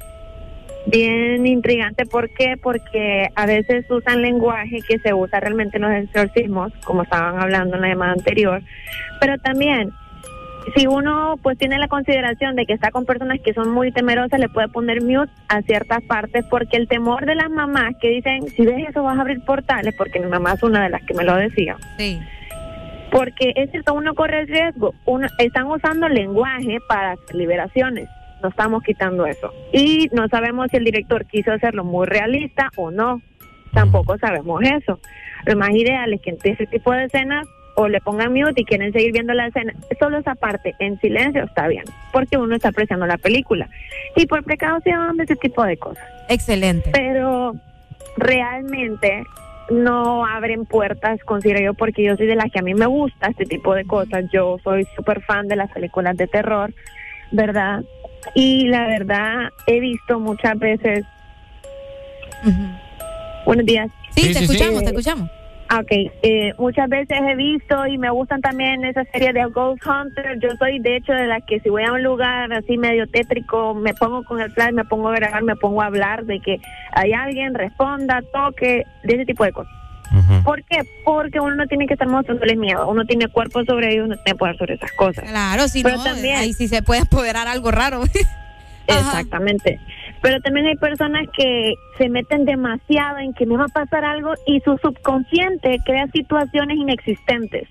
bien intrigante. ¿Por qué? Porque a veces usan lenguaje que se usa realmente en los exorcismos, como estaban hablando en la llamada anterior, pero también si uno pues tiene la consideración de que está con personas que son muy temerosas, le puede poner mute a ciertas partes porque el temor de las mamás que dicen, si ves eso vas a abrir portales, porque mi mamá es una de las que me lo decía. Sí. Porque es cierto, uno corre el riesgo. Uno, están usando lenguaje para liberaciones. No estamos quitando eso. Y no sabemos si el director quiso hacerlo muy realista o no. Tampoco sabemos eso. Lo más ideal es que en ese tipo de escenas o le pongan mute y quieren seguir viendo la escena. Solo esa parte en silencio está bien, porque uno está apreciando la película. Y por precaución de ese tipo de cosas. Excelente. Pero realmente no abren puertas, considero yo, porque yo soy de las que a mí me gusta este tipo de cosas. Yo soy súper fan de las películas de terror, ¿verdad? Y la verdad, he visto muchas veces. Buenos días. Sí, te escuchamos, te escuchamos. Ah, Ok, eh, muchas veces he visto y me gustan también esas series de Ghost Hunter. Yo soy de hecho de las que si voy a un lugar así medio tétrico, me pongo con el flash, me pongo a grabar, me pongo a hablar de que hay alguien, responda, toque, de ese tipo de cosas. ¿Por qué? Porque uno no tiene que estar mostrándole miedo, uno tiene cuerpo sobre ellos, uno tiene poder sobre esas cosas. Claro, si Pero no, también- ahí sí se puede apoderar algo raro. Exactamente. Pero también hay personas que se meten demasiado en que me va a pasar algo y su subconsciente crea situaciones inexistentes.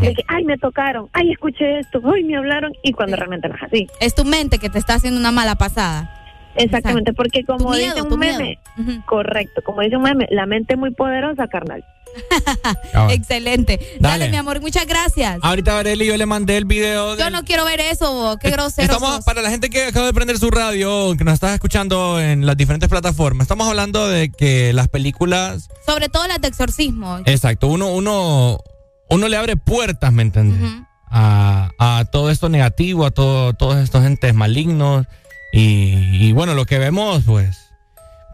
De que, ay, me tocaron, ay, escuché esto, ay, me hablaron, y cuando realmente no es así. Es tu mente que te está haciendo una mala pasada. Exactamente, porque como miedo, dice tu un meme, correcto, como dice un meme, la mente es muy poderosa, carnal. Excelente. Dale. mi amor, muchas gracias. Ahorita Areli yo le mandé el video. Yo no quiero ver eso, qué grosero. Estamos, sos. para la gente que acaba de prender su radio, que nos está escuchando en las diferentes plataformas, estamos hablando de que las películas, Sobre todo las de exorcismo. exacto, uno, uno, uno le abre puertas, ¿me entiendes? a, a todo esto negativo, a todo, todos estos entes malignos. Y, y bueno, lo que vemos, pues,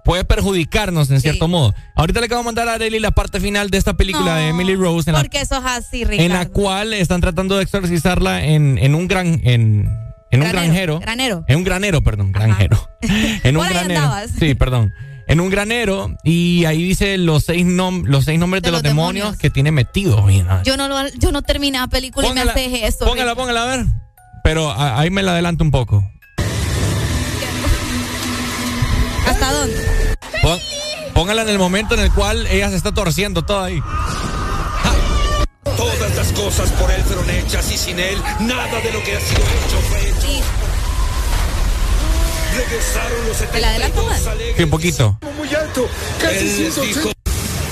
puede perjudicarnos en cierto modo. Ahorita le acabo de mandar a Areli la parte final de esta película de Emily Rose en la, Porque sos así, Ricardo. en la cual están tratando de exorcizarla en, en un gran, en, en un Granero, granjero. granero. En un granero, perdón, granjero. en un granero. andabas. Sí, perdón. en un granero y ahí dice los seis, nom- los seis nombres de, los, demonios, que tiene metidos. Yo no, lo, yo no terminé la película y me haces eso. Póngala, póngala, a ver. Pero a- ahí me la adelanto un poco. Póngala en el momento en el cual ella se está torciendo toda ahí. Todas las cosas por él fueron hechas y sin él nada de lo que ha sido hecho fue hecho. Regresaron los ¿Me la adelanto más? Sí, un poquito. muy alto. Él les dijo,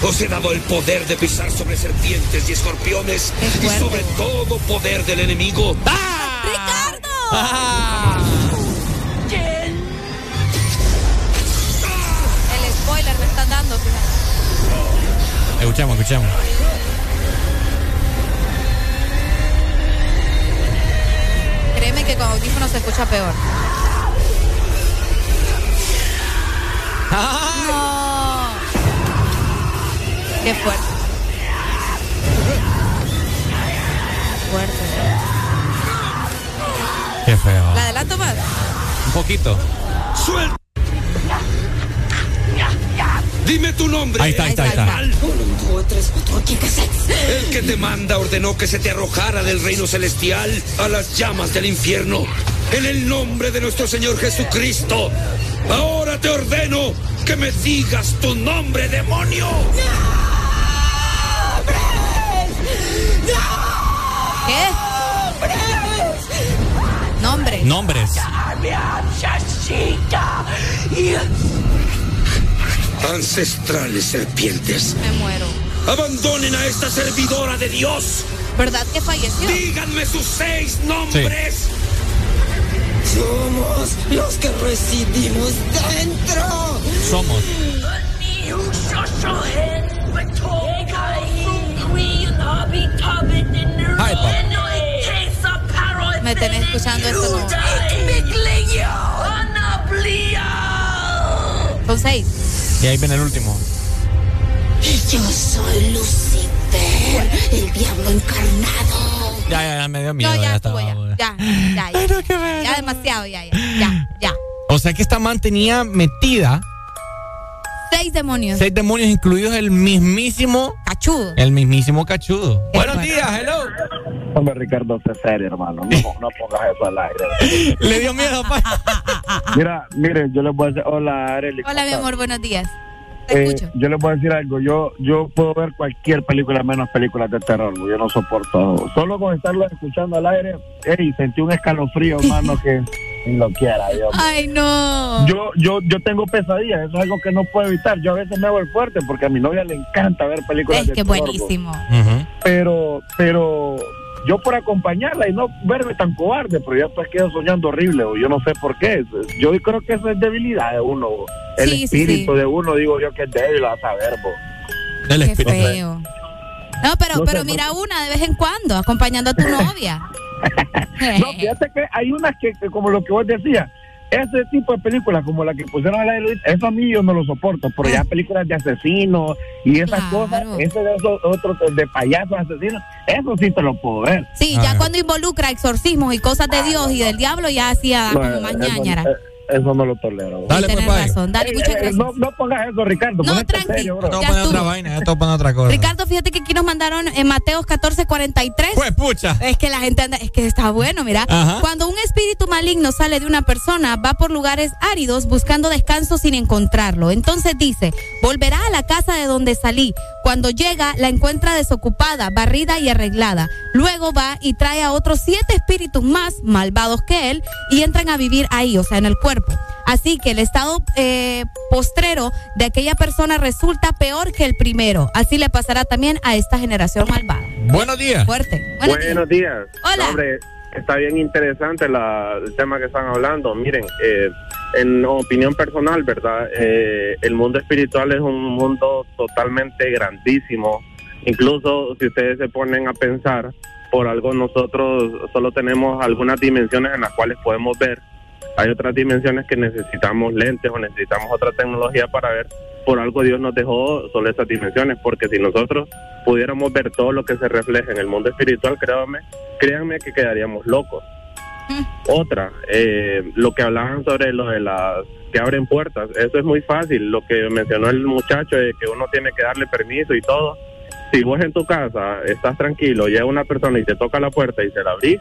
os he dado el poder de pisar sobre serpientes y escorpiones y sobre todo poder del enemigo. El fíjate. Escuchemos, escuchemos. Créeme que con audífonos se escucha peor. No. Qué fuerte. Fuerte. Qué feo. ¿La adelanto más? Un poquito. ¡Suelta! Dime tu nombre. Ahí está, ahí está, ahí está. El que te manda ordenó que se te arrojara del reino celestial a las llamas del infierno. En el nombre de nuestro Señor Jesucristo. Ahora te ordeno que me digas tu nombre, demonio. ¿Qué? Nombres. Nombres. Ancestrales serpientes. Me muero. Abandonen a esta servidora de Dios. ¿Verdad que falleció? Díganme sus seis nombres. Somos los que residimos dentro. Somos. Ay, Me tenés escuchando esto no. Son seis. Y ahí viene el último. Yo soy Lucifer, el diablo encarnado. Ya, ya, ya, me dio miedo. No, ya ya estuvo, ya. estaba- Ya, ya, ya. Ya demasiado, ya, ya. Ya, ya. O sea que esta man tenía metida Seis demonios. seis demonios, incluidos el mismísimo. Cachudo. El mismísimo cachudo. Buenos días, hello. Hombre, Ricardo, sé serio, hermano. No, no pongas eso al aire. Le dio miedo, pa. Mira, mire, yo les voy a decir, hola, Arely. Hola, mi amor, buenos días. Eh, yo les voy a decir algo, yo yo puedo ver cualquier película menos películas de terror, yo no soporto. Solo con estarlo escuchando al aire, ey, sentí un escalofrío, hermano, que lo quiera, Dios. Ay, no. Yo, yo, yo tengo pesadillas, eso es algo que no puedo evitar. Yo a veces me hago el fuerte porque a mi novia le encanta ver películas Es de que terror. buenísimo. Pero, pero yo por acompañarla y no verme tan cobarde, pero ya después quedo soñando horrible, o yo no sé por qué. Yo creo que eso es debilidad de uno. El Sí, espíritu sí. de uno, digo yo que es débil, a saber, bo. El Qué feo. No, pero, No pero sé, mira una de vez en cuando, acompañando a tu novia. No, fíjate que hay unas que, que como lo que vos decías, ese tipo de películas como la que pusieron a la de Luis, eso a mí yo no lo soporto, pero ya películas de asesinos y esas cosas, ese de esos otros de payasos asesinos, eso sí te lo puedo ver. Sí, ya cuando involucra exorcismos y cosas de Dios y del diablo, ya hacía No, como más ñañara. eh, Eso no lo tolero. Dale, Tienes pues, razón. Dale, Eh, muchas eh, gracias. No, no pongas eso, Ricardo. No, tranqui, serio, bro. ya Poner estuvo. otra vaina, ya te voy a poner otra cosa. Ricardo, fíjate que aquí nos mandaron en Mateos 14:43. Pues pucha. Es que la gente anda, es que está bueno, mira. Ajá. Cuando un espíritu maligno sale de una persona, va por lugares áridos buscando descanso sin encontrarlo. Entonces dice, volverá a la casa de donde salí. Cuando llega, la encuentra desocupada, barrida y arreglada. Luego va y trae a otros siete espíritus más malvados que él y entran a vivir ahí, o sea, en el cuerpo. Así que el estado eh, postrero de aquella persona resulta peor que el primero. Así le pasará también a esta generación malvada. Buenos días. Fuerte. Buenos, días. Hola. No, hombre, está bien interesante la- el tema que están hablando. Miren, eh, en opinión personal, ¿verdad? Eh, el mundo espiritual es un mundo totalmente grandísimo. Incluso si ustedes se ponen a pensar, por algo nosotros solo tenemos algunas dimensiones en las cuales podemos ver. Hay otras dimensiones que necesitamos lentes o necesitamos otra tecnología para ver. Por algo Dios nos dejó solo esas dimensiones, porque si nosotros pudiéramos ver todo lo que se refleja en el mundo espiritual, créanme, créanme que quedaríamos locos. Otra, eh, lo que hablaban sobre lo de las que abren puertas, eso es muy fácil. Lo que mencionó el muchacho de que uno tiene que darle permiso y todo. Si vos en tu casa estás tranquilo, llega una persona y te toca la puerta y se la abrís,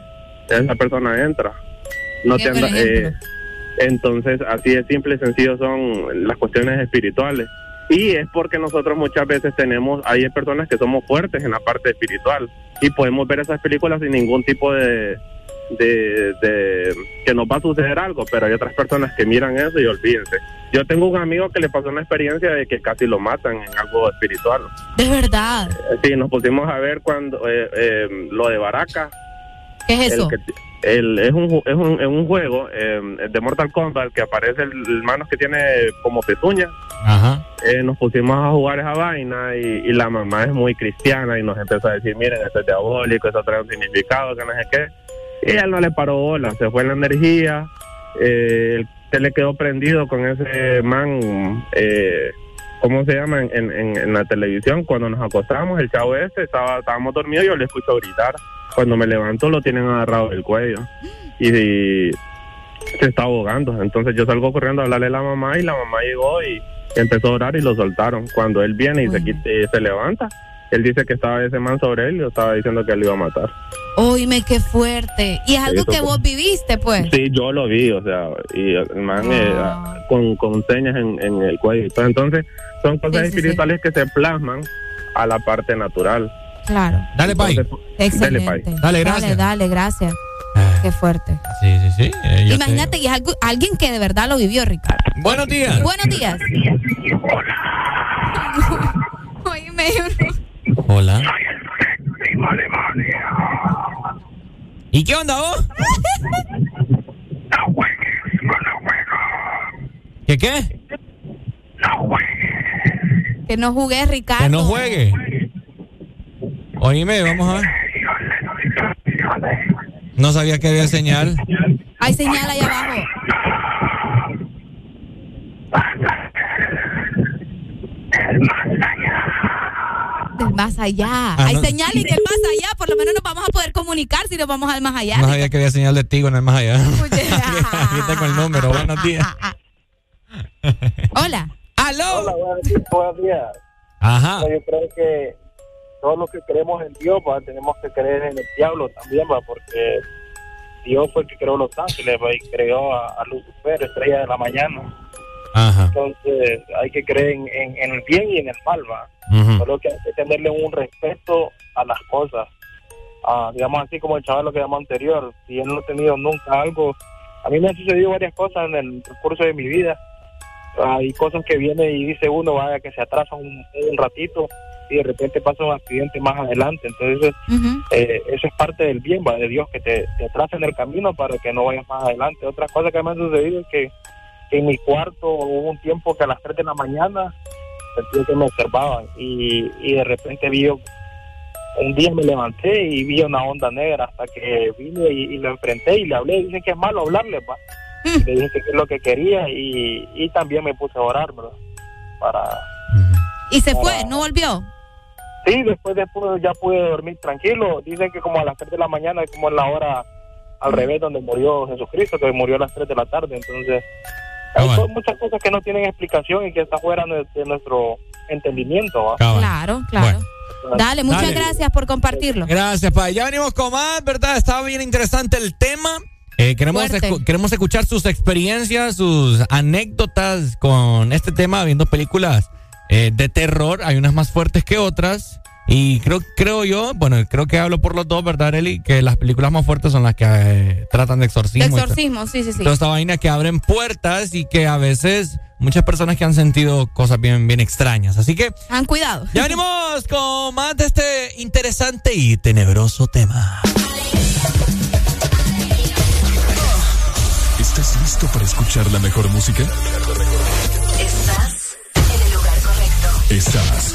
esa persona entra. No te anda, eh, entonces, así de simple y sencillo son las cuestiones espirituales. Y es porque nosotros muchas veces tenemos, hay personas que somos fuertes en la parte espiritual y podemos ver esas películas sin ningún tipo de, de, de que nos va a suceder algo, pero hay otras personas que miran eso y olvídense. Yo tengo un amigo que le pasó una experiencia de que casi lo matan en algo espiritual. De verdad. Eh, Sí, nos pusimos a ver cuando eh, eh, lo de Baraka. ¿Qué es eso? El que- el- es, un, es, un, es un juego eh, de Mortal Kombat que aparece el, el manos que tiene como pezuñas. Ajá. Eh, nos pusimos a jugar esa vaina y, y la mamá es muy cristiana y nos empezó a decir, miren, esto es diabólico, eso trae un significado, que no sé qué. Él no le paró bola, se fue la energía, eh, se le quedó prendido con ese man, eh, ¿cómo se llama? En, en- en la televisión, cuando nos acostamos, el chavo ese, estaba, estábamos dormidos, yo le escucho gritar. Cuando me levanto lo tienen agarrado del cuello y, y se está ahogando. Entonces yo salgo corriendo a hablarle a la mamá y la mamá llegó y empezó a orar y lo soltaron. Cuando él viene y se, y se levanta, él dice que estaba ese man sobre él y yo estaba diciendo que él lo iba a matar. Oíme, qué fuerte. Y es algo Eso que fue- vos viviste, pues. Sí, yo lo vi, o sea, y el man eh, con, con señas en, en el cuello. Entonces, son cosas Sí, sí, sí. espirituales que se plasman a la parte natural. Claro. Dale, Pai. Excelente. Dale, Pai. Dale, gracias. Dale, dale, gracias. Qué fuerte. Sí, sí, sí. eh, Imagínate, y es algo, alguien que de verdad lo vivió, Ricardo. Buenos días. Buenos días. Oíme, Hola. ¿Y qué onda vos? ¿Qué qué? que no jugué, Ricardo. Que no juegue. Oíme, vamos a ver. No sabía que había señal. Hay señal ahí abajo. Del más allá. Ah, Hay no. señal y del más allá. Por lo menos nos vamos a poder comunicar si nos vamos al más allá. No sabía que había señal de Tigo en el más allá. Aquí tengo el número. Buenos días. Hola. ¡Aló! Hola, buenos días, buenos días. Ajá. Yo creo que todos los que creemos en Dios, va, tenemos que creer en el diablo también, va, porque Dios fue el que creó los ángeles va, y creó a, a Lucifer, estrella de la mañana. Ajá. Entonces hay que creer en, en- en el bien y en el mal, va. Ujú. Solo que hay que tenerle un respeto a las cosas. Ah, digamos así como el chaval lo que llamó anterior, si él no ha tenido nunca algo, a mí me han sucedido varias cosas en el curso de mi vida. Hay cosas que viene y dice uno, vaya, que se atrasa un, un ratito y de repente pasa un accidente más adelante. Entonces, eh, eso es parte del bien, va, de Dios, que te, te atrasa en el camino para que no vayas más adelante. Otra cosa que me ha sucedido es que en mi cuarto hubo un tiempo que a las 3 de la mañana sentía que me observaban y, y de repente vi yo- un día me levanté y vi una onda negra hasta que vine y, y lo enfrenté y le hablé. Dicen que es malo hablarle, pa. Y Le dije que es lo que quería y, y también me puse a orar, ¿verdad? Para... Y se fue, no volvió. Sí, después, después ya pude dormir tranquilo. Dicen que como a las 3 de la mañana es como la hora al revés donde murió Jesucristo, que murió a las 3 de la tarde. Entonces, hay muchas cosas que no tienen explicación y que está fuera de, nuestro entendimiento. ¿va? Claro, claro. Dale, muchas Dale. gracias por compartirlo. Gracias, Pai. Ya venimos con más, ¿verdad? Estaba bien interesante el tema. Eh, queremos, escu- queremos escuchar sus experiencias, sus anécdotas con este tema, viendo películas eh, de terror. Hay unas más fuertes que otras. Y creo, creo yo, bueno, creo que hablo por los dos, ¿verdad, Eli? Que las películas más fuertes son las que eh, tratan de De exorcismo. to- exorcismo, sí, sí, sí. Toda esta vaina que abren puertas y que a veces muchas personas que han sentido cosas bien, bien extrañas. Así que Han cuidado. ya venimos con más de este interesante y tenebroso tema. ¿Estás listo para escuchar la mejor música? Estás en el lugar correcto. Estás.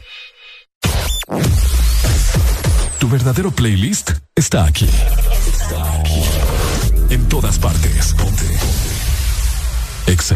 Tu verdadero playlist está aquí. Está aquí. En todas partes. Ponte. Exa.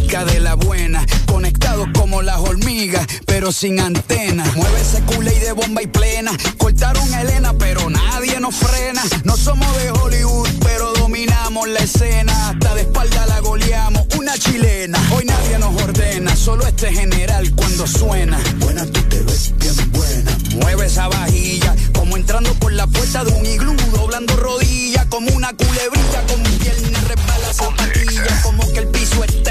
De la buena, conectados como las hormigas, pero sin antena. Mueve ese culé de bomba y plena. Cortaron a Elena, pero nadie nos frena. No somos de Hollywood, pero dominamos la escena. Hasta de espalda la goleamos, una chilena. Hoy nadie nos ordena, solo este general cuando suena. Buena, tú te ves bien buena. Mueve esa vajilla, como entrando por la puerta de un iglú, doblando rodillas, como una culebrilla, con piernas resbala zapatilla, como que el piso está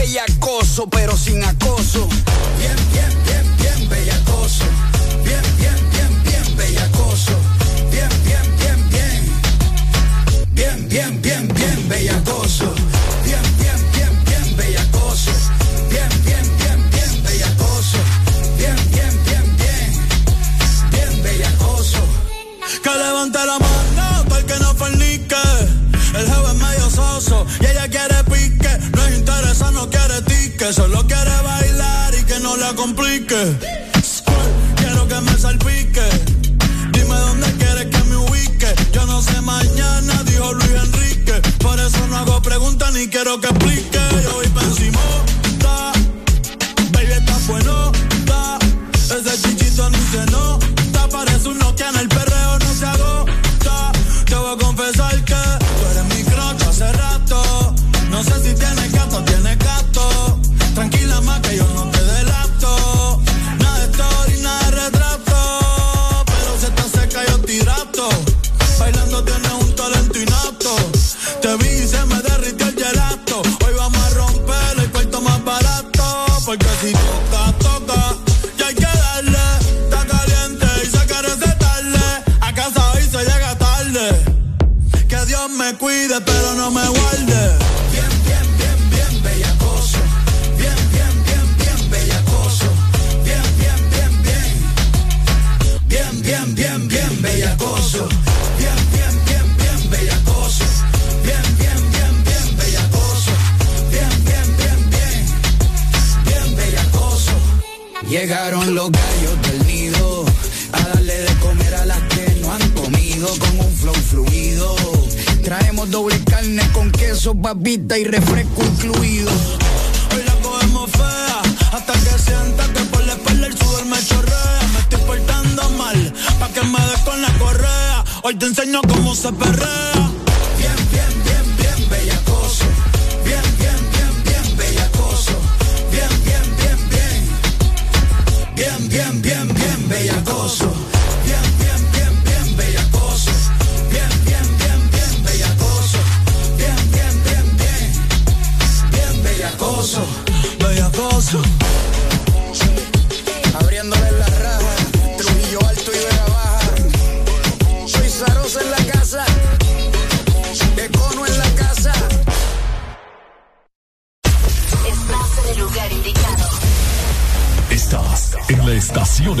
bellacoso, pero sin acoso. Bien, bien, bien, bien bellacoso. Bien, bien, bien, bien bellacoso. Bien, bien, bien, bien. Bien, bien, bien, bien bellacoso. Bien, bien, bien, bien bellacoso. Bien, bien, bien, bien bellacoso. Bien, bien, bien, bien. Bien bellacoso. Que levante la mano para que no fornique. El y ella quiere pique. No es interesa, no quiere tique. Solo quiere bailar y que no la complique. Quiero que me salpique. Dime dónde quieres que me ubique. Yo no sé mañana, dijo Luis Enrique. Por eso no hago preguntas ni quiero que explique. Yo voy pa' encima. Baby, está bueno, Llegaron los gallos del nido a darle de comer a las que no han comido con un flow fluido. Traemos doble carne con queso, papita y refresco incluido. Hoy la cogemos fea hasta que sienta que por la espalda el sudor me chorrea. Me estoy portando mal pa' que me des con la correa. Hoy te enseño cómo se perrea. bellacoso. Bien, bien, bien, bien bellacoso. Bien, bien, bien, bien bellacoso. Bien, bien, bien, bien. Bien bellacoso. Bellacoso.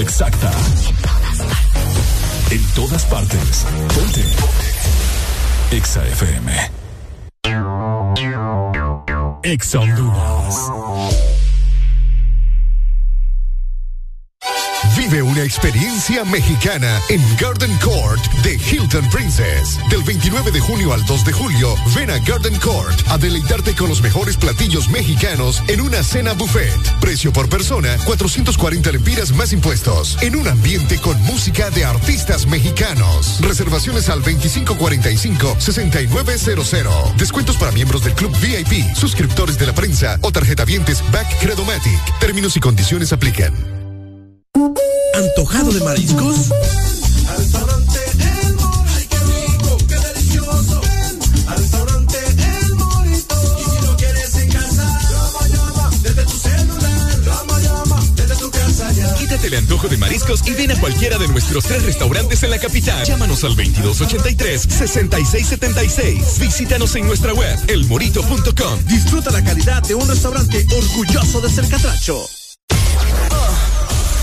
Exacta. En todas partes. Ponte. Exa FM. Exa Honduras. Vive una experiencia mexicana en Garden Court de Hilton Princess. Del 29 de junio al 2 de julio, ven a Garden Court a deleitarte con los mejores platillos mexicanos en una cena buffet. Precio por persona, 440 lempiras más impuestos. En un ambiente con música de artistas mexicanos. Reservaciones al 2545-6900. Descuentos para miembros del Club VIP, suscriptores de la prensa o tarjetavientes Back Credomatic. Términos y condiciones aplican. ¿Antojado de mariscos? Al restaurante El Morito. Ay, qué rico, qué delicioso. Ven al restaurante El Morito. Y si no quieres en casa, llama, llama desde tu celular. Llama, llama desde tu casa ya. Quítate el antojo de mariscos y ven a cualquiera de nuestros tres restaurantes en la capital. Llámanos al 2283-6676. Visítanos en nuestra web, elmorito.com. Disfruta la calidad de un restaurante orgulloso de ser catracho.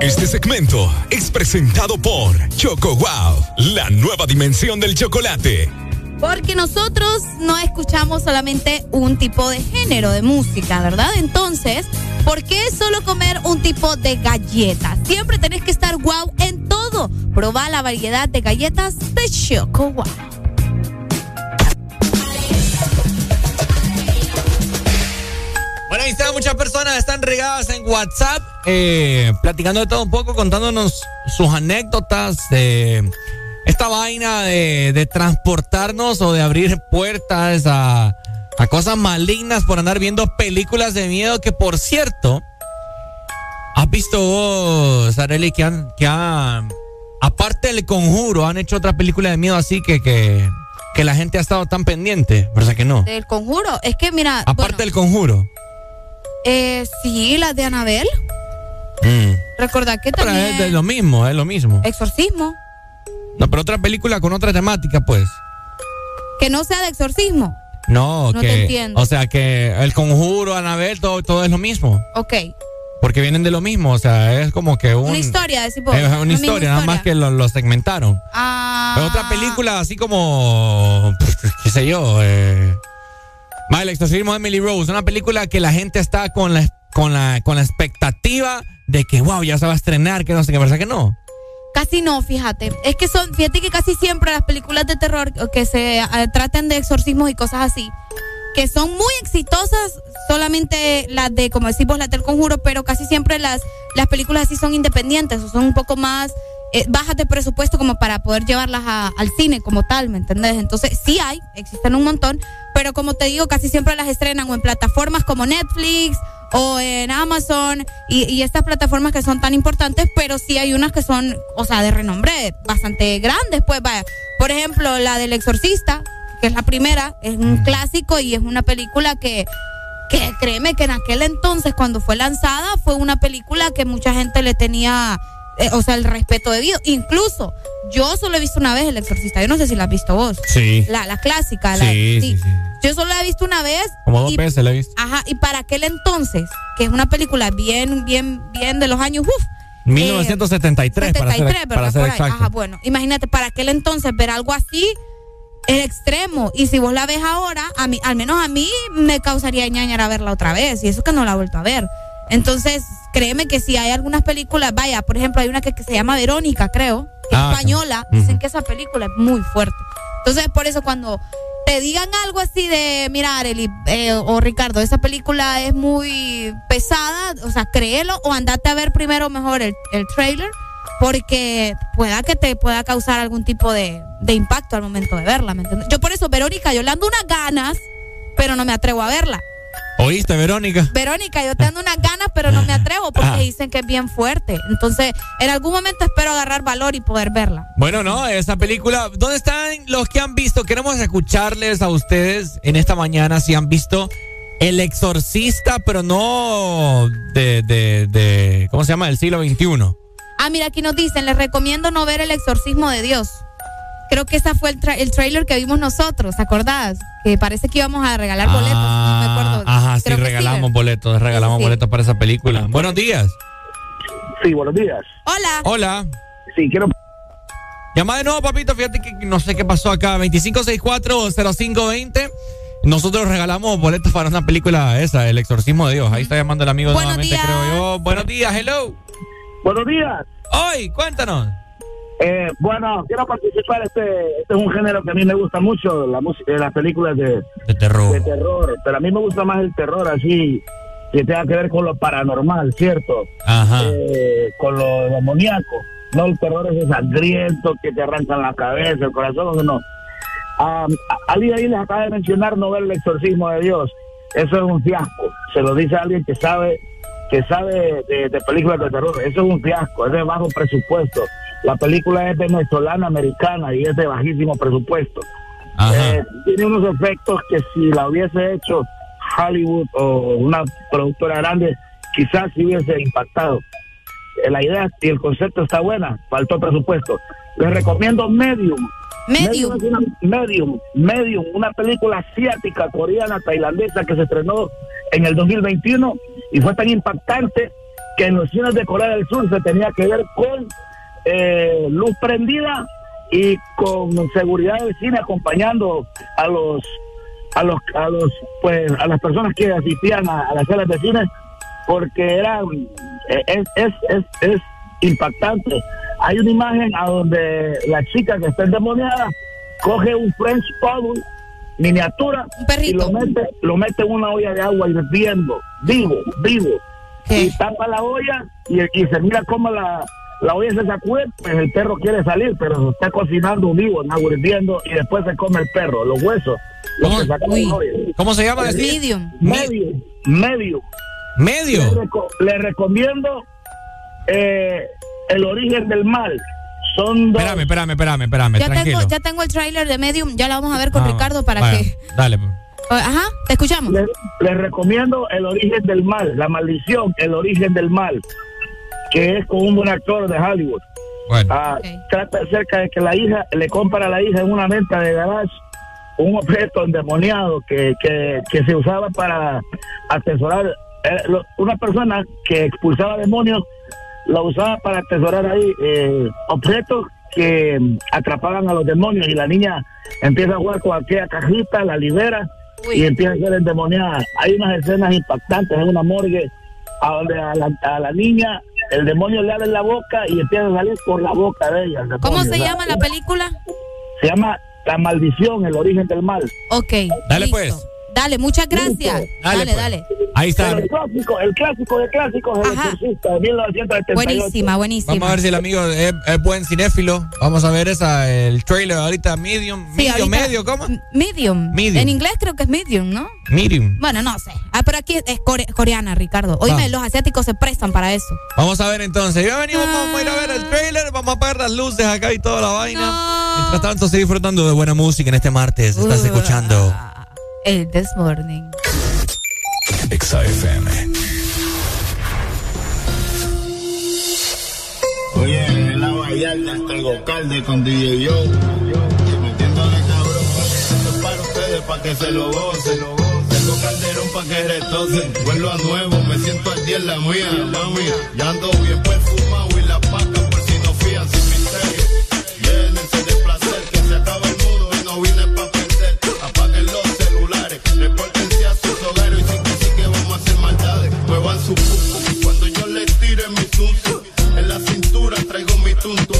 Este segmento es presentado por Choco Wow, la nueva dimensión del chocolate. Porque nosotros no escuchamos solamente un tipo de género de música, ¿verdad? Entonces, ¿por qué solo comer un tipo de galletas? Siempre tenés que estar wow en todo. Probá la variedad de galletas de Choco Wow. Bueno, ahí están muchas personas, están regadas en WhatsApp, eh, platicando de todo un poco, contándonos sus anécdotas de esta vaina de, de transportarnos o de abrir puertas a, a cosas malignas por andar viendo películas de miedo que, por cierto, ¿has visto vos, Areli, que han, que han, aparte del conjuro, han hecho otra película de miedo así que, que, que la gente ha estado tan pendiente? ¿Verdad que no? Del conjuro. Es que, mira. Aparte bueno, del conjuro. Eh, sí, la de Anabel. Mm. Recordad que Pero también. es lo mismo, es lo mismo. Exorcismo. No, pero otra película con otra temática, pues. Que no sea de exorcismo. No, No que. te entiendo. O sea, que el conjuro, Anabel, todo, todo es lo mismo. Ok. Porque vienen de lo mismo, o sea, es como que un. una historia, decís vos. Es una historia, nada más que lo, lo segmentaron. Ah. Pero otra película así como. qué sé yo. Eh, más el exorcismo de Emily Rose. Una película que la gente está con la, con la, con la expectativa de que, wow, ya se va a estrenar, que no sé qué, ¿verdad que no? Casi no, fíjate. Es que son, fíjate que casi siempre las películas de terror que se eh, traten de exorcismos y cosas así, que son muy exitosas, solamente las de, como decimos, las del conjuro, pero casi siempre las, las películas así son independientes o son un poco más eh, bajas de presupuesto como para poder llevarlas a- al cine como tal, ¿me entendés? Entonces sí hay, existen un montón, pero como te digo, casi siempre las estrenan o en plataformas como Netflix o en Amazon y, y estas plataformas que son tan importantes, pero sí hay unas que son, o sea, de renombre bastante grandes, pues vaya. Por ejemplo, la del exorcista, que es la primera, es un clásico y es una película que, que créeme que en aquel entonces, cuando fue lanzada, fue una película que mucha gente le tenía, eh, o sea, el respeto debido. Incluso, yo solo he visto una vez el exorcista, yo no sé si la has visto vos. Sí. La, la clásica, la, Sí, sí, sí. Yo solo la he visto una vez. Como dos y- veces la he visto. Ajá, y para aquel entonces, que es una película bien, bien, bien de los años, uff. 1973, para ser, 73, para ser ahí. exacto. Ajá, bueno, imagínate, para aquel entonces ver algo así es extremo. Y si vos la ves ahora, a mí, al menos a mí me causaría ñañara verla otra vez. Y eso que no la he vuelto a ver. Entonces, créeme que si hay algunas películas, vaya, por ejemplo, hay una que, que se llama Verónica, creo, Ah, española, dicen que esa película es muy fuerte. Entonces, por eso cuando te digan algo así de, mira, Arely eh, o Ricardo, esa película es muy pesada, o sea, créelo o andate a ver primero mejor el, el trailer porque pueda que te pueda causar algún tipo de, de impacto al momento de verla, ¿me entiendes? Yo por eso, Verónica, yo le ando unas ganas, pero no me atrevo a verla. ¿Oíste, Verónica? Verónica, yo te ando unas ganas, pero no me atrevo porque Ah. dicen que es bien fuerte. Entonces, en algún momento espero agarrar valor y poder verla. Bueno, no, esa película. ¿Dónde están los que han visto? Queremos escucharles a ustedes en esta mañana si han visto El Exorcista, pero no de, de, de ¿cómo se llama? Del siglo XXI. Ah, mira, aquí nos dicen, les recomiendo no ver el exorcismo de Dios. Creo que ese fue el, tra- el trailer que vimos nosotros, ¿te acordás? Que parece que íbamos a regalar boletos, no me acuerdo. Ajá, sí, Creo que sí, regalamos boletos, regalamos Sí. boletos para esa película. Buenos días. Sí, buenos días. Hola. Hola. Sí, quiero. Llama de nuevo, papito. Fíjate que no sé qué pasó acá. 2564-0520. Nosotros regalamos boletos para una película esa, El Exorcismo de Dios. Ahí está llamando el amigo Buenos nuevamente, días. creo yo. Buenos días, hello. Buenos días. Hoy, cuéntanos. Eh, bueno, quiero participar. Este, este es un género que a mí me gusta mucho, la música, las películas de, de terror. de terror. Pero a mí me gusta más el terror así, que tenga que ver con lo paranormal, ¿cierto? Ajá. Eh, con lo demoníaco. No el terror ese sangriento que te arrancan la cabeza, el corazón, no. Ah, alguien ahí les acaba de mencionar no ver el exorcismo de Dios. Eso es un fiasco. Se lo dice alguien que sabe que sabe de, de películas de terror. Eso es un fiasco, es de bajo presupuesto. La película es venezolana, americana y es de bajísimo presupuesto. Eh, tiene unos efectos que si la hubiese hecho Hollywood o una productora grande, quizás sí hubiese impactado. Eh, La idea y el concepto está buena, faltó presupuesto. Les recomiendo Medium. Medium. Medium, Medium, una película asiática, coreana, tailandesa que se estrenó en el 2021 y fue tan impactante que en los cines de Corea del Sur se tenía que ver con eh, luz prendida y con seguridad del cine acompañando a los a los a los pues a las personas que asistían a, a las salas de cine porque era eh, es, es, es, es impactante hay una imagen a donde la chica que está endemoniada coge un French Poodle miniatura y lo mete lo mete en una olla de agua hirviendo vivo vivo y tapa la olla y, y se mira cómo la, la olla se sacude, pues el perro quiere salir, pero se está cocinando vivo, en agua hirviendo, y después se come el perro, los huesos, los que sacan de la olla. ¿Cómo se llama? Medium. Medio, medio. Medio. Le, reco- le recomiendo eh, El origen del mal. Son dos. Espérame, espérame, espérame, espérame, Ya tranquilo. tengo, ya tengo el trailer de Medium, ya la vamos a ver con Ah, Ricardo para vaya, que... Dale. pues. Ajá, te escuchamos. Les, les recomiendo El origen del mal, La maldición, El origen del mal, que es con un buen actor de Hollywood. Ah, Trata acerca de que la hija le compra a la hija en una venta de garage un objeto endemoniado que, que, que se usaba para atesorar. eh, lo- una persona que expulsaba demonios lo usaba para atesorar ahí eh, objetos que atrapaban a los demonios y la niña empieza a jugar con aquella cajita, la libera y empieza a ser endemoniada. Hay unas escenas impactantes en una morgue a donde a la, a la niña el demonio le abre la boca y empieza a salir por la boca de ella. el ¿Cómo se llama la película? Se llama La maldición, el origen del mal. Ok. Dale, listo. pues. Dale, muchas gracias. Dale, Dale, dale. pues. Ahí está. Pero el clásico, el clásico de clásicos, el exorcista de 1978. Buenísima, buenísima. Vamos a ver si el amigo es, es buen cinéfilo. Vamos a ver esa, el trailer ahorita, medium, Sí, medio, ahorita- medio, ¿cómo? Medium. Medium. En inglés creo que es medium, ¿no? Medium. Bueno, no sé. Ah, pero aquí es core- coreana, Ricardo. Oíme, Ah. los asiáticos se prestan para eso. Vamos a ver entonces. Ya venimos, vamos a ir a ver el trailer, vamos a apagar las luces acá y toda la vaina. Mientras tanto, sigue disfrutando de buena música en este martes. Estás Uh. escuchando. El This Morning. Exa FM. Oye, en la Vallarta el Gocalde con DJ Yo. Metiéndole cabrón. Esto es para ustedes, para que se lo gocen. Tengo calderón para que retocen. Vuelvo a nuevo, me siento al día en la mía, mami. Ya ando bien perfumado Cuando yo le tire mi tuntum. En la cintura traigo mi tuntum,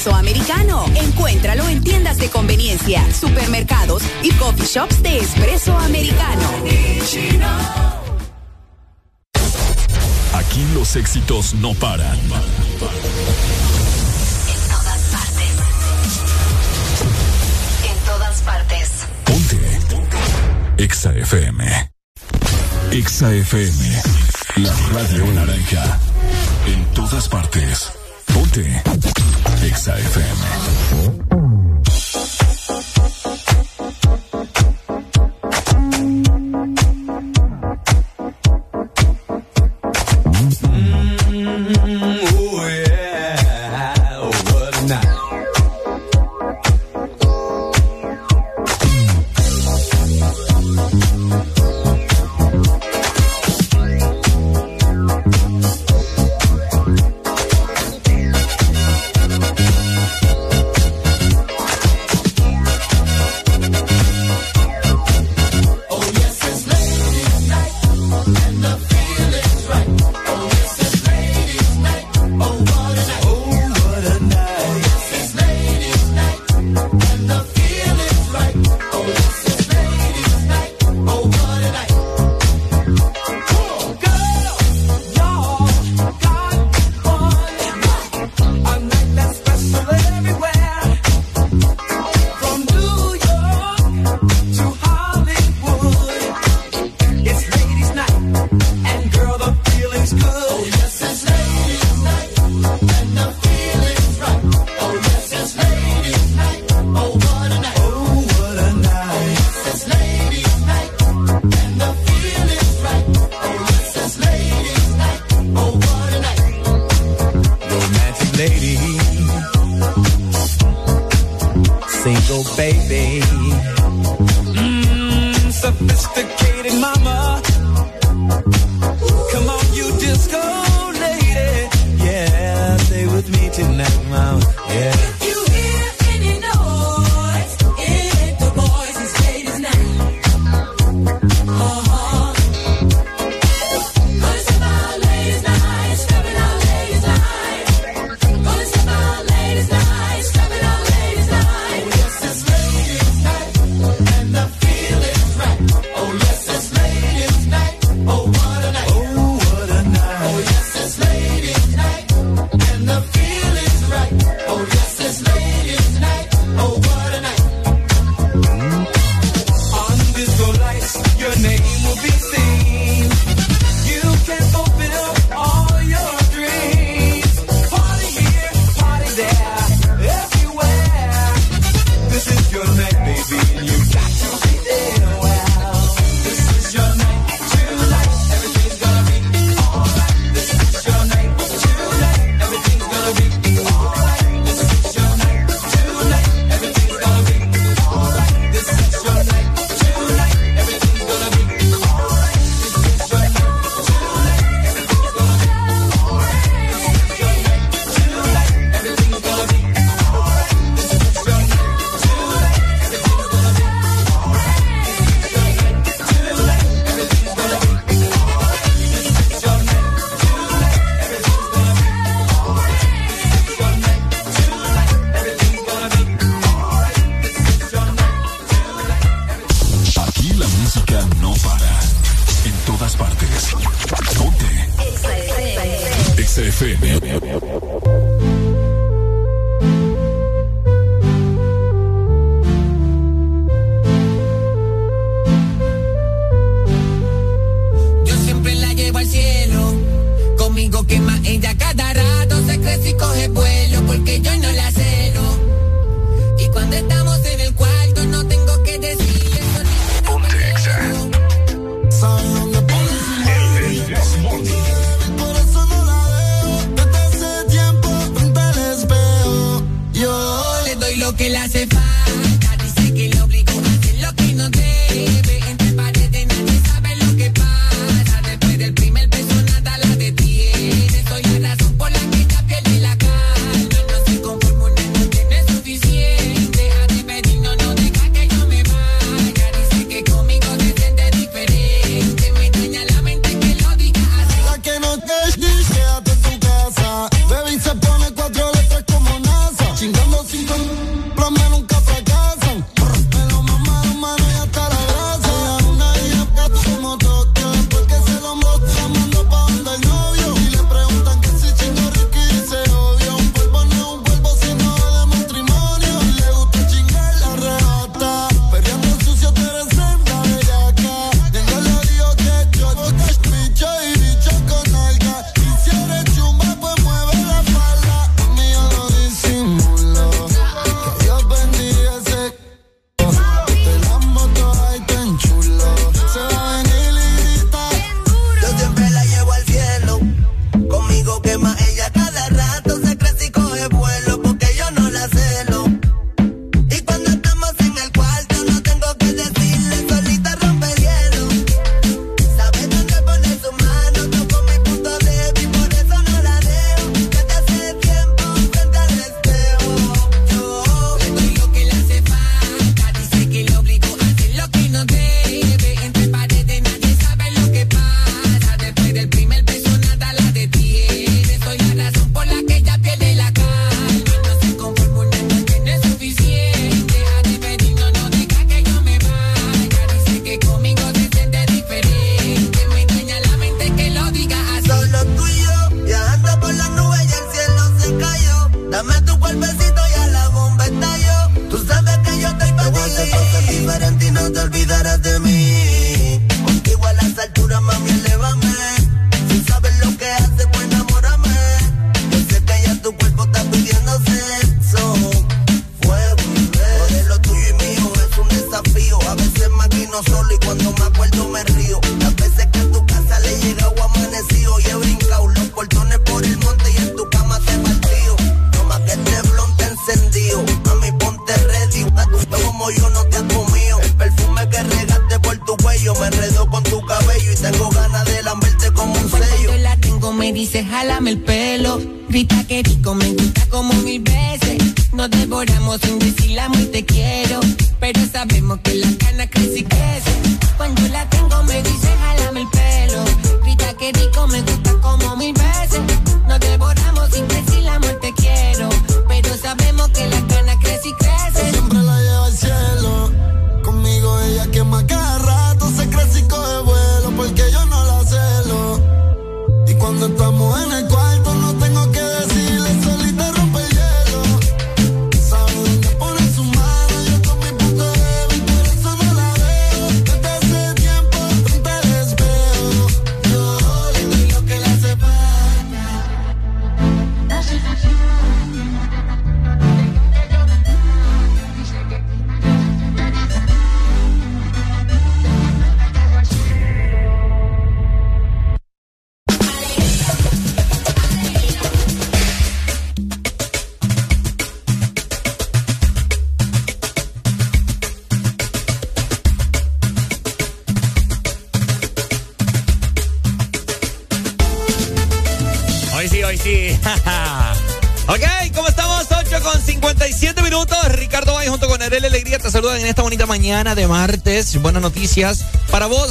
queso americano. Encuéntralo en tiendas de conveniencia, supermercados y coffee shops de espresso americano. Aquí los éxitos no paran. En todas partes. En todas partes. Ponte. Exa FM. Exa FM. La radio naranja. En todas partes. Ponte. Exa FM.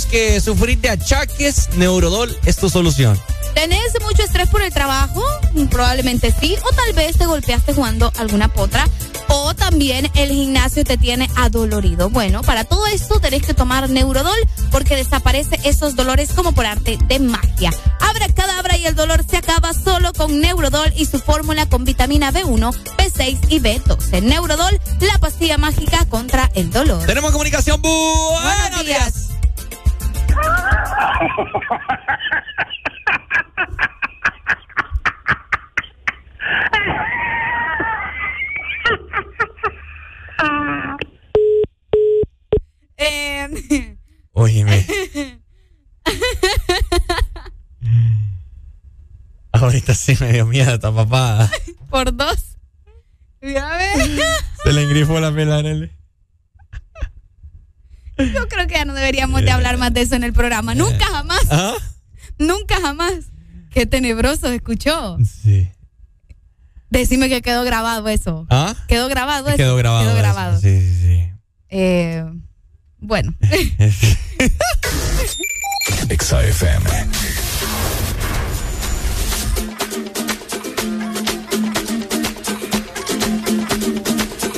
Que sufriste achaques, Neurodol es tu solución. ¿Tenés mucho estrés por el trabajo? Probablemente sí. O tal vez te golpeaste jugando alguna potra. O también el gimnasio te tiene adolorido. Bueno, para todo esto tenés que tomar Neurodol porque desaparece esos dolores como por arte de magia. Abra cadabra y el dolor se acaba solo con Neurodol y su fórmula con vitamina B1, B6 y B12. Neurodol, la pastilla mágica contra el dolor. Tenemos comunicación. Buenos, Buenos días. Eh, Óyeme. Ahorita sí me dio miedo esta papada. por dos. Ya ves. Se le engrifó la piel a Arely. Yo creo que ya no deberíamos de eso en el programa. Nunca jamás. ¿Ah? Nunca jamás. Qué tenebroso se escuchó. Sí. Decime que quedó grabado eso. ¿Ah? Quedó grabado eso. Quedó grabado. Quedó eso. grabado. Sí, sí, sí. Eh, bueno. Exa FM.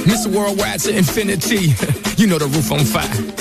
Mr. Worldwide to infinity. you know the roof on fire.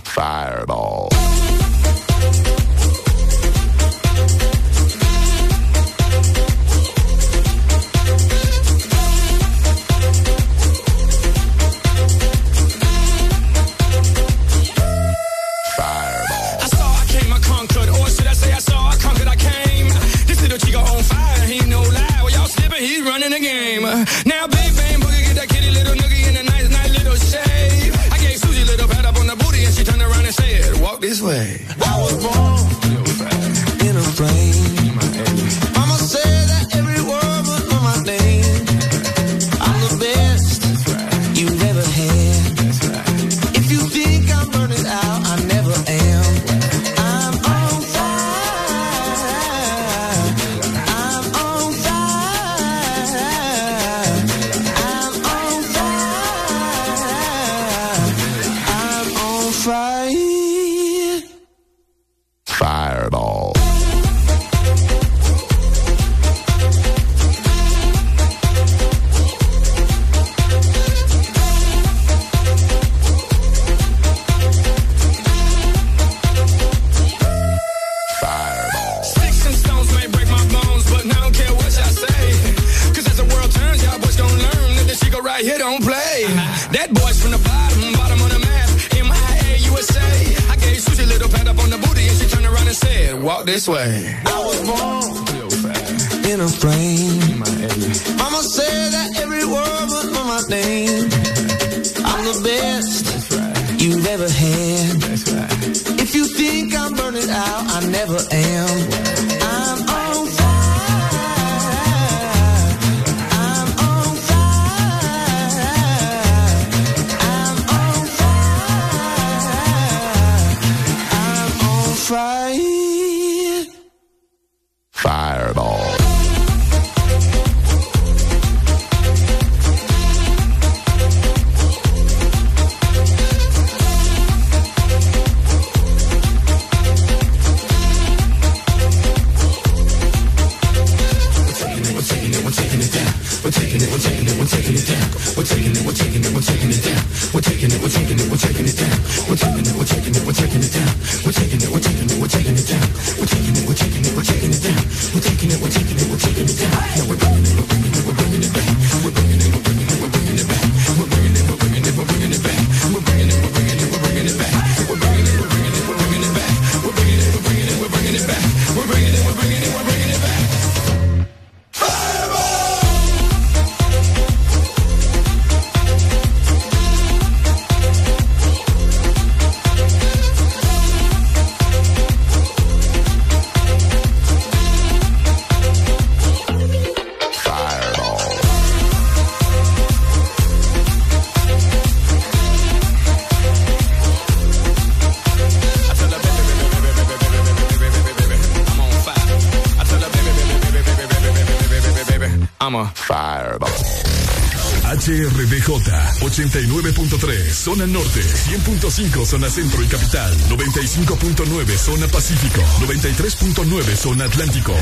zona norte, 100.5 zona centro y capital, 95.9 zona pacífico, 93.9 zona atlántico.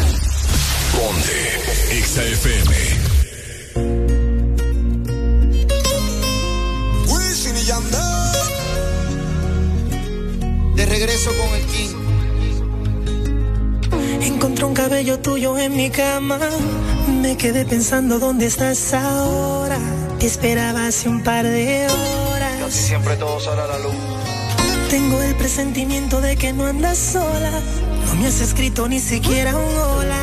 Ponte XAFM. De regreso con el King. Encontré un cabello tuyo en mi cama. Me quedé pensando dónde estás ahora. Te esperaba hace un par de horas siempre todo sale la luz. Tengo el presentimiento de que no andas sola. No me has escrito ni siquiera un hola.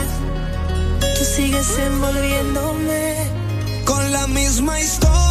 Tú sigues envolviéndome con la misma historia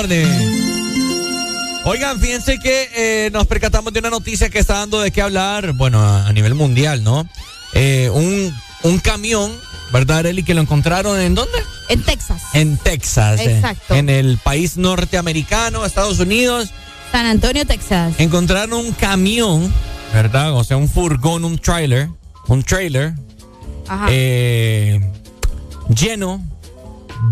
Desmorning. Oigan, fíjense que eh, nos percatamos de una noticia que está dando de qué hablar, bueno, a, a nivel mundial, ¿no? Eh, un, un camión, ¿verdad, Arely? Que lo encontraron en dónde? En Texas. En Texas. eh, Exacto. en el país norteamericano, Estados Unidos. San Antonio, Texas. Encontraron un camión, ¿verdad? O sea, un furgón, un trailer, un trailer Ajá. eh, lleno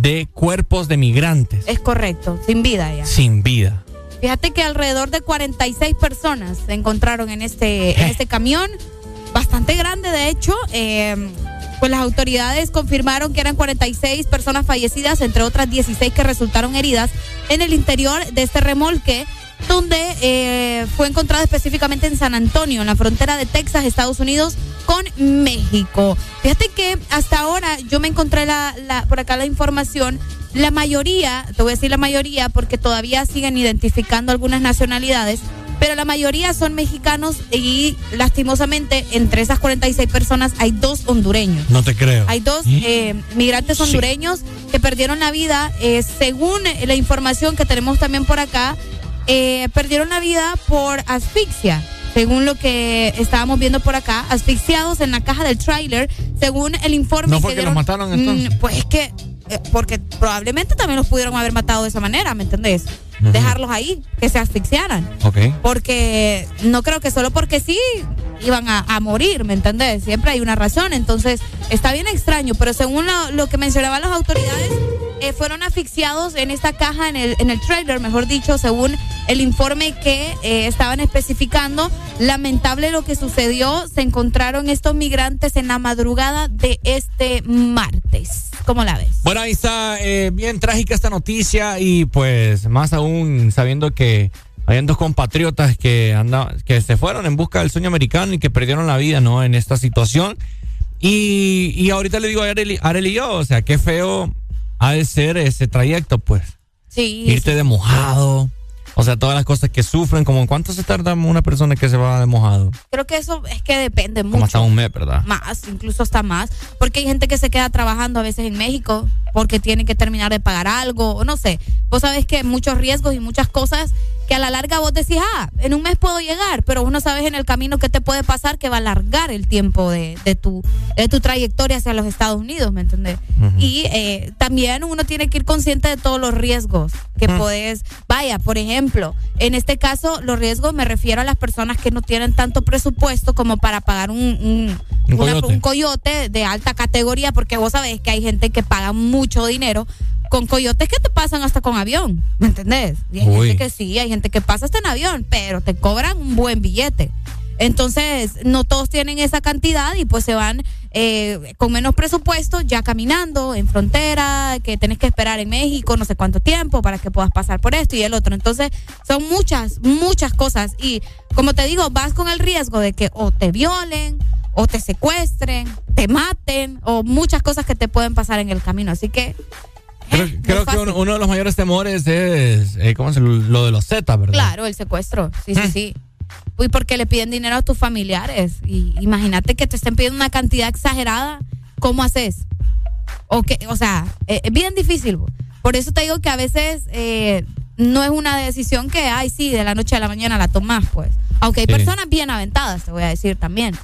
de cuerpos de migrantes Es correcto, sin vida ya. sin vida. Fíjate que alrededor de 46 personas se encontraron en este, en este camión, bastante grande de hecho. eh, pues las autoridades confirmaron que eran 46 personas fallecidas, entre otras 16 que resultaron heridas en el interior de este remolque, donde eh, fue encontrado específicamente en San Antonio, en la frontera de Texas, Estados Unidos, con México. Fíjate que hasta ahora yo me encontré la, la- por acá la información. La mayoría, te voy a decir la mayoría porque todavía siguen identificando algunas nacionalidades, pero la mayoría son mexicanos y lastimosamente entre esas 46 personas hay dos hondureños. No te creo. Hay dos eh, migrantes hondureños que perdieron la vida, eh, según la información que tenemos también por acá, eh, perdieron la vida por asfixia. Según lo que estábamos viendo por acá, asfixiados en la caja del tráiler, según el informe ¿No fue que los dieron- mataron, entonces? Mm, Pues es que, eh, porque probablemente también los pudieron haber matado de esa manera, ¿me entendés? Dejarlos ahí, que se asfixiaran Ok. porque no creo que solo porque sí iban a, a morir, ¿me entendés? Siempre hay una razón, entonces está bien extraño, pero según lo, lo que mencionaban las autoridades, eh, fueron asfixiados en esta caja, en el, en el trailer, mejor dicho, según el informe que eh, estaban especificando. Lamentable lo que sucedió, se encontraron estos migrantes en la madrugada de este martes. ¿Cómo la ves? Bueno, ahí está eh, bien trágica esta noticia y pues más aún sabiendo que habían dos compatriotas que anda, que se fueron en busca del sueño americano y que perdieron la vida, ¿no? En esta situación. Y, y ahorita le digo a Arely y yo, o sea, qué feo ha de ser ese trayecto, pues. Sí. Irte de mojado. O sea, todas las cosas que sufren, como cuánto se tarda una persona que se va de mojado. Creo que eso es que depende mucho. Como hasta un mes, ¿verdad? Más, incluso hasta más. Porque hay gente que se queda trabajando a veces en México porque tiene que terminar de pagar algo, o no sé. Vos sabés que muchos riesgos y muchas cosas que a la larga vos decís, ah, en un mes puedo llegar, pero vos no sabes en el camino qué te puede pasar que va a alargar el tiempo de, de tu, de tu trayectoria hacia los Estados Unidos, ¿me entendés? Y eh, también uno tiene que ir consciente de todos los riesgos que podés, vaya, por ejemplo, en este caso los riesgos me refiero a las personas que no tienen tanto presupuesto como para pagar un, un, Un una- coyote. un coyote de alta categoría, porque vos sabés que hay gente que paga mucho dinero con coyotes que te pasan hasta con avión, ¿me entendés? Y hay Uy. gente que sí, hay gente que pasa hasta en avión, pero te cobran un buen billete. Entonces, no todos tienen esa cantidad y pues se van eh, con menos presupuesto, ya caminando en frontera, que tenés que esperar en México no sé cuánto tiempo para que puedas pasar por esto y el otro. Entonces, son muchas, muchas cosas. Y como te digo, vas con el riesgo de que o te violen, o te secuestren, te maten, o muchas cosas que te pueden pasar en el camino. Así que Creo, creo que uno, uno de los mayores temores es, eh, ¿cómo se lo de los Z, ¿verdad? Claro, el secuestro. Sí, sí, sí. Uy, porque le piden dinero a tus familiares. Y imagínate que te estén pidiendo una cantidad exagerada. ¿Cómo haces? O, que, o sea, eh, es bien difícil. Por eso te digo que a veces eh, no es una decisión que, ay, sí, de la noche a la mañana la tomas, pues. Aunque hay Sí. personas bien aventadas, te voy a decir también.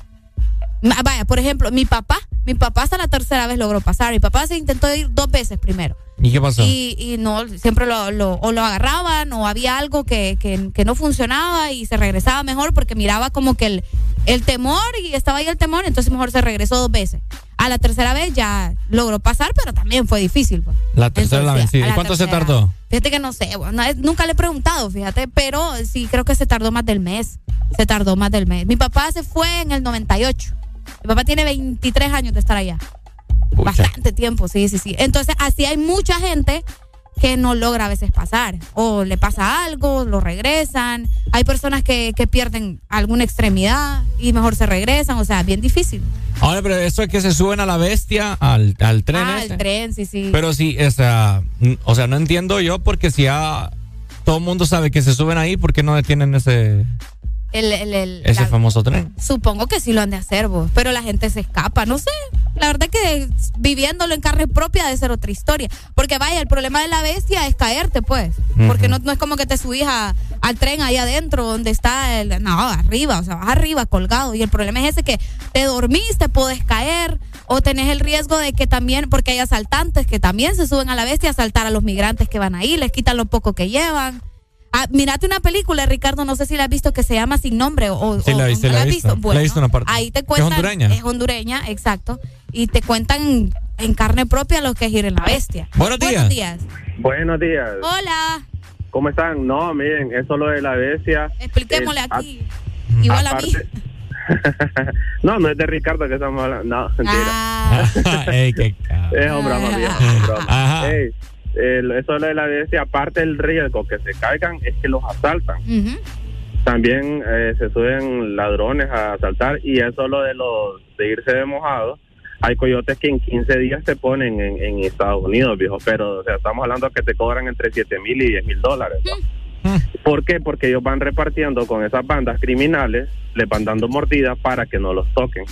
Vaya, por ejemplo, mi papá, mi papá hasta la tercera vez logró pasar. Mi papá se intentó ir dos veces primero. ¿Y qué pasó? Y, y no, siempre lo, lo- o lo agarraban o había algo que, que, que no funcionaba y se regresaba mejor porque miraba como que el, el temor y estaba ahí el temor, entonces mejor se regresó dos veces. A la tercera vez ya logró pasar, pero también fue difícil. pues. La tercera la Entonces, vencida. a ¿Y la cuánto se tardó? Fíjate que no sé, bueno, nunca le he preguntado, fíjate, pero sí creo que se tardó más del mes. Se tardó más del mes. Mi papá se fue en el 98. Mi papá tiene 23 años de estar allá. Bastante tiempo, sí, sí, sí. Entonces, así hay mucha gente que no logra a veces pasar. O le pasa algo, lo regresan. Hay personas que, que pierden alguna extremidad y mejor se regresan. O sea, bien difícil. Ahora, pero eso es que se suben a la bestia, al, al tren ah, ese. el tren, sí, sí. Pero sí, o sea, o sea, no entiendo yo porque si ya todo el mundo sabe que se suben ahí, ¿por qué no detienen ese, el, el- el- ese la- famoso tren? Supongo que sí lo han de hacer vos, pero la gente se escapa, no sé. La verdad que viviéndolo en carne propia debe ser otra historia. Porque vaya, el problema de la bestia es caerte, pues. Porque no, no es como que te subís a- al tren ahí adentro donde está el... No, arriba, o sea, vas arriba colgado. Y el problema es ese que te dormís, te puedes caer o tenés el riesgo de que también, porque hay asaltantes que también se suben a la bestia a asaltar a los migrantes que van ahí, les quitan lo poco que llevan. Ah, mirate una película, Ricardo, no sé si la has visto, que se llama Sin Nombre. O, Sí, o- la no has visto. La he visto una parte. Ahí te ¿Es cuentan. hondureña? Es hondureña, exacto. Y te cuentan en carne propia lo que es ir en la bestia. Buenos Buenos días. Buenos días. Hola. ¿Cómo están? No, miren, eso lo de la bestia. Expliquémosle eh, aquí. Igual a mí. no, no es de Ricardo que estamos hablando. No, mentira. Ah. Ey, qué Es un broma, viejo, es un broma. Ey, el- eso de la bestia, aparte del riesgo que se caigan, es que los asaltan. También eh, se suben ladrones a asaltar y eso lo de los de irse de mojado. Hay coyotes que en 15 días te ponen en, en Estados Unidos, viejo, pero o sea, estamos hablando que te cobran entre 7 mil y 10 mil dólares. ¿no? ¿Por qué? Porque ellos van repartiendo con esas bandas criminales, les van dando mordidas para que no los toquen.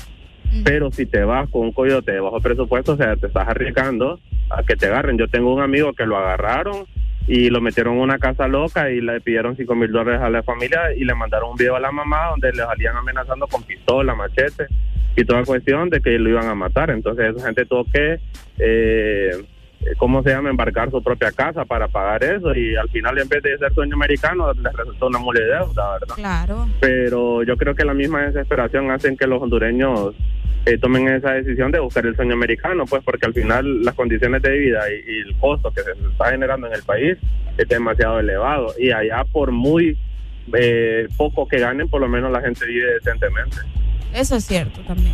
Pero si te vas con un coyote de bajo presupuesto, o sea, te estás arriesgando a que te agarren. Yo tengo un amigo que lo agarraron y lo metieron en una casa loca y le pidieron 5 mil dólares a la familia y le mandaron un video a la mamá donde le salían amenazando con pistola, machete y toda cuestión de que lo iban a matar. Entonces esa gente tuvo que, eh, ¿cómo se llama?, embarcar su propia casa para pagar eso y al final en vez de ser sueño americano les resultó una mole de deuda, ¿verdad? Claro. pero yo creo que la misma desesperación hacen que los hondureños eh, tomen esa decisión de buscar el sueño americano, pues porque al final las condiciones de vida y, y el costo que se está generando en el país es demasiado elevado y allá por muy eh, poco que ganen, por lo menos la gente vive decentemente. Eso es cierto también.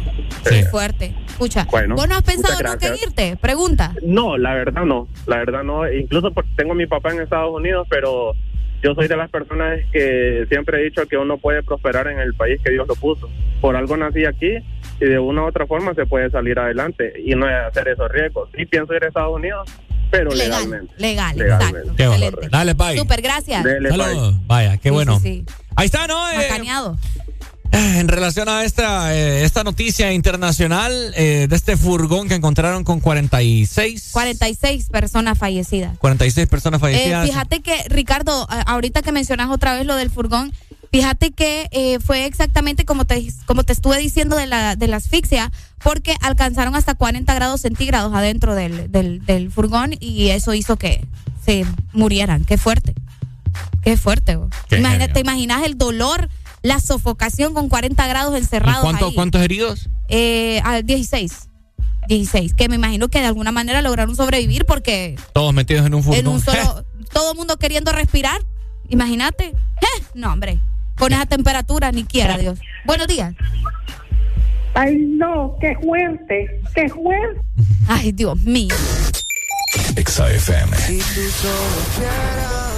Sí. Fuerte. Escucha, Bueno, ¿vos no has pensado que gracias. irte? Pregunta. No, la verdad no, la verdad no. Incluso porque tengo a mi papá en Estados Unidos, pero yo soy de las personas que siempre he dicho que uno puede prosperar en el país que Dios lo puso. Por algo nací aquí y de una u otra forma se puede salir adelante y no hacer esos riesgos. Sí pienso ir a Estados Unidos, pero Legal, legalmente. legal, Legalmente. exacto. Qué bueno. Excelente. Dale, Pai. Súper, gracias. Saludos. Vaya, qué Sí, bueno. sí, sí. Ahí está, ¿no? Eh. En relación a esta, eh, esta noticia internacional eh, de este furgón que encontraron con 46, 46 personas fallecidas. 46 personas Eh, fallecidas. fíjate que, Ricardo, ahorita que mencionas otra vez lo del furgón, fíjate que eh, fue exactamente como te, como te estuve diciendo de la, de la asfixia, porque alcanzaron hasta 40 grados centígrados adentro del, del, del furgón y eso hizo que se murieran. Qué fuerte. Qué fuerte. Qué Imagina-. ¿Te imaginas el dolor, la sofocación con 40 grados ¿Y encerrados cuánto- ahí? ¿Cuántos heridos? Eh, a 16. 16. Que me imagino que de alguna manera lograron sobrevivir porque Todos metidos en un furgón. en un solo, todo el mundo queriendo respirar. Imagínate. Eh, No, hombre. Con esa temperatura, ni quiera Dios. Buenos días. Ay, no, qué fuerte, qué fuerte. Ay, Dios mío. Exa FM. Si tú solo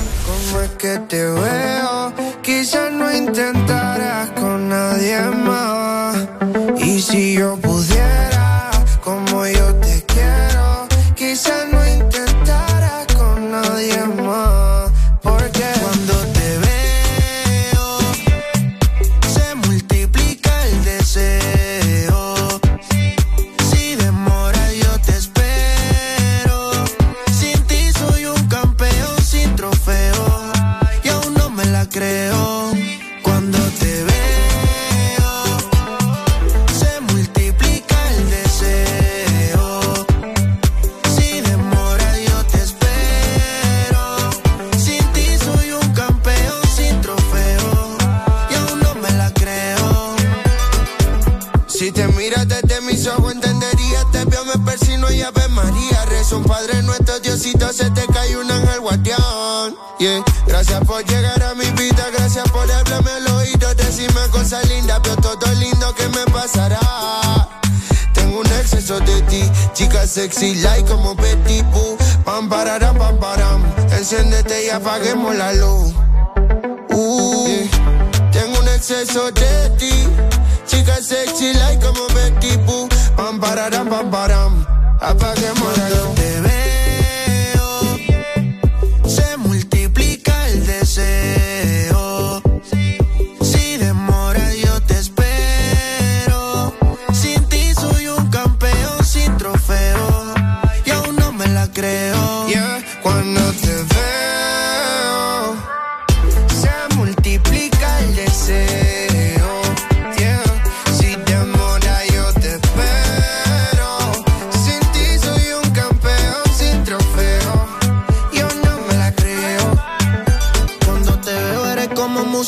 es que te veo, quizás no intentaras con nadie más. Y si yo pudiera, María. Rezo un Padre nuestro, Diosito, se te cae un ángel guardián. Yeah. Gracias por llegar a mi vida, gracias por hablarme al oído, decirme cosas lindas, veo todo lindo que me pasará. Tengo un exceso de ti, chica sexy, like como Betty Boo. Pam, pararam, pam, param. Enciéndete y apaguemos la luz. Uh. Tengo un exceso de ti, chica sexy, like como Betty Boo. Pam, pararam, pam, param. Apaguemos la luz. Cuando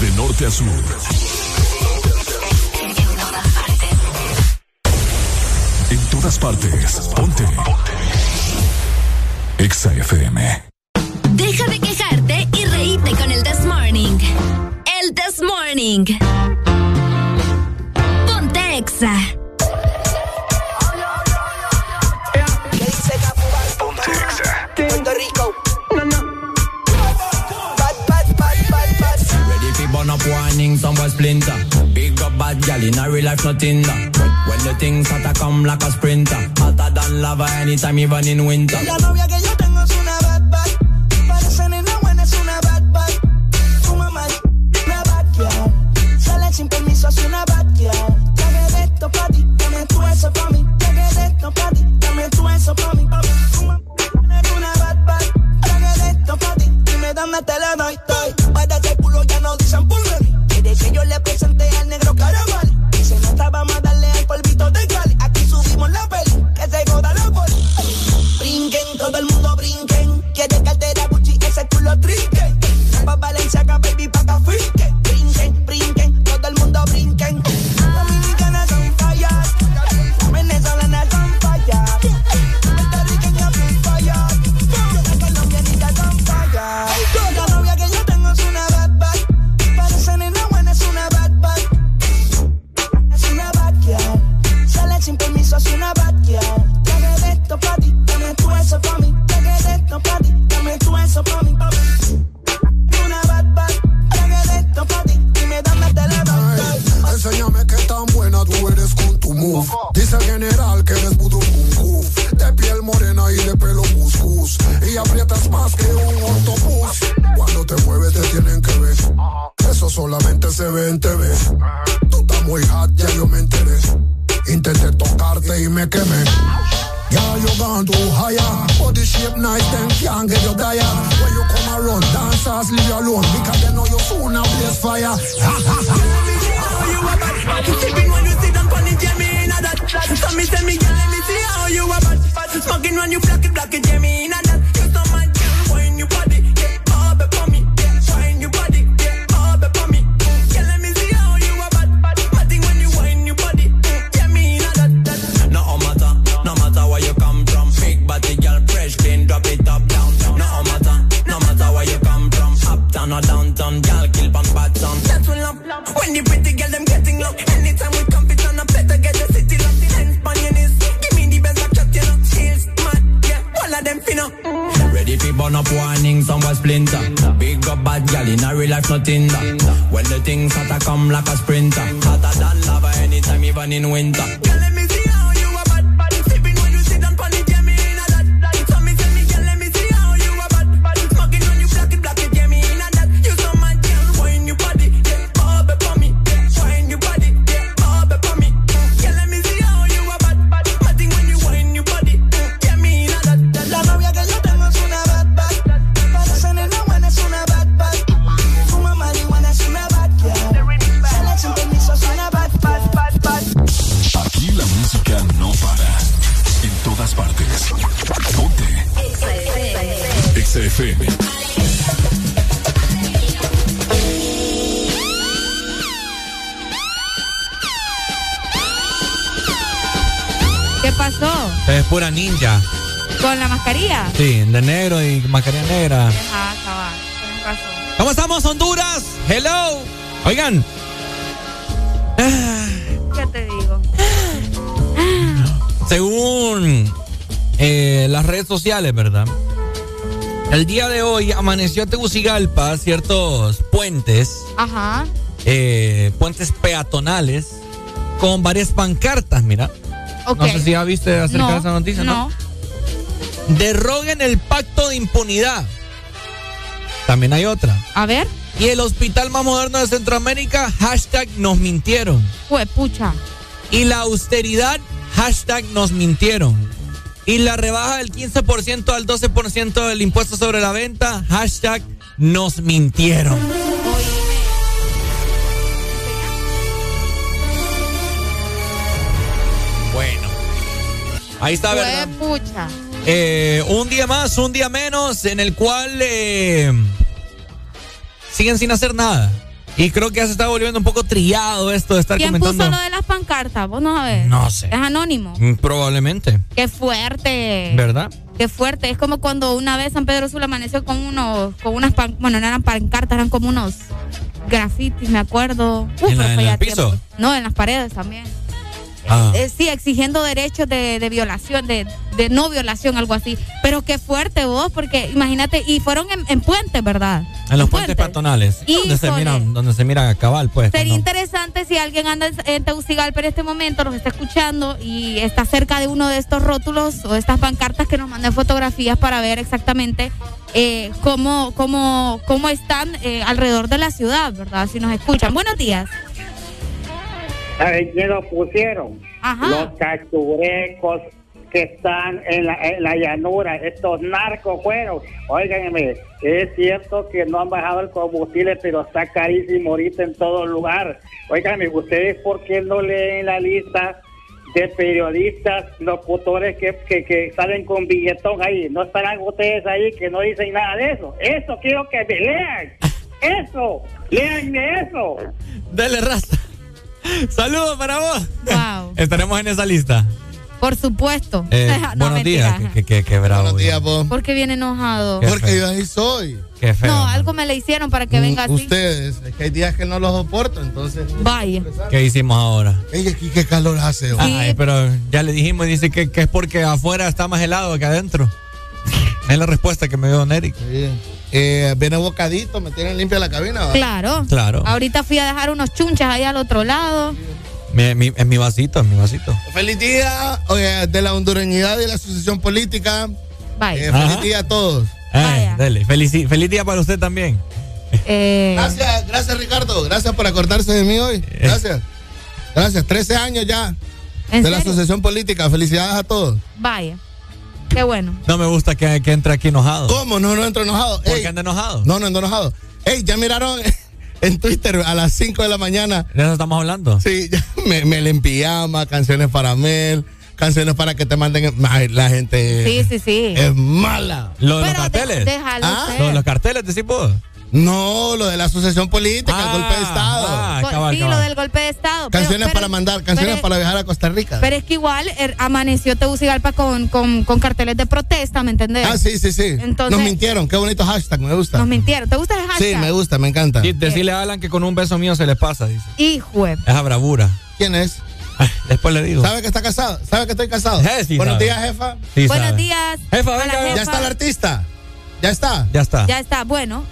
De norte a sur. En todas partes. Ponte. Exa FM. Deja de quejarte y reíte con el This Morning. El This Morning. Ponte Exa. Splinter. Big up bad gal in real life, nothing that. When the things hotter come like a sprinter. Hotter than lava anytime, even in winter. La novia que yo tengo es una bad bad. Parece buena, es una bad bad. Una bad girl. Sale sin permiso, es una bad girl. Esto ti, eso mí. Esto ti, eso mí. es una bad bad. Esto dime dónde te la doy. doy. Yo le presenté sociales, ¿verdad? El día de hoy amaneció Tegucigalpa ciertos puentes, Ajá. eh, puentes peatonales, con varias pancartas, mira. No sé si ya viste acerca No, de esa noticia, ¿no? no. Derroguen el pacto de impunidad. También hay otra. A ver. Y el hospital más moderno de Centroamérica, hashtag nos mintieron. Fue pucha. Y la austeridad, hashtag nos mintieron. Y la rebaja del 15% al 12% del impuesto sobre la venta, hashtag nos mintieron. Bueno. Ahí está, ¿verdad? pucha. Eh, un día más, un día menos, en el cual eh, siguen sin hacer nada. Y creo que ya se está volviendo un poco trillado esto de estar ¿Quién comentando. puso lo de las pancartas? Vos no sabés. No sé. Es anónimo. Mm, Probablemente, Qué fuerte. ¿verdad? Qué fuerte. Es como cuando una vez San Pedro Sula amaneció con unos, con unas pan- bueno, no eran pancartas, eran como unos grafitis, me acuerdo. Uf, ¿En la- en el piso? tiempo. No, en las paredes también. Ah. Eh, sí, exigiendo derechos de, de violación, de, de no violación, algo así. Pero qué fuerte vos, porque imagínate, y fueron en, en puentes, ¿verdad? En los puentes peatonales. Donde se, Híjole. mira, donde se mira cabal, pues. Sería interesante si alguien anda en- en Tegucigalpa en este momento, nos está escuchando y está cerca de uno de estos rótulos o de estas pancartas que nos manden fotografías para ver exactamente eh, cómo, cómo, cómo están eh, alrededor de la ciudad, ¿verdad? Si nos escuchan. Buenos días. ¿Saben quién lo pusieron? Los cachurecos que están en la, en la llanura, estos narcos fueron. Óiganme, es cierto que no han bajado el combustible, pero está carísimo ahorita en todo lugar. Óiganme, ¿ustedes por qué no leen la lista de periodistas, locutores que, que, que salen con billetón ahí? ¿No estarán ustedes ahí que no dicen nada de eso? Eso quiero que me lean. Eso, leanme eso. Dale, raza. Saludos para vos. Wow. Estaremos en esa lista. Por supuesto. Eh, No, buenos mentira. días. Que, que, que bravo. Buenos días, Porque viene enojado. Qué Porque yo ahí soy. Qué feo. No, algo me le hicieron para que venga así. Ustedes, es que hay días que no los soporto, entonces. Vaya. ¿Qué hicimos ahora? Ey, aquí qué calor hace. hoy. Ay, pero ya le dijimos y dice que, que es porque afuera está más helado que adentro. Es la respuesta que me dio Don Eric. Sí. Eh, viene bocadito, me tienen limpia la cabina. Claro. Claro. Ahorita fui a dejar unos chunchas ahí al otro lado. Mi- mi- en mi vasito, en mi vasito. Feliz día oye, de la hondureñidad y la asociación política. Vaya. Eh, feliz día a todos. Eh, dele, feliz, feliz día para usted también. Eh, Gracias, gracias Ricardo. Gracias por acordarse de mí hoy. Gracias. Gracias. 13 años ya ¿En de la asociación política. Felicidades a todos. Vaya. Qué bueno. No me gusta que, que entre aquí enojado. ¿Cómo? No, no entro enojado. ¿Por Ey, qué anda enojado? No, no ando enojado. Ey, ya miraron en Twitter a las 5 de la mañana. ¿De eso estamos hablando? Sí, ya, me, me en pijama, canciones para Mel, canciones para que te manden. Ay, la gente Sí, sí, sí. es mala. ¿Lo de los Pero carteles? déjalo ¿Ah? ser. ¿Lo de los carteles, decís vos? No, lo de la asociación política, el Ah, golpe de Estado. ah, cabal, sí, cabal. lo del golpe de Estado. Canciones pero- para mandar, canciones pero- para viajar a Costa Rica. Pero es que igual er, amaneció Tegucigalpa con, con, con carteles de protesta, ¿me entendés? ah, sí, sí, sí. Entonces- Nos mintieron, qué bonito hashtag, me gusta. Nos mintieron. ¿Te gusta el hashtag? Sí, me gusta, me encanta. Y decirle a Alan que con un beso mío se le pasa, dice. Hijo de- Esa bravura. ¿Quién es? Después le digo. ¿Sabe que está casado? ¿Sabe que estoy casado? Eh, sí Buenos sabe. días, jefa. Sí Buenos sabe. días. Jefa, Hola, venga, jefa. Ya está el artista. Ya está. Ya está. Ya está, bueno.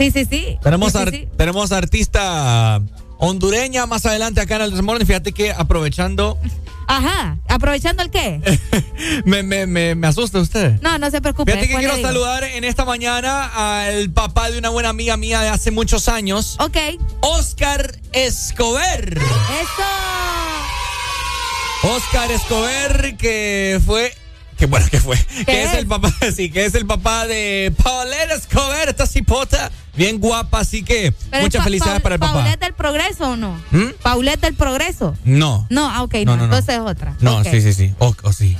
Sí, sí, sí. Tenemos, Sí, sí, ar- sí. tenemos artista hondureña más adelante acá en el Desmorning. Fíjate que aprovechando, Ajá. ¿Aprovechando el qué? me, me, me, me asusta usted. No, no se preocupe. Fíjate que quiero digo. saludar en esta mañana al papá de una buena amiga mía de hace muchos años, Ok. Oscar Escobar. Eso. Oscar Escobar, que fue. Que bueno, que fue. Que es? es? el papá, sí, que es el papá de Paulette Escobar, esta cipota, bien guapa, así que Pero muchas Pa- felicidades para el papá. ¿Paulette del Progreso o no? ¿Mm? ¿Paulette del Progreso? No. No, ah, ok, No, no, no, no. entonces es otra. No, sí, sí, sí. O, o sí.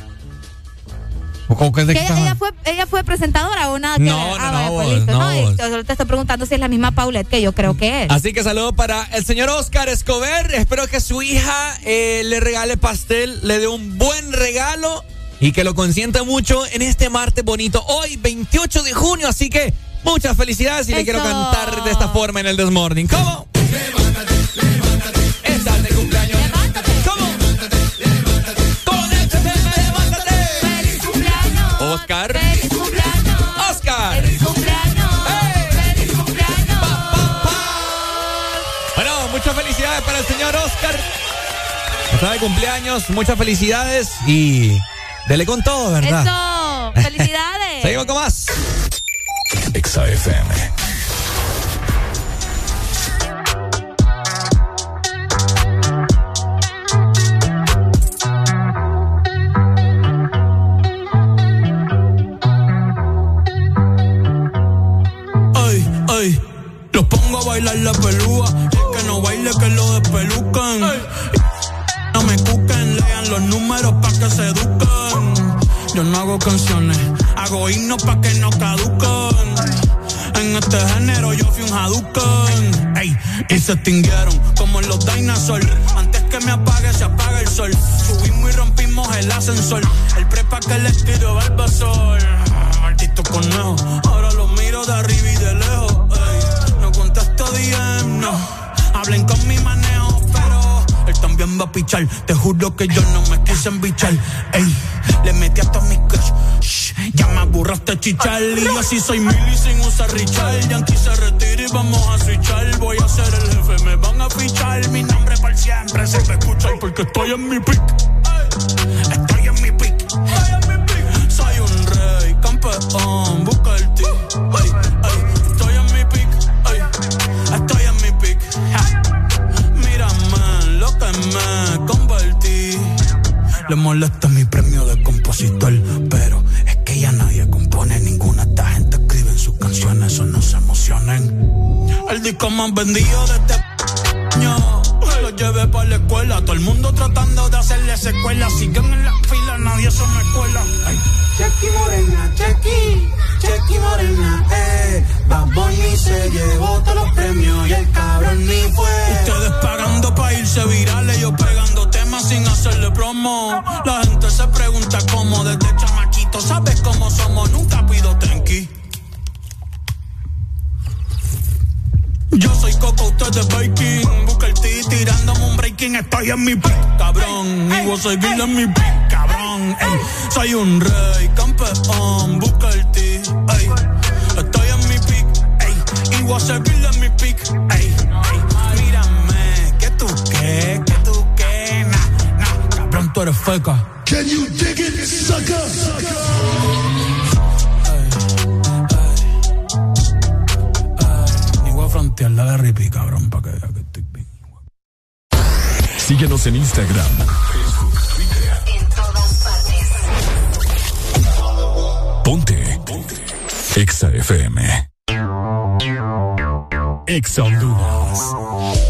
¿O que es de Que ella, ella fue, ella fue presentadora o nada que No, ver? no, Ah, no, vaya, pues no, No, vos. yo te estoy preguntando si es la misma Paulette que yo creo que es. Así que saludo para el señor Oscar Escobar. Espero que su hija eh, le regale pastel, le dé un buen regalo y que lo consienta mucho en este martes bonito. Hoy, 28 de junio, así que muchas felicidades y le quiero cantar de esta forma en el Desmorning. ¿Cómo? Estás de cumpleaños. ¿Cómo? Con este tema, levántate. ¡Feliz cumpleaños! Oscar. ¡Feliz cumpleaños! Oscar. ¡Feliz cumpleaños! ¡Feliz cumpleaños! Bueno, muchas felicidades para el señor Oscar. Está de cumpleaños, muchas felicidades y dele con todo, ¿verdad? ¡Eso! ¡Felicidades! Seguimos con más. Exa FM. Ay, ay, los pongo a bailar la pelúa. El que no baile, que lo despelucan. No me cuquen, lean los números pa' que se eduquen. Yo no hago canciones, hago himnos pa' que no caduquen. En este género yo fui un Hadouken. Ey, y se extinguieron como los dinosaurs. Antes que me apague, se apaga el sol. Subimos y rompimos el ascensor. El prepa que les tiro Barbasol. Maldito conejo, ahora lo miro de arriba también va a pichar. Te juro que yo no me quise embichar. Ey, le metí hasta mi crush. Shh, ya me aburraste chichar. Y yo sí soy mili sin usar Richard. Yankee se retira y vamos a switchar. Voy a ser el jefe, me van a fichar. Mi nombre para siempre se me escucha porque estoy en mi pick. Estoy en mi pick. Soy un rey, campeón, busca el ti. Le molesta mi premio de compositor, pero es que ya nadie compone ninguna. Esta gente escribe en sus canciones, eso no se emocionen. El disco más vendido de este año. Lo llevé para la escuela, todo el mundo tratando de hacerle secuela. Siguen en la fila, nadie se me cuela. Ay. Chequi Morena, Chequi, Chequi Morena, eh. Bad Bunny se llevó todos los premios y el cabrón ni fue. Ustedes pagando pa' irse virales, yo temas sin hacerle promo. La gente se pregunta cómo desde chamaquito, ¿sabes cómo somos? Nunca pido tenki. Yo soy Coco, usted es Baking. Busca el T tirándome un breaking. Estoy en mi pick, cabrón. Y voy a seguir en mi pick, cabrón. Ey, soy un rey, campeón. Busca el T. ey. Estoy en mi pick, ey. Y voy a seguir en mi pick, ey. Tú eres feca. Can you dig it, sucker? Ni voy a frontear la de Ripi, cabrón, para que vea que estoy bien. Síguenos en Instagram, Facebook, Twitter. En todas partes. Ponte. Ponte. Exa FM. Exa Honduras.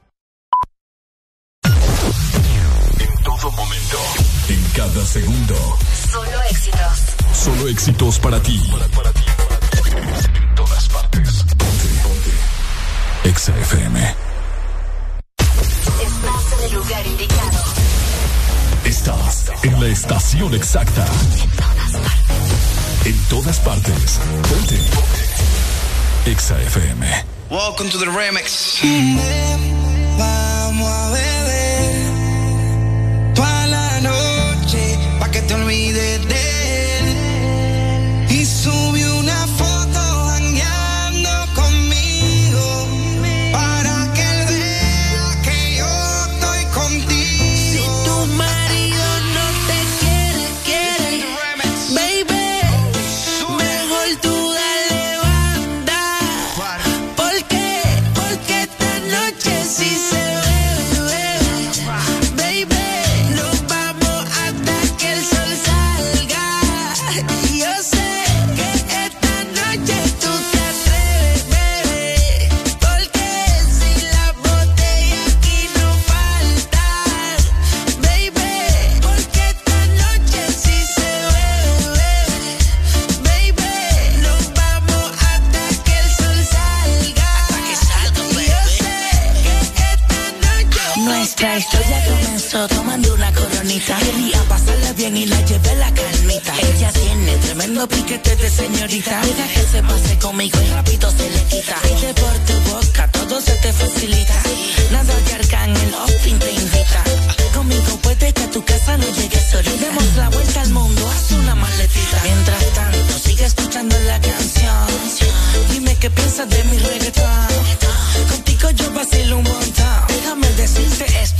Cada segundo. Solo éxitos. Solo éxitos para ti. En todas partes. Ponte, ponte. Exa FM. Estás en el lugar indicado. Estás en la estación exacta. En todas partes. Ponte. Ponte. Exa FM. Welcome to the remix. Vamos a beber que te olvides de Nuestra historia comenzó tomando una coronita. Quería pasarla bien y la llevé la calmita. Ella tiene tremendo piquete de señorita. Deja que se pase conmigo y rápido se le quita. Pide por tu boca, todo se te facilita. Nada de arcángel, Austin te invita. Conmigo puede que a tu casa no llegues solita. Demos la vuelta al mundo, haz una maletita. Mientras tanto, sigue escuchando la canción. Dime qué piensas de mi reggaetón. Contigo yo vacilo un montón. Déjame decirte esto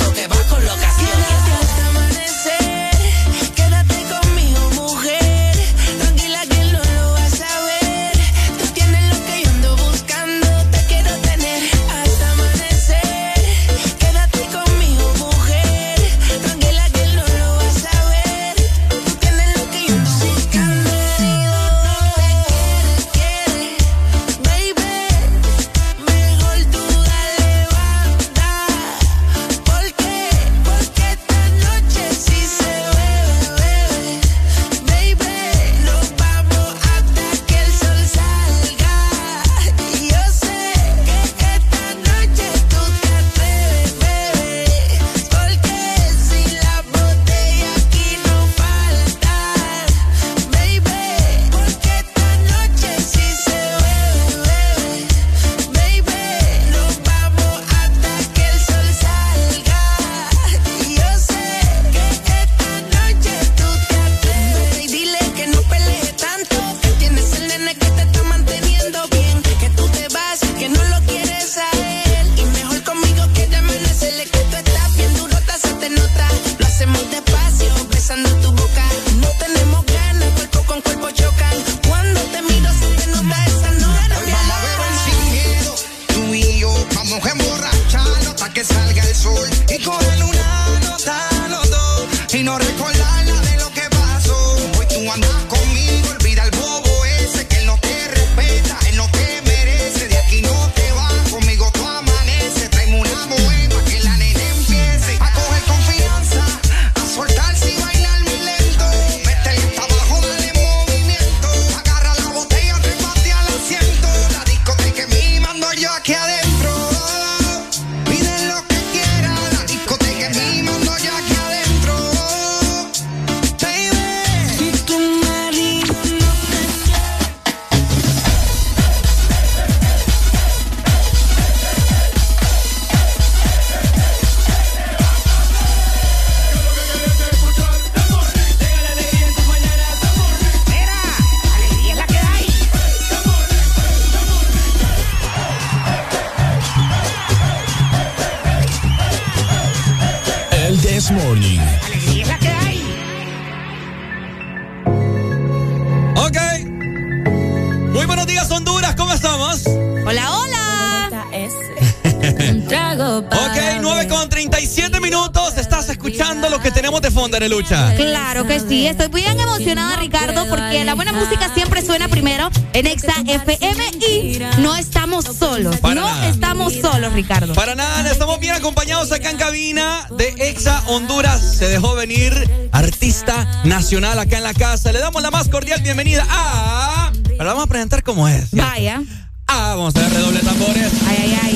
Claro que sí, estoy bien emocionada, Ricardo, porque la buena música siempre suena primero en Exa FM y no estamos solos. Para no nada. estamos solos, Ricardo. Para nada, estamos bien acompañados acá en cabina de Exa Honduras. Se dejó venir artista nacional acá en la casa. Le damos la más cordial bienvenida a. Pero vamos a presentar cómo es. ¿cierto? Vaya. Ah, vamos a ver redoble tambores. Ay, ay, ay,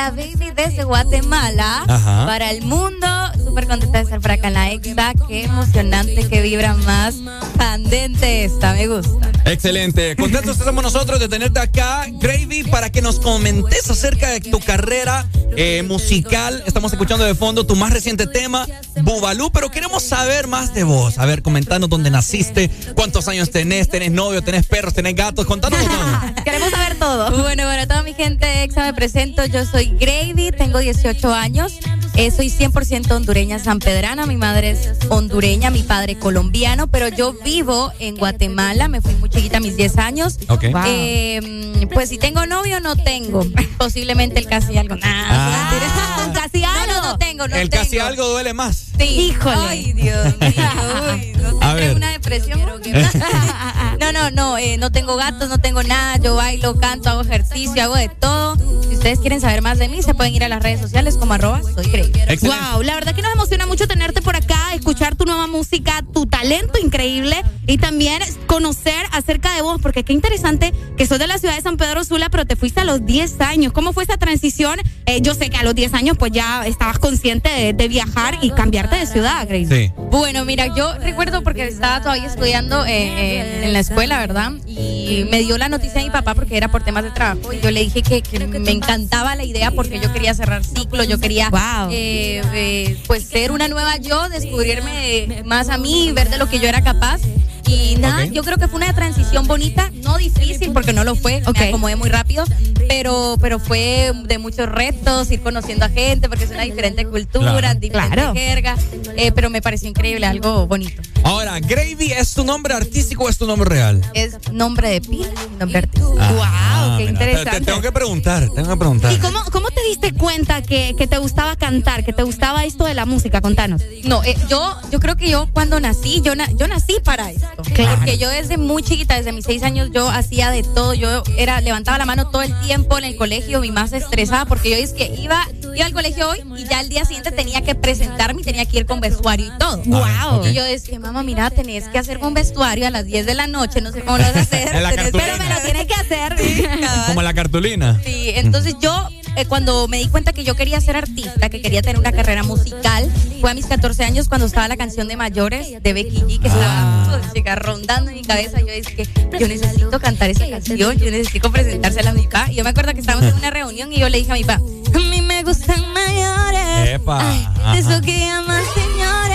la baby desde Guatemala. Ajá. Para el mundo, súper contenta de estar por acá en la Exa. Qué emocionante, qué vibra más candente esta, me gusta. Excelente. Contentos estamos nosotros de tenerte acá, Gravy, para que nos comentes acerca de tu carrera eh, musical. Estamos escuchando de fondo tu más reciente tema, Bubalú, pero queremos saber más de vos. A ver, comentanos dónde naciste, cuántos años tenés, tenés novio, tenés perros, tenés gatos, contanos todo. Queremos saber todo. Bueno, bueno, toda mi gente Exa me presento. Yo soy Gravy, tengo 18 años. Eh, soy 100% hondureña sanpedrana. Mi madre es hondureña, mi padre colombiano, pero yo vivo en Guatemala. Me fui muy chiquita a mis 10 años. Ok. Wow. Eh, pues si tengo novio, no tengo. Posiblemente el casi algo. Nah, mentira. Un casi algo. No, no, no tengo, no El tengo. casi algo duele más. Sí. Híjole. Ay, Dios mío. Uy, no A tendré ver. una depresión. no, no, no. eh, no tengo gatos, no tengo nada. Yo bailo, canto, hago ejercicio, hago de todo. Ustedes quieren saber más de mí, se pueden ir a las redes sociales como arroba soy Grey. Wow, la verdad que nos emociona mucho tenerte por acá, escuchar tu nueva música, tu talento increíble y también conocer acerca de vos, porque qué interesante que sos de la ciudad de San Pedro Sula, pero te fuiste a los 10 años. ¿Cómo fue esa transición? Eh, yo sé que a los 10 años pues ya estabas consciente de, de viajar y cambiarte de ciudad, Grace. Sí. Bueno, mira, yo recuerdo porque estaba todavía estudiando eh, en, en la escuela, ¿verdad? Y me dio la noticia a mi papá porque era por temas de trabajo. Y yo le dije que, que me encantaba la idea porque yo quería cerrar ciclo, yo quería eh, eh, pues ser una nueva yo, descubrirme más a mí, ver de lo que yo era capaz. Y nada, yo creo que fue una transición bonita, no difícil porque no lo fue, me acomodé muy rápido, pero, pero fue de muchos retos, ir conociendo a gente porque es una diferente cultura, Claro. diferente Claro. jerga, eh, pero me pareció increíble, algo bonito. Ahora, Gravy, ¿es tu nombre artístico o es tu nombre real? Es nombre de pila, nombre artístico. Ah, qué mira, te- interesante. Te, tengo que preguntar, tengo que preguntar. ¿Y cómo, cómo te diste cuenta que, que te gustaba cantar, que te gustaba esto de la música? Contanos. No, eh, yo, yo creo que yo cuando nací, yo, na- yo nací para esto. Claro. Porque yo desde muy chiquita, desde mis seis años, yo hacía de todo. Yo era, levantaba la mano todo el tiempo en el colegio, mi más estresada, porque yo es que iba, iba al colegio hoy y ya el día siguiente tenía que presentarme y tenía que ir con vestuario y todo. Ah, ok. Y yo decía, mamá, mira, tenés que hacer un vestuario a las 10 de la noche, no sé cómo lo vas a hacer. En la tenés- cartulina. pero me lo tienes que hacer. Como la cartulina. Sí, entonces yo eh, cuando me di cuenta que yo quería ser artista, que quería tener una carrera musical, fue a mis 14 años cuando estaba la canción de Mayores de Becky G, que Ah. estaba pues, chica, rondando en mi cabeza. Yo dije yo necesito cantar esa canción, yo necesito presentársela a mi papá. Y yo me acuerdo que estábamos en una reunión y yo le dije a mi papá, a mí me gustan mayores, Epa. de eso que llaman señores.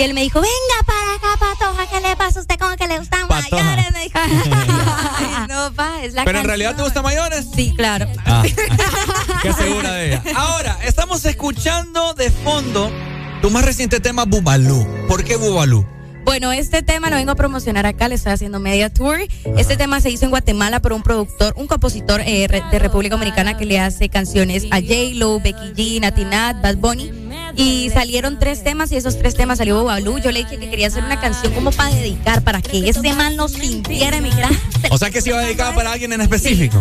Y él me dijo, venga para acá, patoja, ¿qué le pasa a usted? ¿Cómo que le gustan Patoja. mayores? Me dijo, Ay, no, pa, es la Pero en canción. realidad te gustan mayores. Sí, claro. Ah, qué segura de ella. Ahora, estamos escuchando de fondo tu más reciente tema, Bubalú. ¿Por qué Bubalú? Bueno, este tema lo vengo a promocionar acá, le estoy haciendo media tour. Este tema se hizo en Guatemala por un productor, un compositor eh, de República Dominicana que le hace canciones a J-Lo, Becky G, Nati Nat, Bad Bunny. Y salieron tres temas y esos tres temas salió Bubalú. Yo le dije que quería hacer una canción como para dedicar, para que ese man lo sintiera dijera, O sea que se iba dedicada para alguien en específico.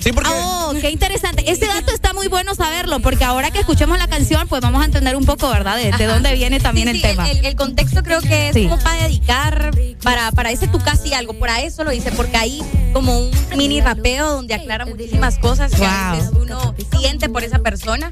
Sí, porque. Oh, qué interesante. Ese dato está muy bueno saberlo, porque ahora que escuchemos la canción, pues vamos a entender un poco, ¿verdad? De, dónde viene también el tema. El, el contexto creo que es Sí. Para dedicar, para, para ese tu casi algo. Por eso lo hice, porque ahí como un mini rapeo donde aclara muchísimas cosas que a veces uno siente por esa persona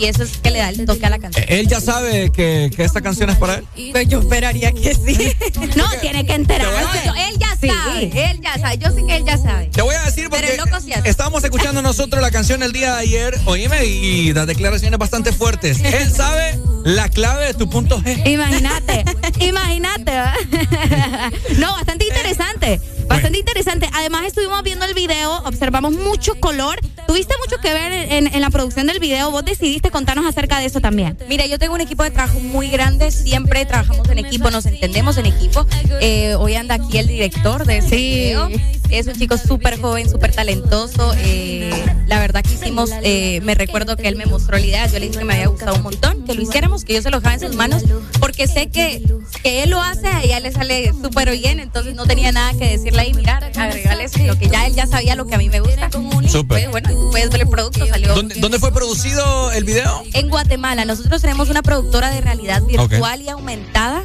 y eso es que le da el toque a la canción. Él ya sabe que, que esta canción es para él. Pues yo esperaría que sí. No, tiene que enterarse. No, él ya Sí. sabe, él ya sabe. Yo sé que él ya sabe. Te voy a decir Pero porque el loco sí hace. estábamos escuchando nosotros la canción el día de ayer, oíme, y las declaraciones bastante fuertes. Él sabe la clave de tu punto G. Imagínate, imagínate. no, bastante interesante. Bastante interesante. Además, estuvimos viendo el video, observamos mucho color. Tuviste mucho que ver en, en la producción del video. Vos decidiste contarnos acerca de eso también. Mira, yo tengo un equipo de trabajo muy grande. Siempre trabajamos en equipo, nos entendemos en equipo. Eh, hoy anda aquí el director de ese video. Es un chico súper joven, súper talentoso. Eh, la verdad que hicimos, eh, me recuerdo que él me mostró la idea. Yo le dije que me había gustado un montón, que lo hiciéramos, que yo se lo dejaba en sus manos, porque sé que, que él lo hace, a ella le sale súper bien. Entonces no tenía nada que decirle ahí, mirar, agregarle lo que ya él ya sabía lo que a mí me gusta. Súper. Pues, bueno, puedes ver el producto, salió. ¿Dónde, dónde fue producido el video? En Guatemala, nosotros tenemos una productora de realidad virtual y aumentada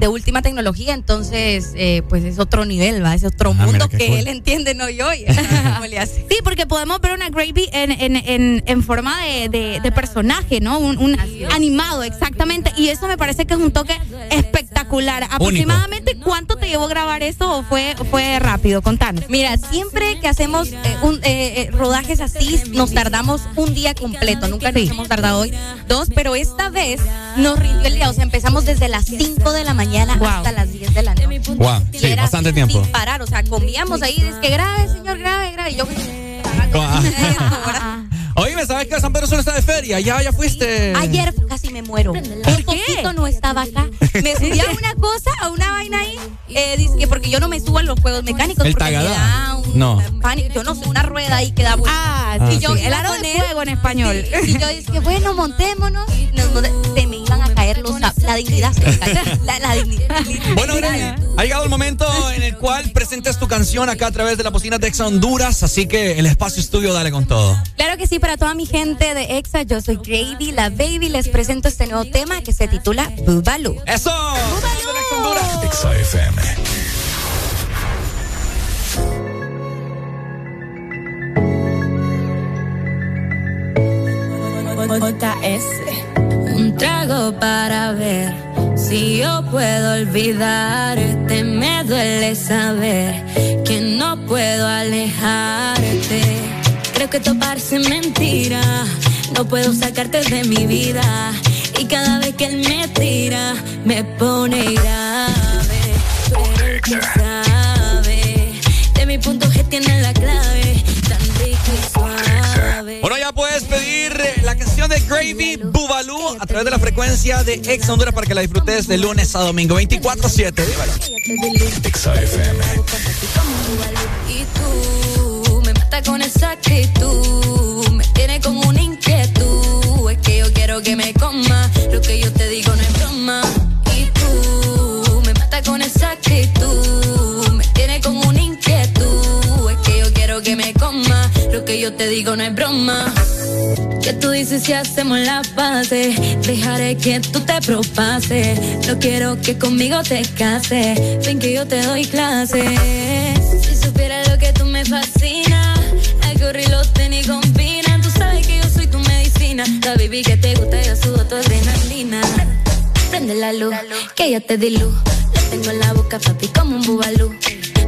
de última tecnología, entonces eh, pues es otro nivel, va, es otro Ah, mundo que cool. él entiende, no yo. y- ¿Cómo le hace? Sí, porque podemos ver una Gravy en, en, en, en forma de, de- de personaje, ¿no? Un, un animado, exactamente. Y eso me parece que es un toque espectacular. Aproximadamente, ¿cuánto te llevó grabar eso o fue, fue rápido? Contanos. Mira, siempre que hacemos eh, un, eh, eh, rodajes así, nos tardamos un día completo. Nunca nos hemos tardado hoy dos, pero esta vez nos rindió el día. O sea, empezamos desde las 5 de la mañana hasta las 10 de la noche. Wow, Y sí, era bastante tiempo. Sin parar, o sea, comíamos ahí, es que grave, señor, grave, grave. Y yo, Oye, ¿sabes que San Pedro solo está de feria? Ya, ya fuiste. Ayer casi me muero. Por poquito no estaba acá. Me subí a una cosa, a una vaina ahí, eh, dizque porque yo no me subo a los juegos mecánicos El porque me tagadá. da un No. pánico. Yo no sé, una rueda ahí que da vuelta. Ah, y yo sí. El aro de fuego en español. sí, y yo dije, bueno, montémonos. Nos se me la dignidad. La, la dignidad. Bueno, Gravy, ha llegado el momento en el cual presentes tu canción acá a través de la bocina de Exa Honduras, así que el espacio estudio dale con todo. Claro que sí, para toda mi gente de EXA, yo soy Gravy, la baby, les presento este nuevo tema que se titula Bubalu. ¡Eso! Exa FM. Un trago para ver si yo puedo olvidarte. Me duele saber que no puedo alejarte. Creo que esto parece mentira. No puedo sacarte de mi vida. Y cada vez que él me tira, me pone grave. Pero él quién sabe. De mi punto G tiene la clave. Tan rico y suave. Bueno, ya puedes pedir eh, la canción de Gravy Bubalú a través de la frecuencia de Exa Honduras para que la disfrutes de lunes a domingo 24-7. Dímelo. Exa FM. Y tú me matas con esa actitud. Me tiene como una inquietud. Es que yo quiero que me coma. Lo que yo te digo no es que yo te digo no es broma. Que tú dices si hacemos la pase Dejaré que tú te propases No quiero que conmigo te cases Ven que yo te doy clases Si supieras lo que tú me fascina El gorri los tenis combinan Tú sabes que yo soy tu medicina. La baby que te gusta yo subo tu adrenalina. Prende la luz, que yo te di luz Lo tengo en la boca papi como un bubalú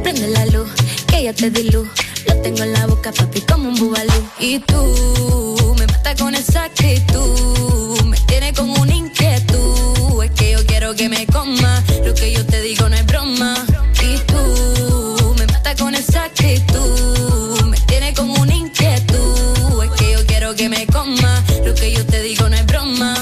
Prende la luz, que yo te di luz. Lo tengo en la boca papi como un bubalú. Y tú me matas con esa actitud. Me tiene como una inquietud. Es que yo quiero que me coma. Lo que yo te digo no es broma. Y tú me matas con esa actitud. Me tiene como una inquietud. Es que yo quiero que me coma. Lo que yo te digo no es broma.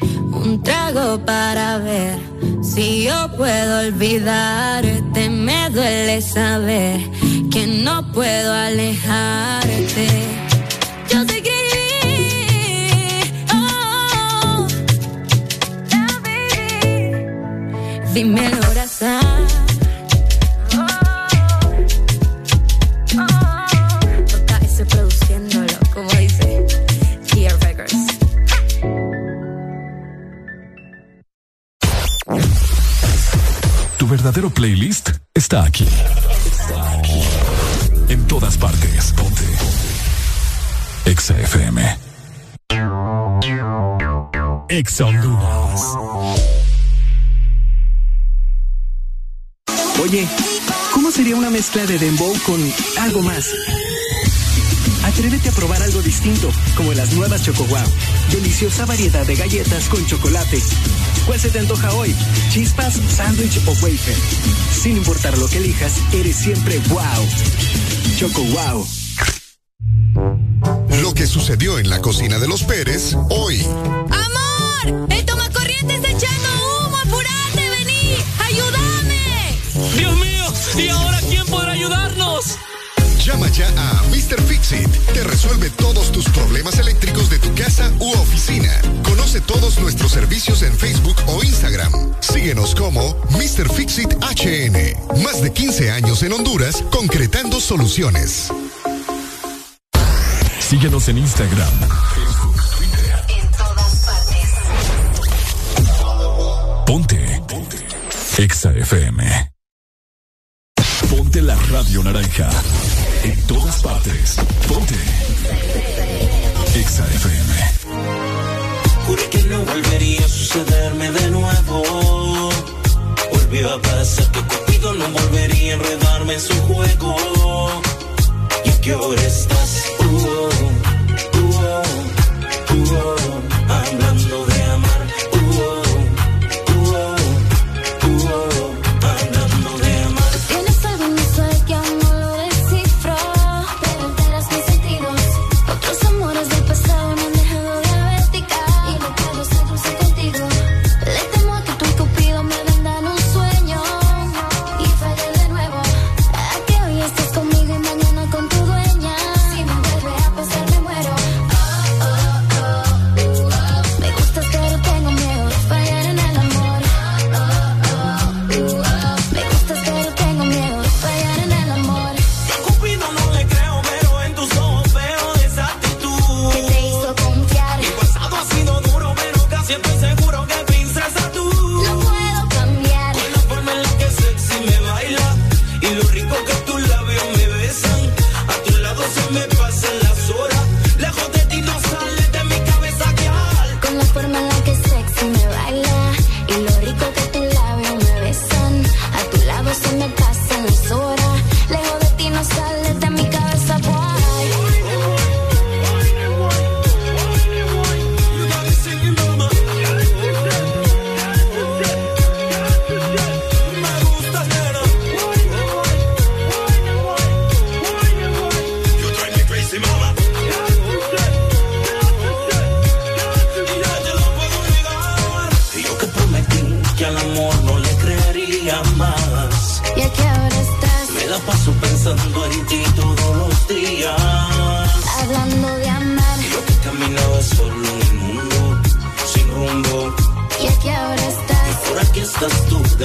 Un trago para ver si yo puedo olvidarte. Me duele saber no puedo alejarte. Yo te escribí, oh, la baby. Dime el corazón. JS produciéndolo, como dice Gear Records. Tu verdadero playlist está aquí partes. Ponte. Exa FM. Exa Oye, ¿cómo sería una mezcla de dembow con algo más? Atrévete a probar algo distinto, como las nuevas Choco Deliciosa variedad de galletas con chocolate ¿Cuál se te antoja hoy? ¿Chispas, sándwich o wafer? Sin importar lo que elijas, eres siempre wow. Choco wow. Lo que sucedió en la cocina de los Pérez hoy. ¡Amor! ¡El tomacorriente está echando humo! ¡Apurate, vení! ¡Ayúdame! ¡Dios mío! ¿Y ahora quién podrá ayudar? Llama ya a Mr. Fixit. Te resuelve todos tus problemas eléctricos de tu casa u oficina. Conoce todos nuestros servicios en Facebook o Instagram. Síguenos como Mr. Fixit HN. Más de 15 años en Honduras concretando soluciones. Síguenos en Instagram, Facebook, Twitter. En todas partes. Ponte. Ponte. Exa FM. Ponte la radio naranja. En todas partes. Ponte. Exa FM. Juré que no volvería a sucederme de nuevo. Volvió a pasar que Cupido no volvería a enredarme en su juego. Y que ahora estás. Uh -oh, uh -oh, uh -oh.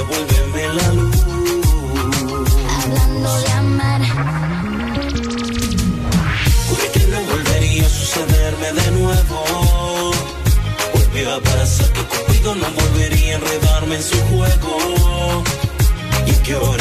devuélveme la luz. Hablando de amar. Juré que no volvería a sucederme de nuevo. Volvió a pasar que Cupido no volvería a enredarme en su juego. Y que ahora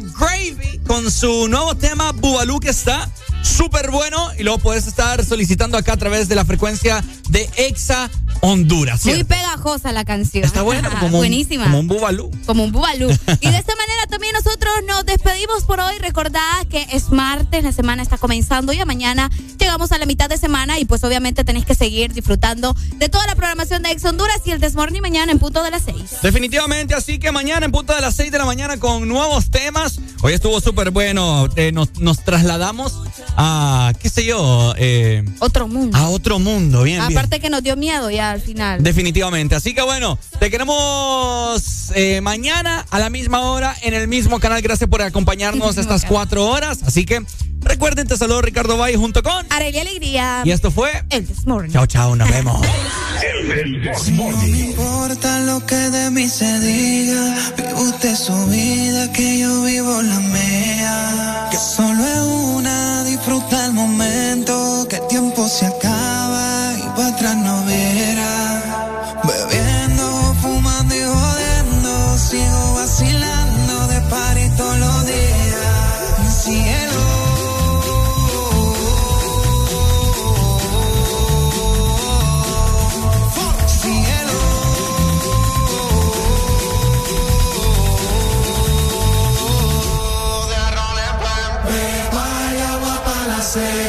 Gravy con su nuevo tema Bubalú que está súper bueno y luego puedes estar solicitando acá a través de la frecuencia de Exa Honduras. Muy pegajosa la canción. Está buena, como buenísima. Un, como un bubalú. Como un bubalú. y de esta manera también nosotros nos despedimos por hoy. Recordad que es martes, la semana está comenzando y a mañana llegamos a la mitad de semana y pues obviamente tenés que seguir disfrutando de toda la programación de Ex Honduras y el Desmorning mañana en punto de las 6. Definitivamente, así que mañana en punto de las 6 de la mañana con nuevos temas. Hoy estuvo súper bueno, eh, nos, nos, trasladamos a, qué sé yo, eh, otro mundo. A otro mundo, bien. Aparte que nos dio miedo ya al final. Definitivamente, así que bueno, te queremos eh, mañana a la misma hora en el mismo canal. Gracias por acompañarnos estas cuatro horas, así que... Recuerden, te saludo Ricardo Valle junto con Arelia Alegría. Y esto fue El Desmorning. Chao, chao, nos vemos. El Desmorning. No me importa lo que de mí se diga. Vive usted su vida, que yo vivo la mía. Que solo es una, disfruta el momento. Que el tiempo se acaba y para atrás no verás. say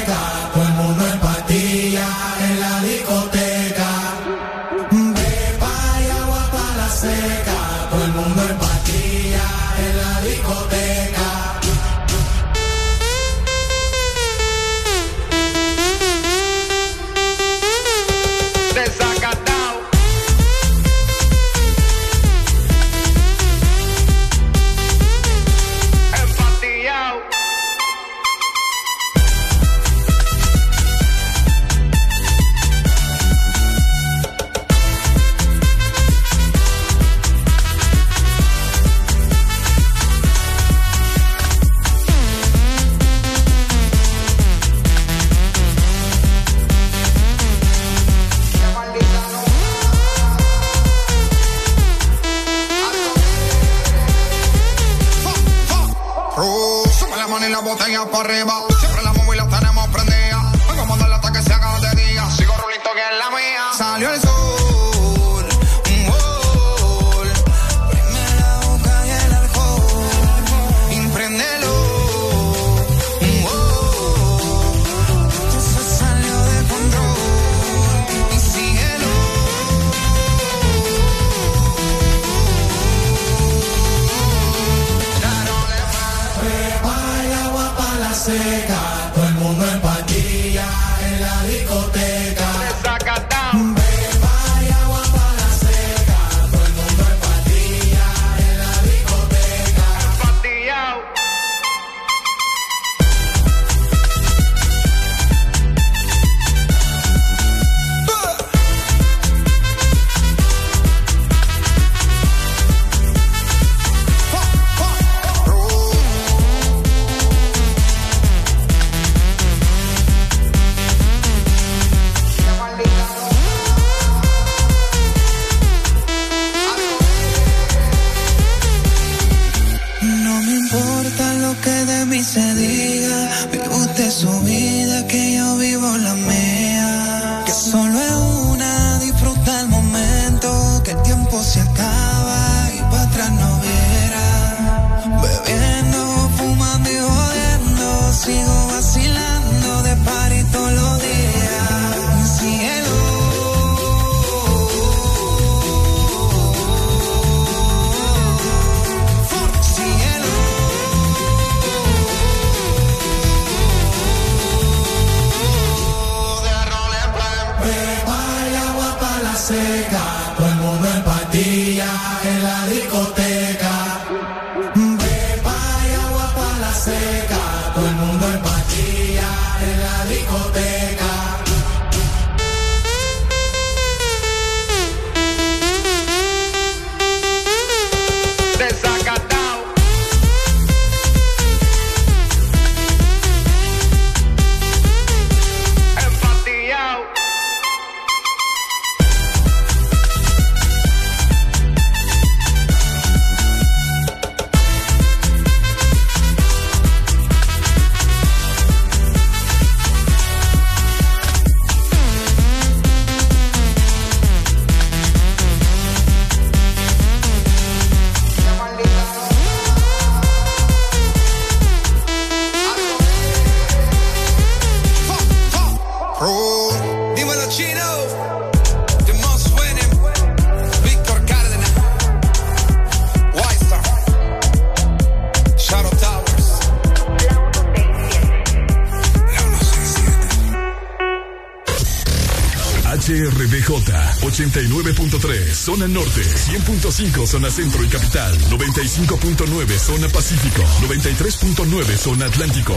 89.3 zona norte, 100.5 zona centro y capital, 95.9 zona pacífico, 93.9 zona atlántico.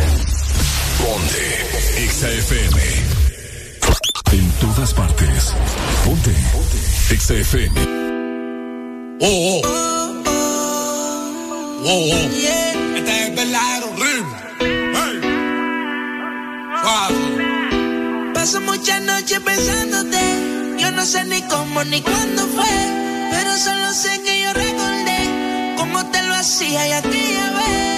Ponte XAFM. En todas partes. Ponte. XAFM. Oh, oh. Oh, oh. Yeah. Este es verdadero ritmo. Hey. Wow. Paso muchas noches pensándote no sé ni cómo ni cuándo fue, pero solo sé que yo recordé cómo te lo hacía y aquella vez.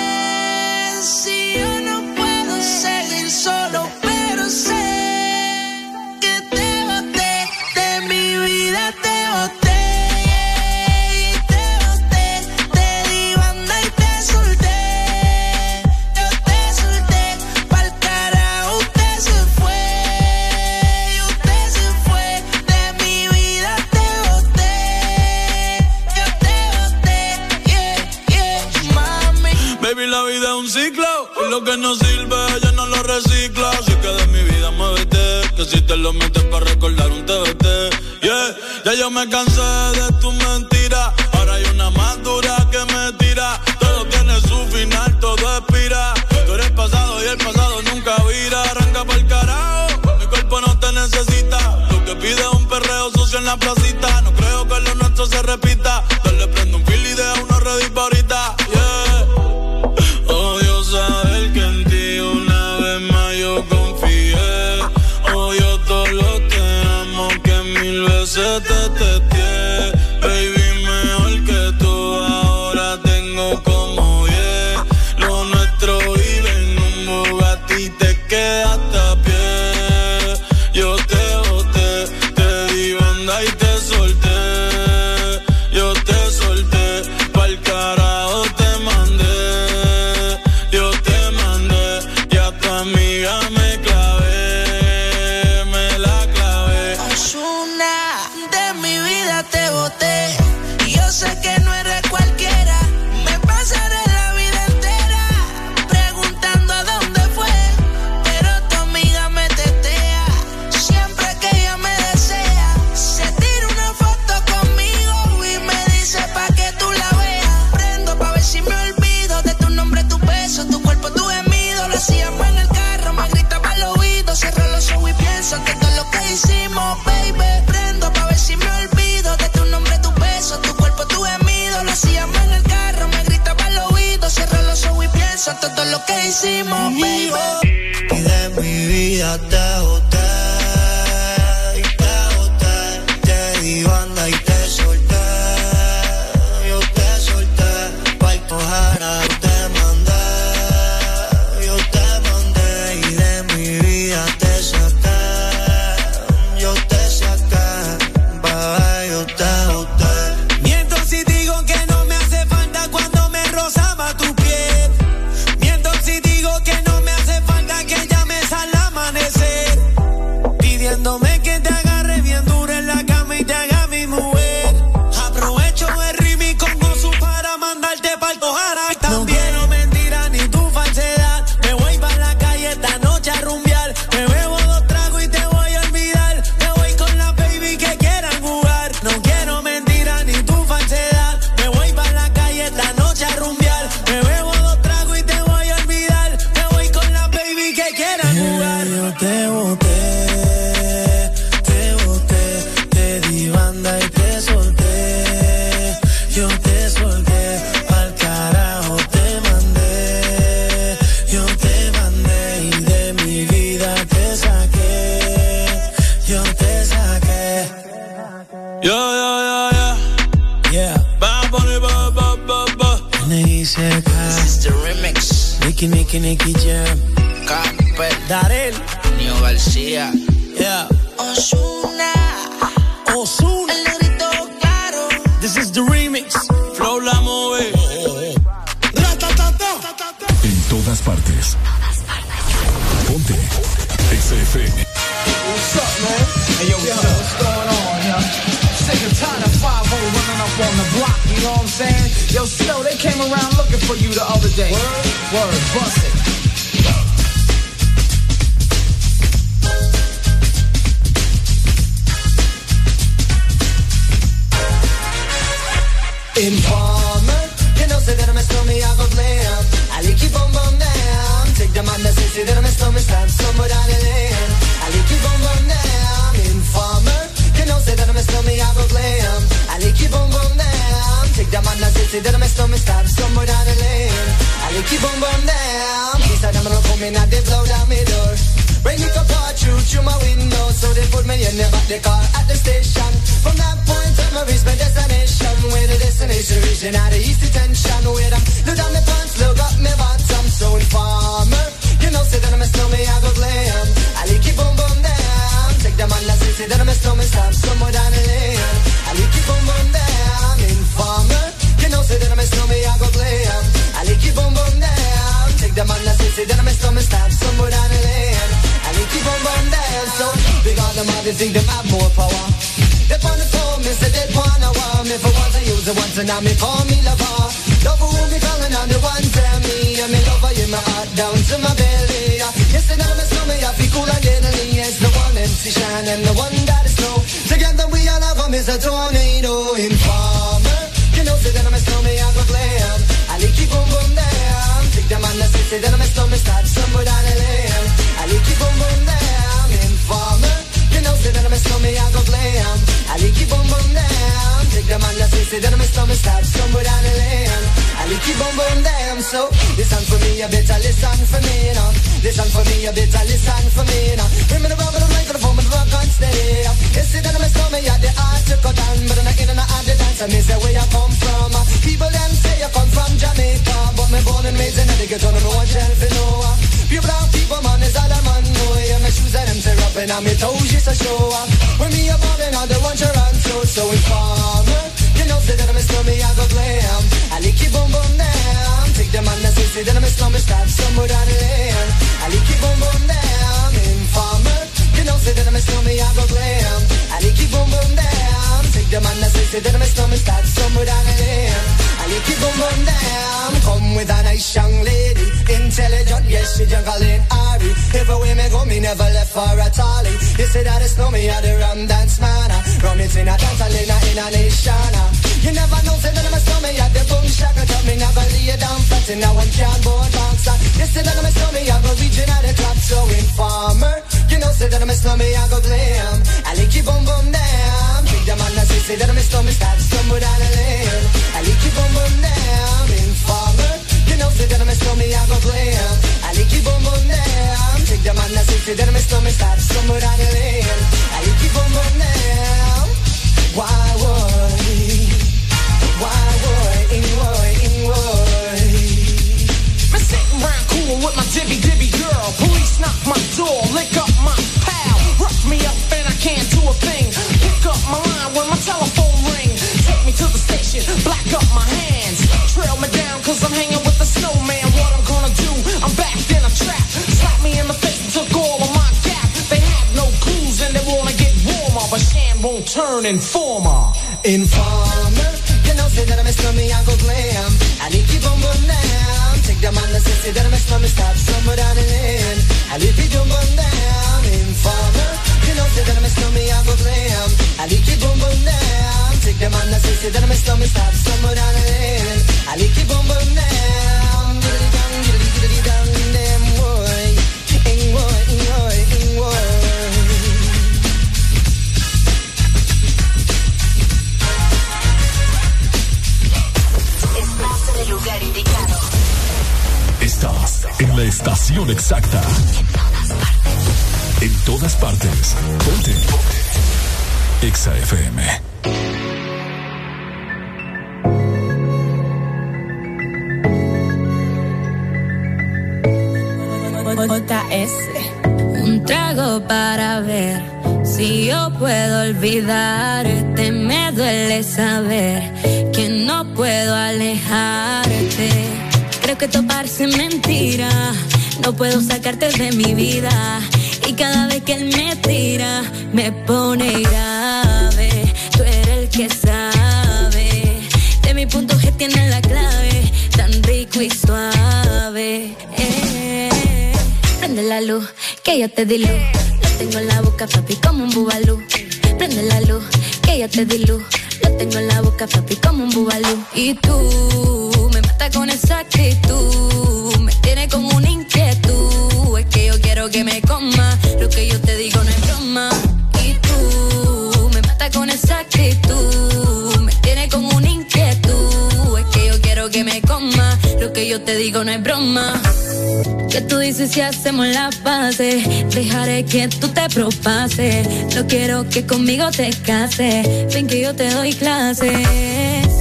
Que conmigo te cases Ven que yo te doy clases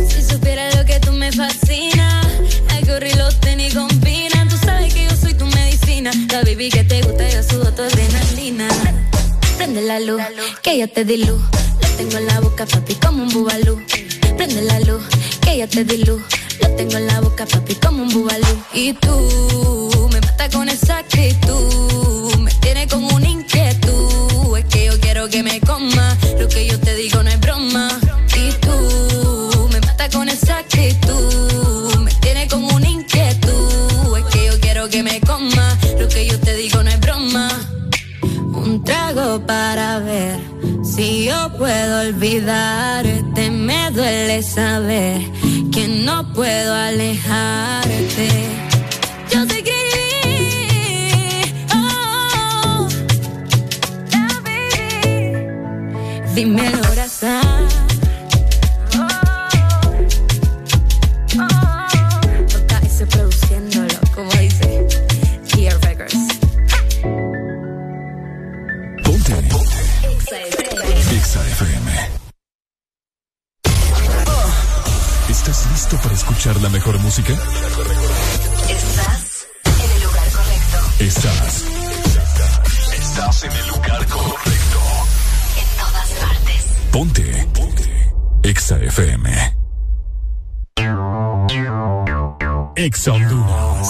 Si supieras lo que tú me fascina El gorro y los tenis combinan. Tú sabes que yo soy tu medicina. La baby que te gusta yo sudo tu adrenalina. Prende la luz, que ya te di luz Dímelo, oh. JS produciéndolo, como dice Gear Records. Ponte. Exa FM. ¿Estás listo para escuchar la mejor música? Exa FM. Exa Honduras.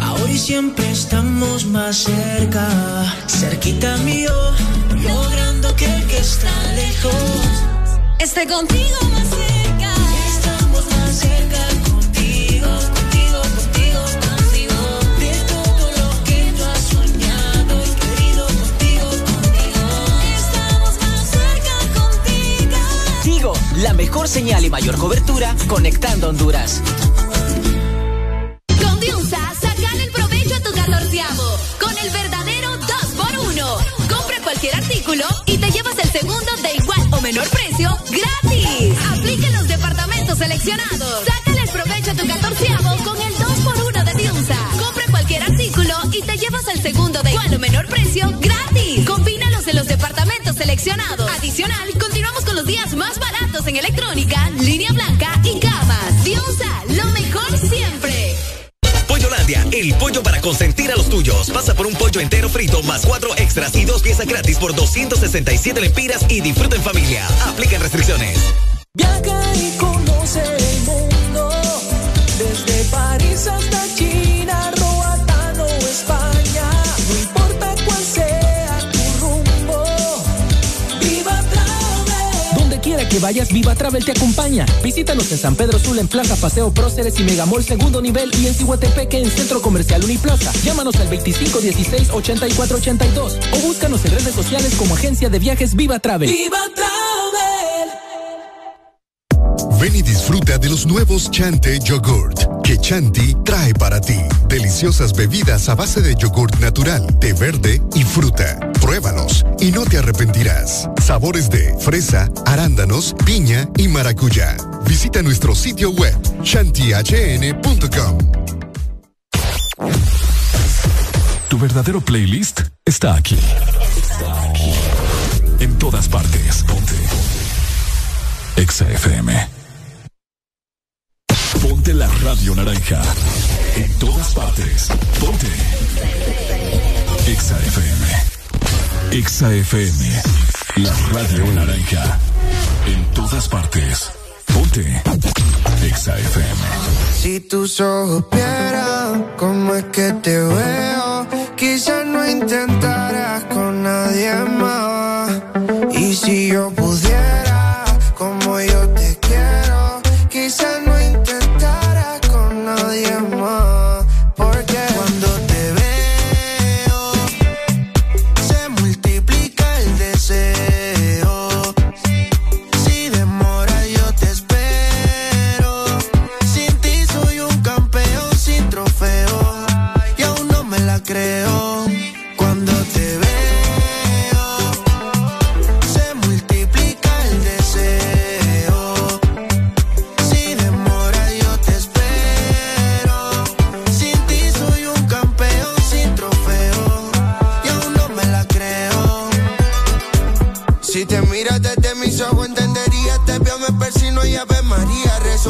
Ahora y siempre estamos más cerca, cerquita mío, logrando que el que está lejos esté contigo más cerca. Estamos más cerca la mejor señal y mayor cobertura conectando Honduras. Con Diunsa, sacale el provecho a tu catorceavo. Con el verdadero 2x1. Compra cualquier artículo y te llevas el segundo de igual o menor precio gratis. Aplica en los departamentos seleccionados. Sácale el provecho a tu catorceavo con el 2x1 de Diunsa. Compra cualquier artículo y te llevas el segundo de igual o menor precio gratis. Combínalos en los departamentos seleccionados. Adicional, en electrónica, línea blanca y camas. Diunsa, lo mejor siempre. Pollolandia, el pollo para consentir a los tuyos. Pasa por un pollo entero frito más cuatro extras y dos piezas gratis por 267 lempiras y disfruta en familia. Aplican restricciones. Que vayas, Viva Travel te acompaña. Visítanos en San Pedro Sula, en Plaza Paseo Próceres y Megamall Segundo Nivel y en Cihuatepeque en Centro Comercial Uniplaza. Llámanos al 2516-8482 o búscanos en redes sociales como Agencia de Viajes Viva Travel. Viva Travel. Ven y disfruta de los nuevos Chante Yogurt que Chanti trae para ti. Deliciosas bebidas a base de yogurt natural, té verde y fruta. Pruébalos y no te arrepentirás. Sabores de fresa, arándanos, piña y maracuyá. Visita nuestro sitio web chantihn.com. Tu verdadero playlist está aquí. En todas partes. Ponte. Exa FM. Ponte la radio naranja. En todas partes. Ponte. Exa FM. Exa FM. La radio naranja. En todas partes. Ponte. Exa FM. Si tus ojos supieran cómo es que te veo, quizás no intentaras con nadie más. Y si yo pudiera,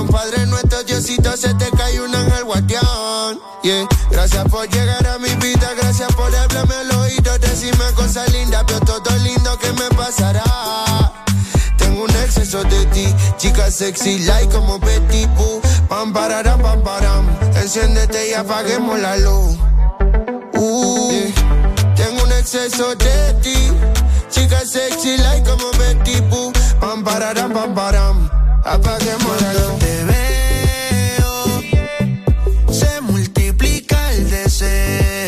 un padre nuestro, Diosito, se te cae un ángel guardián. Gracias por llegar a mi vida, gracias por hablarme al oído, decirme cosas lindas, pero todo lindo que me pasará. Tengo un exceso de ti, chica sexy, like como Betty Boo. Pam, parará, pam, param. Enciéndete y apaguemos la luz. Uh. Tengo un exceso de ti, chica sexy, like como Betty Boo. Pam, parará, pam, param Apaguemos la luz. Te veo, se multiplica el deseo.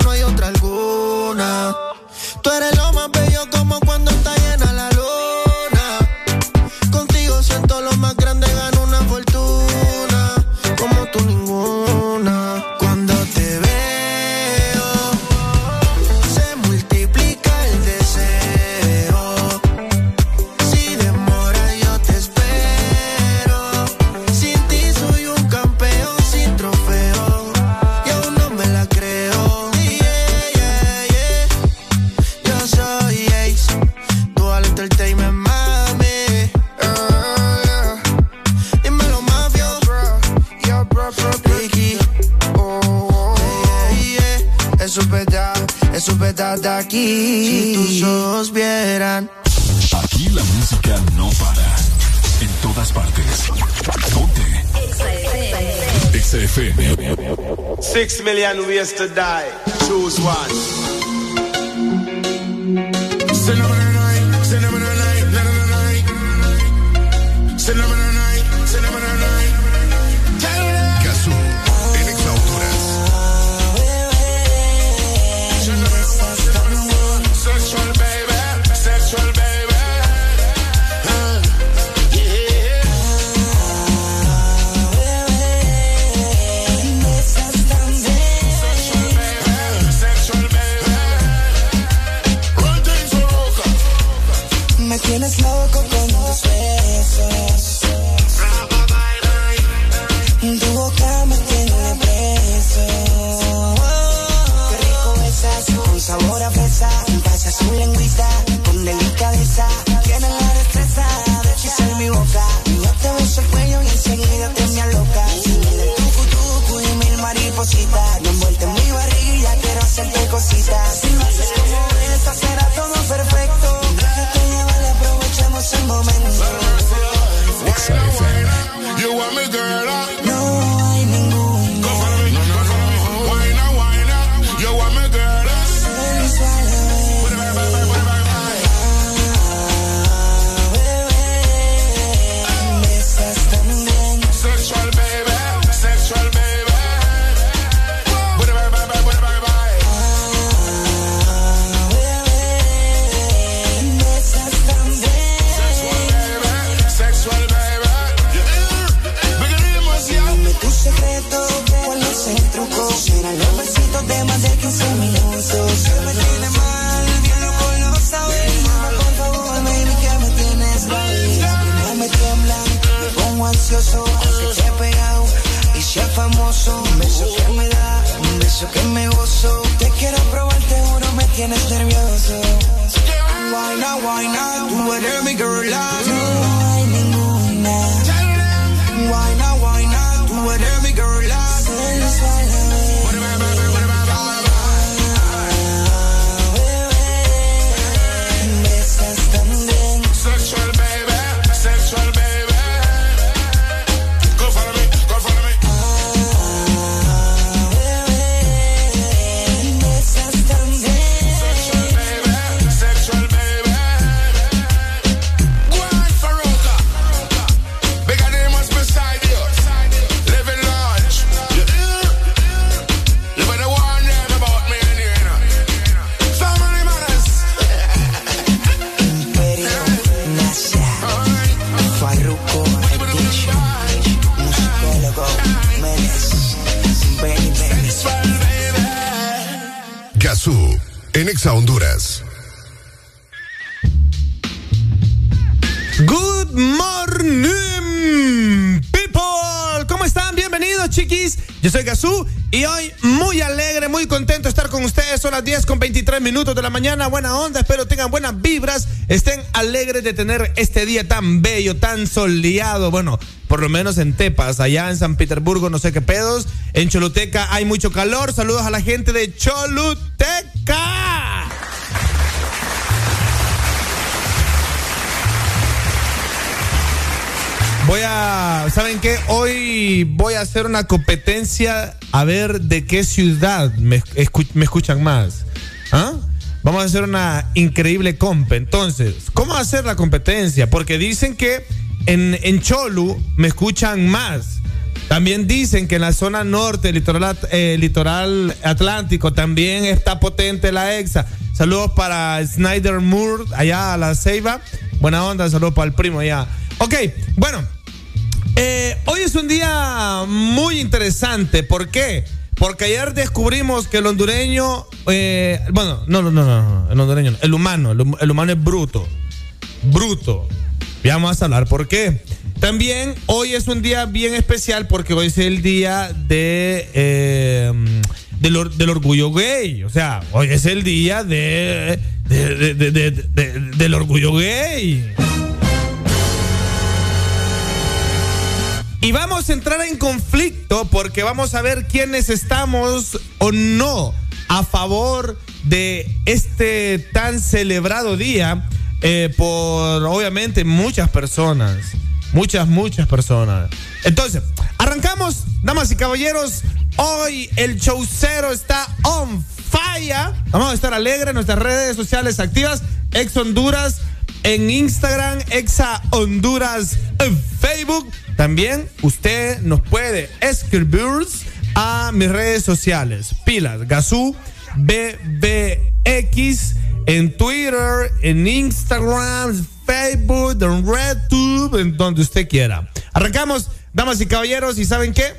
ruedas de aquí. Si tus ojos vieran. Aquí la música no para. En todas partes. Ponte. XFM. Six million ways to die. Choose one. in a like Un beso que me da, un beso que me gozo. Te quiero probar, te me tienes nervioso. Why not, why not? Whatever, girl, I. Exa Honduras. Good morning, people. ¿Cómo están? Bienvenidos, chiquis. Yo soy Gazú y hoy muy alegre, muy contento de estar con ustedes. Son las 10 con 23 minutos de la mañana. Buena onda, espero tengan buenas vibras. Estén alegres de tener este día tan bello, tan soleado. Bueno, por lo menos en Tepas, allá en San Petersburgo, no sé qué pedos. En Choluteca hay mucho calor. Saludos a la gente de Choluteca. Voy a, ¿saben qué? Hoy voy a hacer una competencia a ver de qué ciudad me, escu- me escuchan más. ¿Ah? Vamos a hacer una increíble compa. Entonces, ¿cómo hacer la competencia? Porque dicen que en, en Cholu me escuchan más. También dicen que en la zona norte, litoral, eh, litoral atlántico, también está potente la EXA. Saludos para Snyder Moore, allá a la Ceiba. Buena onda, saludos para el primo allá. Ok, bueno, eh, hoy es un día muy interesante. ¿Por qué? Porque ayer descubrimos que el hondureño, eh, bueno, no, no, no, no, el hondureño, el humano, el, el humano es bruto, bruto. Ya vamos a hablar por qué. También hoy es un día bien especial porque hoy es el día de eh, del, or- del orgullo gay. O sea, hoy es el día de- del orgullo gay. Y vamos a entrar en conflicto porque vamos a ver quiénes estamos o no a favor de este tan celebrado día eh, por obviamente muchas personas. Muchas, muchas personas. Entonces, arrancamos, damas y caballeros. Hoy el show cero está on fire. Vamos a estar alegres nuestras redes sociales activas. Ex Honduras en Instagram, Exa Honduras en Facebook. También usted nos puede escribir a mis redes sociales. Pilas, Gazú, BBX, en Twitter, en Instagram, Facebook, en RedTube, en donde usted quiera. Arrancamos, damas y caballeros, y ¿saben qué?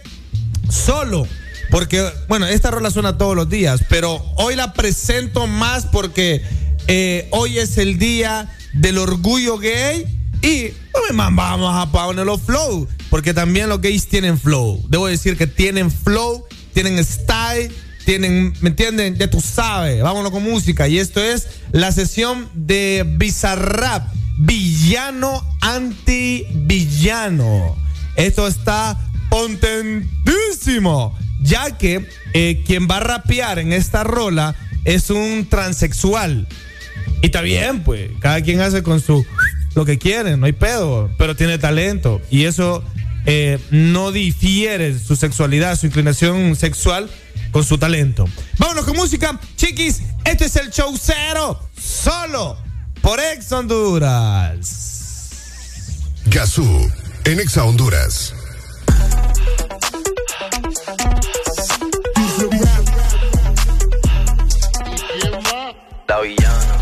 Solo. Porque, bueno, esta rola suena todos los días, pero hoy la presento más porque eh, hoy es el día del orgullo gay y vamos a ponerlo flow, porque también los gays tienen flow. Debo decir que tienen flow, tienen style, tienen, ¿me entienden? Ya tú sabes, vámonos con música. Y esto es la sesión de Bizarrap, villano anti-villano. Esto está contentísimo, ya que eh, quien va a rapear en esta rola es un transexual. Y está bien, pues, cada quien hace con su lo que quiere, no hay pedo, pero tiene talento. Y eso eh, no difiere su sexualidad, su inclinación sexual con su talento. Vámonos con música, chiquis. Este es el show cero, solo por Ex Honduras. Gazú, en Exa Honduras. La villana.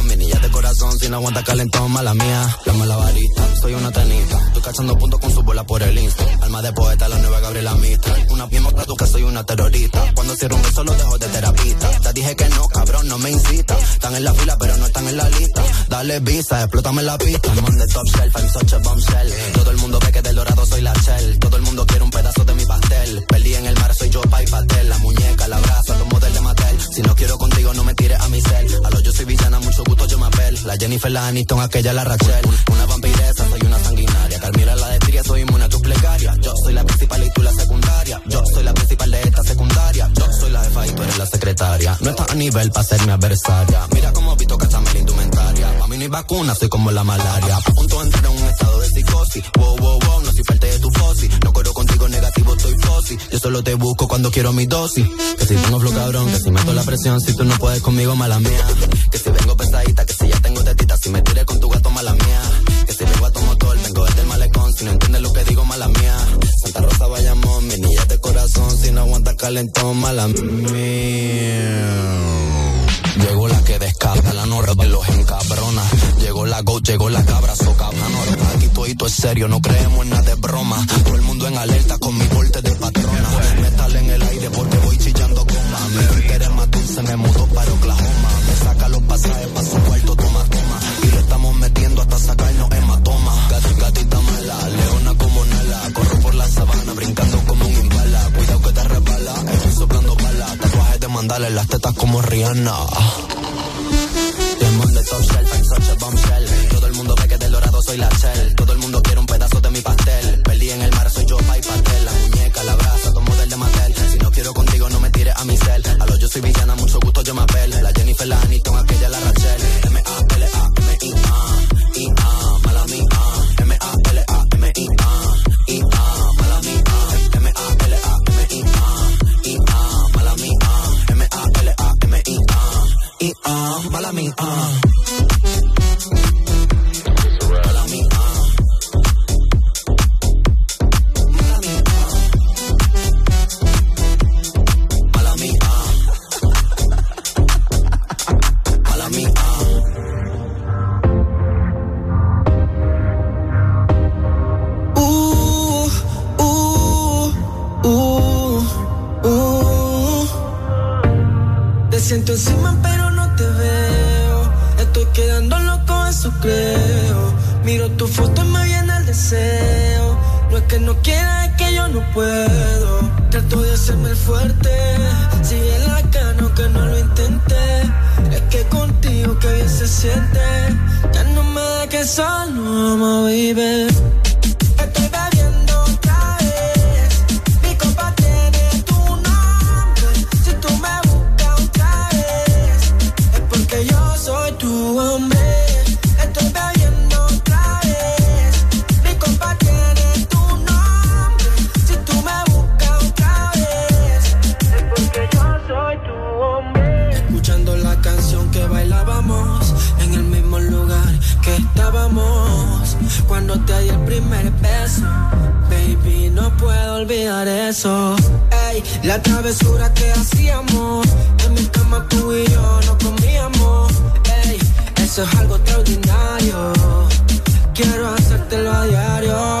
corazón si no aguanta calentón, mala mía. La mala varita, soy una tenista. Estoy cachando puntos con su bola por el insta. Alma de poeta, la nueva Gabriela Mistral. Una tú que soy una terrorista. Cuando cierro un beso lo dejo de terapista. Te dije que no, cabrón, no me incita. Están en la fila, pero no están en la lista. Dale visa, explótame la pista. I'm on the top shelf, I'm such a bombshell. Todo el mundo ve que del dorado soy la shell. Todo el mundo quiere un pedazo de mi pastel. Perdí en el mar, soy yo, pa' y. La muñeca, la brasa, los modelos de Mattel. Si no quiero contigo, no me tires a mi cel. A lo yo soy villana, mucho gusto, yo me apel. La Jennifer, la Aniston, aquella, la Rachel. Una vampiresa, soy una sanguinaria. Carmira, la de soy inmune a tus plegarias. Yo soy la principal y tú la secundaria. Yo soy la principal de esta secundaria. Yo soy la jefa y tú eres la secretaria. No estás a nivel para ser mi adversaria. Mira cómo Vito cachame la indumentaria. Pa' mí no hay vacuna, soy como la malaria. A punto de entrar en un estado de psicosis. Wow, wow, wow, no soy parte de tu fosi. No corro contigo negativo, estoy fosi. Yo solo te busco cuando quiero mi dosis. Que si tengo flow cabrón, que si meto la presión, si tú no puedes conmigo, mala mía. Que si vengo pesadita, que si ya tengo si me tiré con tu gato, mala mía. Que si vengo a tu motor, vengo desde el malecón, si no entiendes lo que digo, mala mía. Santa Rosa, Bayamón, mi niña de corazón, si no aguanta calentón, mala mía. Llegó la que descarga la norra de los encabrona. Llegó la go, llegó la cabra, so cabrón. Aquí todo es serio, no creemos en nada de broma. Todo el mundo en alerta con mi porte de patrona. Metal en el aire porque voy chillando goma. Mi Twitter es más dulce, me mudo para Oklahoma. Pasajes pa' su cuarto, toma, toma. Y le estamos metiendo hasta sacarnos hematoma. Gat- Gatita mala, leona como Nala. Corro por la sabana, brincando como un imbala. Cuidado que te resbala, estoy soplando balas. Tatuajes de mandala las tetas como Rihanna. The top shelf, I'm such a bombshell. Todo el mundo ve que del dorado soy la shell. Todo el mundo quiere un pedazo de mi pastel. Perdí en el mar, soy yo, pa' y pastel. La muñeca, la brasa, tomo del de Mattel. Si no quiero contigo, no me tires a mi cel. Soy villana, mucho gusto, yo me apel. La Jennifer, la Aniston, aquella, la Rachel. M-A-L-A-M-I-A. I-A, mala mía. M-A-L-A-M-I-A. I-A, mala mía. M-A-L-A-M-I-A. I-A, mala mía. M-A-L-A-M-I-A. I-A, mala mía. Siento encima pero no te veo. Estoy quedando loco, eso creo. Miro tu foto y me viene el deseo. No es que no quiera, es que yo no puedo. Trato de hacerme el fuerte. Sigue la cano que no lo intenté. Es que contigo que bien se siente. Ya no me da que solo, me baby. Baby, no puedo olvidar eso. Ey, la travesura que hacíamos en mi cama tú y yo no comíamos. Ey, eso es algo extraordinario. Quiero hacértelo a diario.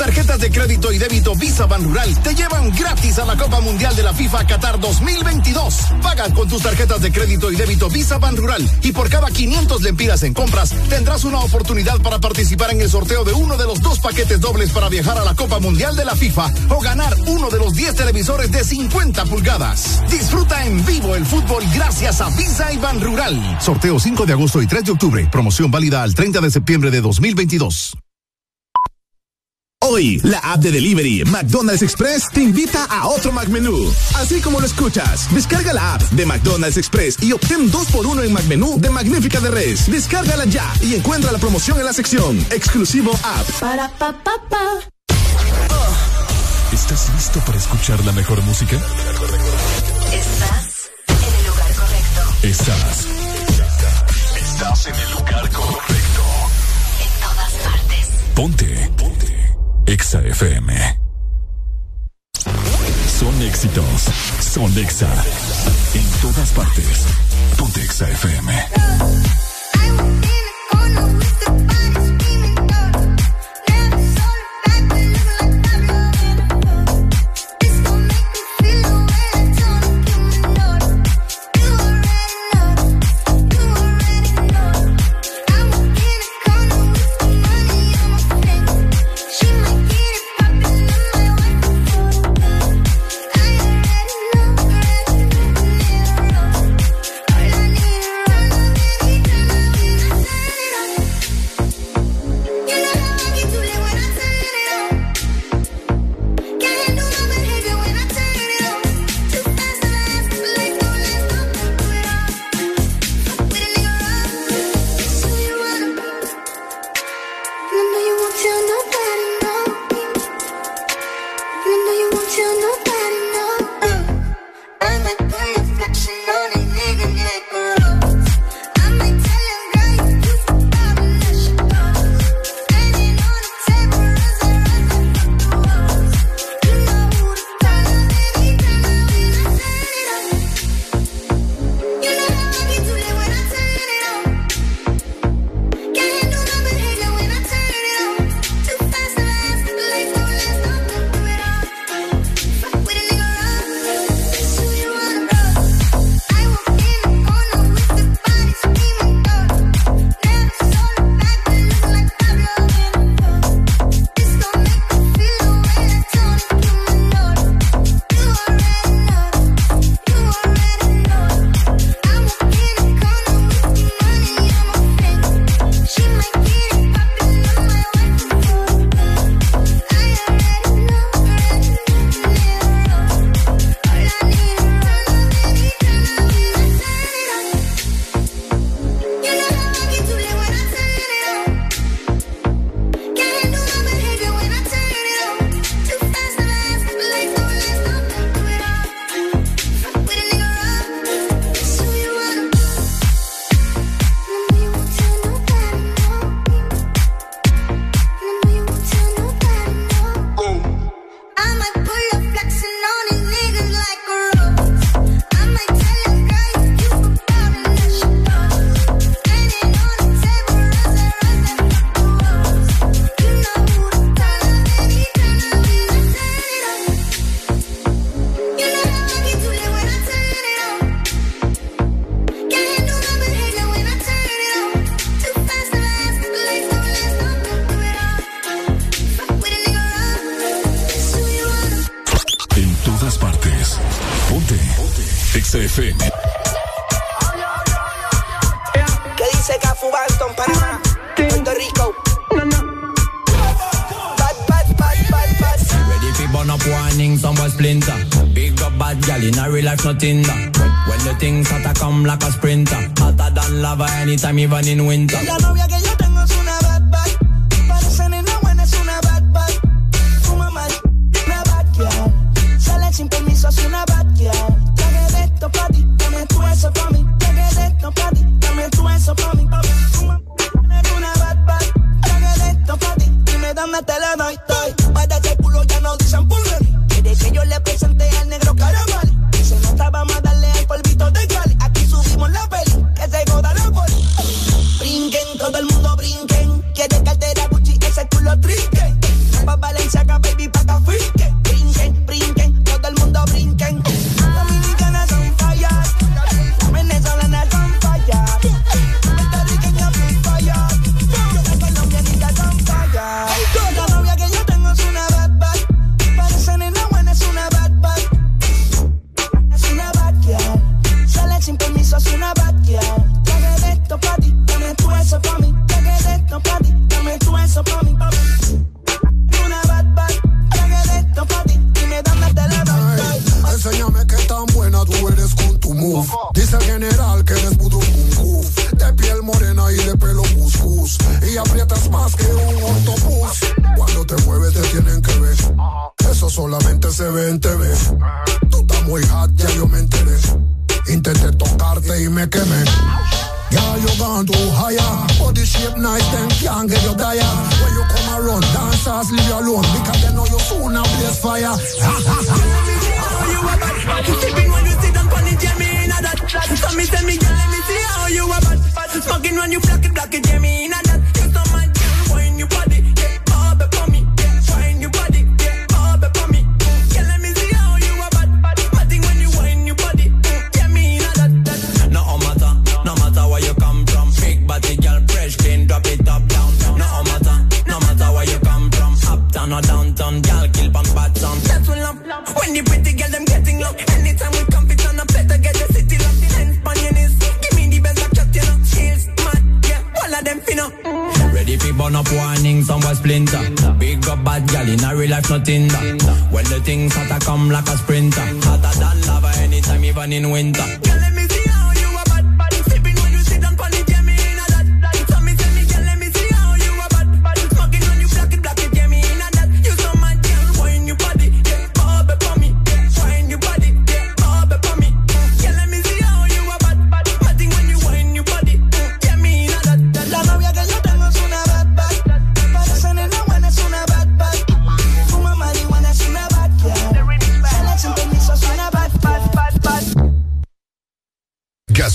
tarjetas de crédito y débito Visa Ban Rural te llevan gratis a la Copa Mundial de la FIFA Qatar 2022. Paga con tus tarjetas de crédito y débito Visa Ban Rural y por cada 500 lempiras en compras tendrás una oportunidad para participar en el sorteo de uno de los dos paquetes dobles para viajar a la Copa Mundial de la FIFA o ganar uno de los 10 televisores de 50 pulgadas. Disfruta en vivo el fútbol gracias a Visa y Ban Rural. Sorteo 5 de agosto y 3 de octubre. Promoción válida al 30 de septiembre de 2022. Hoy, la app de delivery McDonald's Express te invita a otro McMenú. Así como lo escuchas, descarga la app de McDonald's Express y obtén 2x1 en McMenú de Magnífica de Res. Descárgala ya y encuentra la promoción en la sección Exclusivo App. Para pa pa pa. ¿Estás listo para escuchar la mejor música? Estás en el lugar correcto. Estás. Estás en el lugar correcto. En todas partes. Ponte. Ponte. Exa FM. Son éxitos. Son Exa. En todas partes. Ponte Exa FM.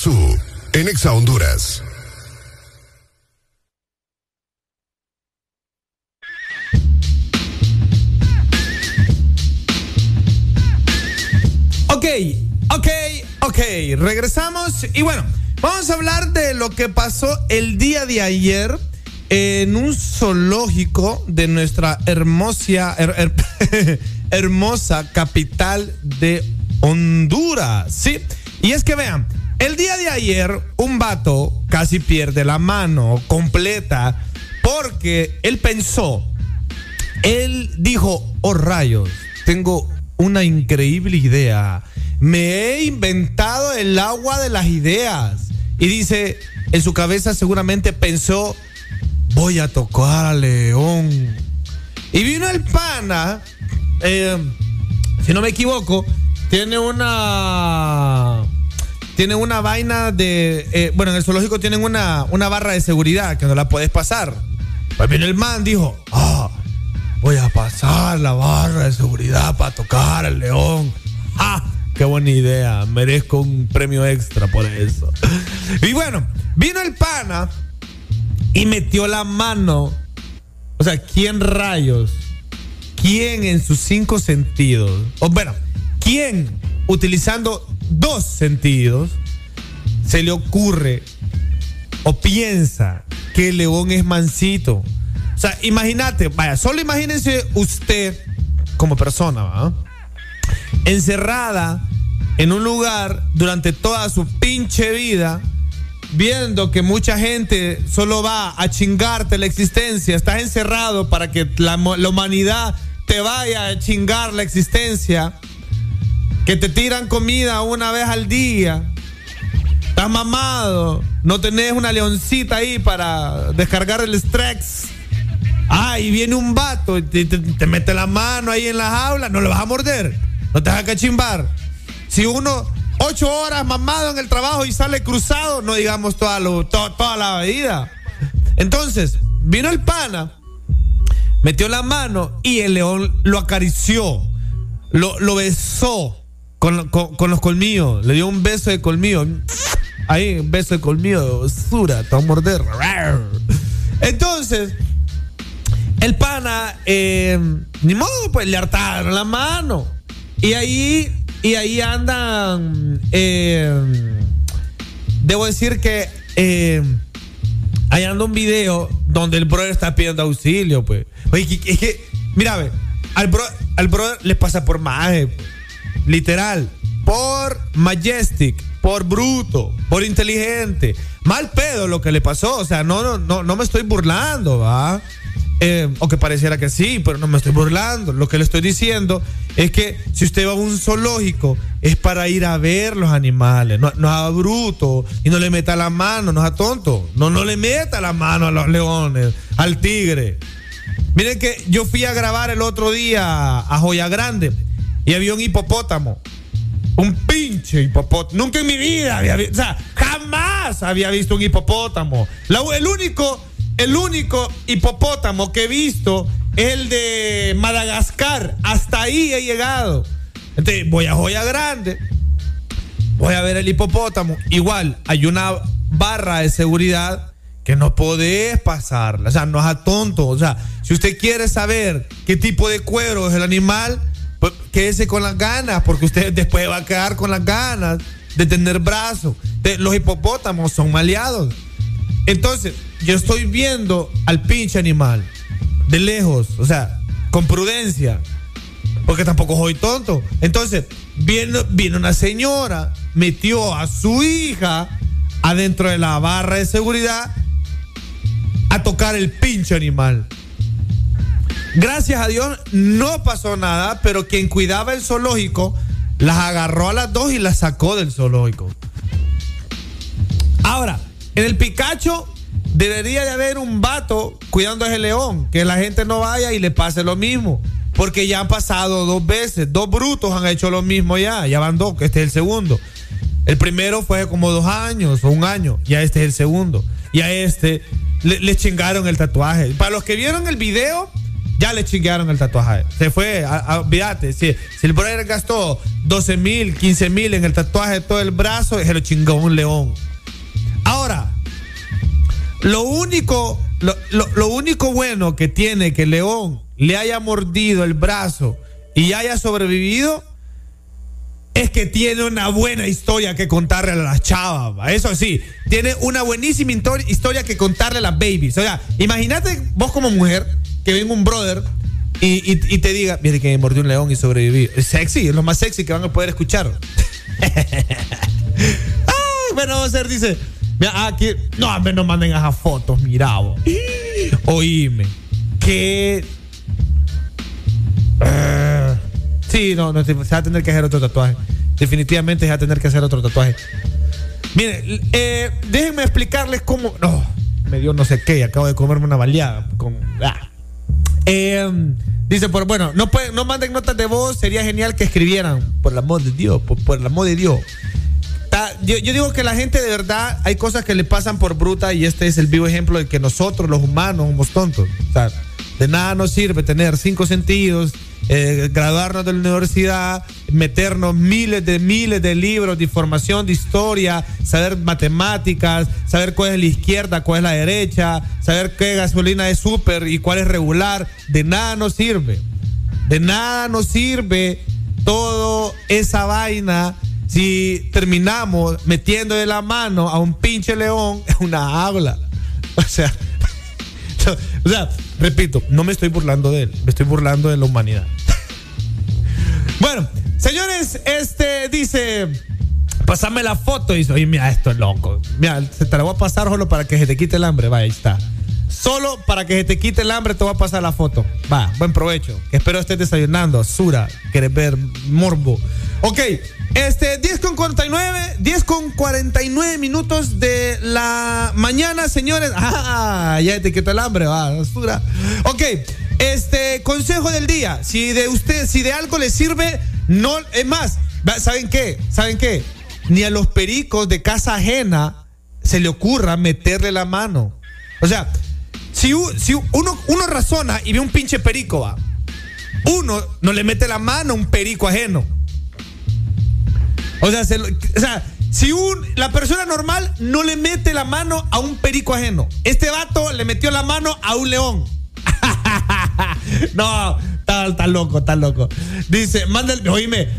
En Exa Honduras. Ok, ok, ok. Regresamos y bueno, vamos a hablar de lo que pasó el día de ayer en un zoológico de nuestra hermosa, hermosa capital de Honduras. Sí, y es que vean. El día de ayer, un vato casi pierde la mano completa porque él pensó, él dijo, oh rayos, tengo una increíble idea. Me he inventado el agua de las ideas. Y dice, en su cabeza seguramente pensó, voy a tocar a León. Y vino el pana, eh, si no me equivoco, tiene una tienen una vaina de. Eh, bueno, en el zoológico tienen una, una barra de seguridad que no la puedes pasar. Pues viene el man, dijo: Ah, voy a pasar la barra de seguridad para tocar al león. ¡Ah! Qué buena idea, merezco un premio extra por eso. Y bueno, vino el pana y metió la mano. O sea, ¿quién rayos? ¿Quién en sus cinco sentidos? O bueno, ¿quién utilizando dos sentidos, se le ocurre o piensa que el León es mansito. O sea, imagínate, vaya, solo imagínense usted como persona, encerrada en un lugar durante toda su pinche vida, viendo que mucha gente solo va a chingarte la existencia, estás encerrado para que la humanidad te vaya a chingar la existencia que te tiran comida una vez al día, estás mamado, no tenés una leoncita ahí para descargar el estrés. Ah, y viene un vato y te, te- te mete la mano ahí en la jaula, no le vas a morder, no te vas a cachimbar. Si uno ocho horas mamado en el trabajo y sale cruzado, no digamos toda, lo- la vida. Entonces, vino el pana, metió la mano y el león lo acarició, lo, lo besó con, los colmillos, le dio un beso de colmillo. Ahí, un beso de colmillo, sura, te va a morder. Entonces, el pana, eh, ni modo, pues le hartaron la mano. Y ahí, y ahí andan, eh, debo decir que eh, ahí anda un video donde el brother está pidiendo auxilio, pues. Oye, que- que, mira, ve, al, bro, al brother le pasa por maje, pues. Literal, por majestic, por bruto, por inteligente. Mal pedo lo que le pasó, o sea, no, no, no, no me estoy burlando, ¿va? Eh, o que pareciera que sí, pero no me estoy burlando. Lo que le estoy diciendo es que si usted va a un zoológico es para ir a ver los animales, no, no a bruto y no le meta la mano, no a tonto, no, no le meta la mano a los leones, al tigre. Miren que yo fui a grabar el otro día a Joya Grande y había un hipopótamo. Un pinche hipopótamo. Nunca en mi vida había visto, o sea, jamás había visto un hipopótamo. El único, el único hipopótamo que he visto es el de Madagascar. Hasta ahí he llegado. Entonces, voy a Joya Grande. Voy a ver el hipopótamo. Igual, hay una barra de seguridad que no podés pasarla. O sea, no es a tonto. O sea, si usted quiere saber qué tipo de cuero es el animal, pues quédese con las ganas, porque usted después va a quedar con las ganas de tener brazos. Los hipopótamos son maleados. Entonces, yo estoy viendo al pinche animal de lejos, o sea, con prudencia, porque tampoco soy tonto. Entonces, viene, viene una señora, metió a su hija adentro de la barra de seguridad a tocar el pinche animal. Gracias a Dios no pasó nada, pero quien cuidaba el zoológico las agarró a las dos y las sacó del zoológico. Ahora, en el Picacho debería de haber un vato cuidando a ese león, que la gente no vaya y le pase lo mismo. Porque ya han pasado dos veces, dos brutos han hecho lo mismo ya, ya van dos, este es el segundo. El primero fue como dos años o un año, ya este es el segundo. Y a este le, le chingaron el tatuaje. Para los que vieron el video, ya le chingaron el tatuaje. Se fue, olvídate, si, el brother gastó 12 mil, 15 mil en el tatuaje de todo el brazo, se lo chingó un león. Ahora, lo único, lo, lo- lo único bueno que tiene que el león le haya mordido el brazo y haya sobrevivido es que tiene una buena historia que contarle a las chavas. ¿va? Eso sí, tiene una buenísima histori- historia que contarle a las babies. O sea, imagínate vos como mujer que venga un brother y, y- y te diga, mire que me mordió un león y sobreviví. Es sexy, es lo más sexy que van a poder escuchar. Ay, bueno, vamos a ver, dice. Mira, aquí, no, a no manden esas fotos, mira vos. Oíme. Que. Ah, sí, no, no, se va a tener que hacer otro tatuaje. Definitivamente se va a tener que hacer otro tatuaje. Mire, eh, déjenme explicarles cómo. No, me dio no sé qué, acabo de comerme una baleada con. ah. Eh, dice, por bueno, no pueden, no manden notas de voz, sería genial que escribieran, por el amor de Dios, por, por el amor de Dios. Ta- yo, yo digo que la gente de verdad hay cosas que le pasan por bruta y este es el vivo ejemplo de que nosotros los humanos somos tontos. O sea, de nada nos sirve tener cinco sentidos, eh, graduarnos de la universidad, meternos miles de miles de libros de información, de historia, saber matemáticas, saber cuál es la izquierda, cuál es la derecha, saber qué gasolina es súper y cuál es regular. De nada nos sirve. De nada nos sirve toda esa vaina si terminamos metiendo de la mano a un pinche león en una aula. O sea, o sea, repito, no me estoy burlando de él, me estoy burlando de la humanidad. Bueno, Señores, este dice. Pásame la foto. Y dice, oye, mira, esto es loco. Mira, se te la voy a pasar solo para que se te quite el hambre. Va, ahí está. Solo para que se te quite el hambre te voy a pasar la foto. Va, buen provecho. Espero estés desayunando. Sura, quieres ver morbo. Ok, este 10 con 49, 10 con 49 minutos de la mañana, señores. Ah, ya te quitó el hambre, va, Sura. Ok, este consejo del día. Si de usted, si de algo le sirve, no, es más, ¿saben qué? ¿Saben qué? Ni a los pericos de casa ajena se le ocurra meterle la mano. O sea, si, uno, razona y ve un pinche perico. Uno no le mete la mano a un perico ajeno. O sea, si un, la persona normal no le mete la mano a un perico ajeno. Este vato le metió la mano a un león. no, está, está loco, está loco. Dice, mándale, oíme,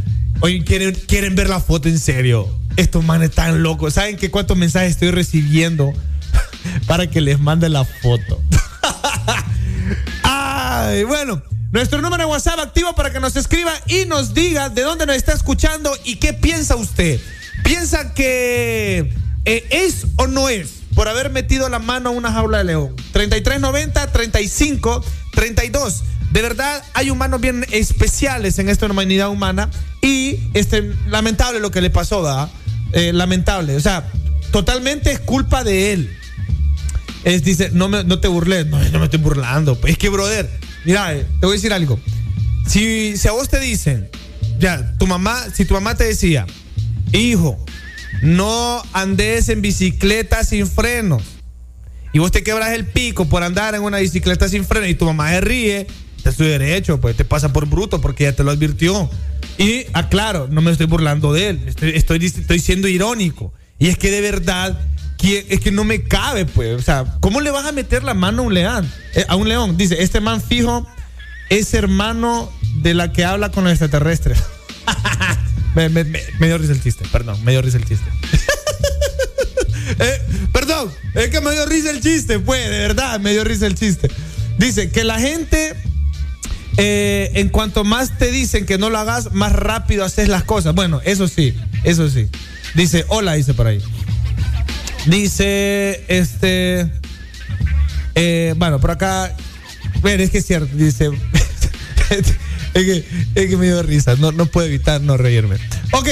oye, ¿quieren, quieren ver la foto en serio. Estos manes están locos. ¿Saben qué cuántos mensajes estoy recibiendo para que les mande la foto? Ay, bueno. Nuestro número de WhatsApp activo para que nos escriba y nos diga de dónde nos está escuchando y qué piensa usted. ¿Piensa que eh, es o no es por haber metido la mano a una jaula de león? 3390, 35, 32. De verdad, hay humanos bien especiales en esta humanidad humana y este, lamentable lo que le pasó, ¿verdad? Eh, lamentable. O sea, totalmente es culpa de él. Es, dice, no, me, no te burles. No, no me estoy burlando. Pues es que, brother, mira, eh, te voy a decir algo. Si, si a vos te dicen, ya, tu mamá, si tu mamá te decía, hijo, no andes en bicicleta sin frenos. Y vos te quebras el pico por andar en una bicicleta sin frenos y tu mamá se ríe, te estoy derecho, pues te pasa por bruto porque ya te lo advirtió. Y aclaro, no me estoy burlando de él, estoy, estoy, estoy siendo irónico. Y es que de verdad, es que no me cabe, pues. O sea, ¿cómo le vas a meter la mano a un león? Eh, a un león. Dice, este man fijo es hermano de la que habla con los extraterrestres. me- me dio risa el chiste, perdón, me dio risa el chiste. Eh, perdón, es que me dio risa el chiste, pues, de verdad, me dio risa el chiste. Dice que la gente, eh, en cuanto más te dicen que no lo hagas, más rápido haces las cosas. Bueno, eso sí, eso sí. Dice, hola, dice por ahí. Dice, este, eh, bueno, por acá, bueno, es que es cierto, dice, es que, me dio risa, no, no puedo evitar no reírme. Ok,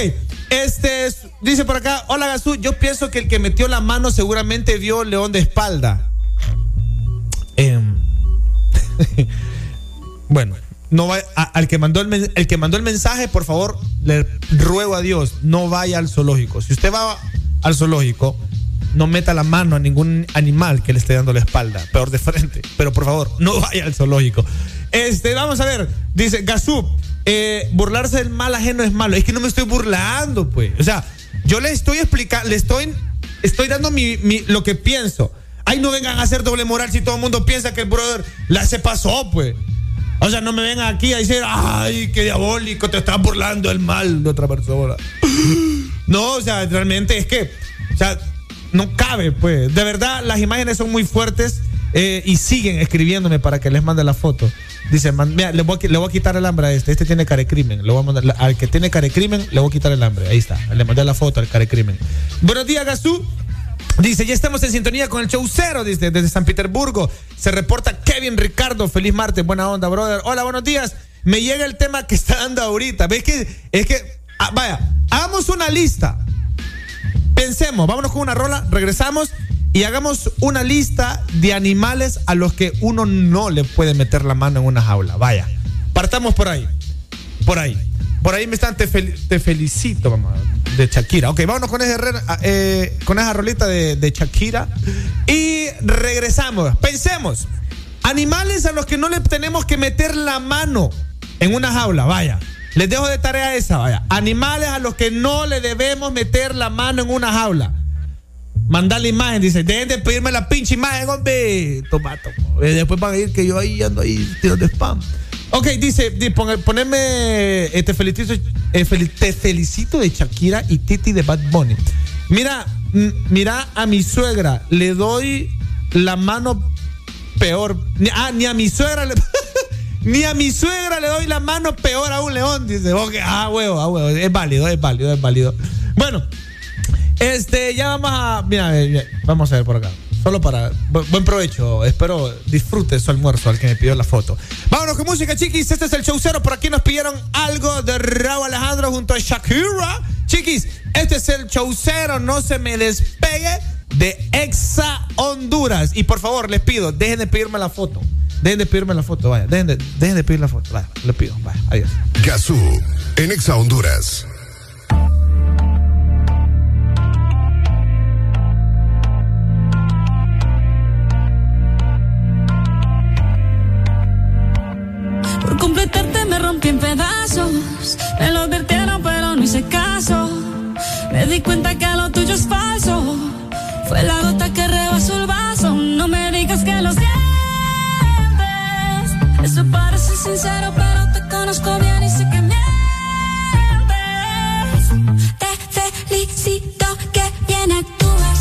este, es- dice por acá, hola Gazú, yo pienso que el que metió la mano seguramente vio León de espalda. Em, bueno, no va, al que mandó el, el que mandó el mensaje, por favor, le ruego a Dios, no vaya al zoológico. Si usted va al zoológico, no meta la mano a ningún animal que le esté dando la espalda, peor de frente. Pero por favor, no vaya al zoológico. Este, vamos a ver, dice Gazú, eh, burlarse del mal ajeno es malo. Es que no me estoy burlando, pues. O sea, yo le estoy explicando, le estoy, estoy dando mi, mi- lo que pienso. Ay, no vengan a hacer doble moral si todo el mundo piensa que el brother la se pasó, pues. O sea, no me vengan aquí a decir, ay, qué diabólico, te estás burlando del mal de otra persona. No, o sea, realmente es que, o sea, no cabe, pues. De verdad, las imágenes son muy fuertes eh, y siguen escribiéndome para que les mande la foto. Dice, man- mira, le voy, a, quitar el hambre a este. Este tiene carecrimen. Le voy al que tiene carecrimen, le voy a quitar el hambre. Ahí está. Le mandé la foto al carecrimen. Buenos días, Gazú. Dice, ya estamos en sintonía con el show cero, desde San Petersburgo. Se reporta Kevin Ricardo. Feliz martes, buena onda, brother. Hola, buenos días. Me llega el tema que está dando ahorita. ¿Ves que? Es que, ah, vaya, hagamos una lista. Pensemos, vámonos con una rola, regresamos y hagamos una lista de animales a los que uno no le puede meter la mano en una jaula. Vaya, partamos por ahí. Por ahí. Por ahí me están, te, fel- te felicito, mamá, de Shakira. Ok, vámonos con, re- eh, con esa rolita de, de Shakira. Y regresamos. Pensemos, animales a los que no le tenemos que meter la mano en una jaula, vaya. Les dejo de tarea esa, vaya. Animales a los que no le debemos meter la mano en una jaula. Mandar la imagen, dice, dejen de pedirme la pinche imagen, hombre. Toma, toma. Eh, Después van a ir que yo ahí ando ahí tirando spam. Ok, dice, di- pon- poneme eh, te, felicito, eh, te felicito de Shakira y Titi de Bad Bunny. Mira, mira a mi suegra, le doy la mano peor. Ah, ni a mi suegra le, Ni a mi suegra le doy la mano, peor a un león. Dice, que, ah, huevo, ah, huevo. Es válido, es válido, es válido. Bueno, este, ya vamos a. Mira, vamos a ver por acá. Solo para. bu- Buen provecho. Espero disfrute su almuerzo al que me pidió la foto. Vámonos con música, chiquis. Este es el show cero. Por aquí nos pidieron algo de Raúl Alejandro junto a Shakira. Chiquis, este es el show. No se me despegue de Exa Honduras. Y por favor, les pido, dejen de pedirme la foto. Dejen de pedirme la foto, vaya. Dejen de, dejen de pedir la foto. Vaya, les pido. Vaya, adiós. Gazú, en Exa Honduras. Por completarte me rompí en pedazos. Me lo advirtieron, pero no hice caso. Me di cuenta que lo tuyo es falso. Fue la gota que rebasó el vaso. No me digas que lo sientes. Sincero, pero te conozco bien y sé que mientes. Te felicito que bien actúas.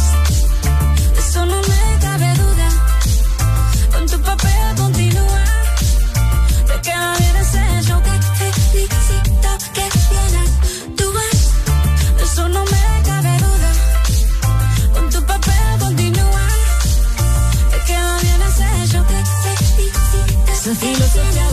De Eso no me cabe duda. Con tu papel continúa. Te queda bien ese show Te felicito que bien actúas De eso no me cabe duda Con tu papel continúa Te queda bien ese show Te felicito Esa filosofía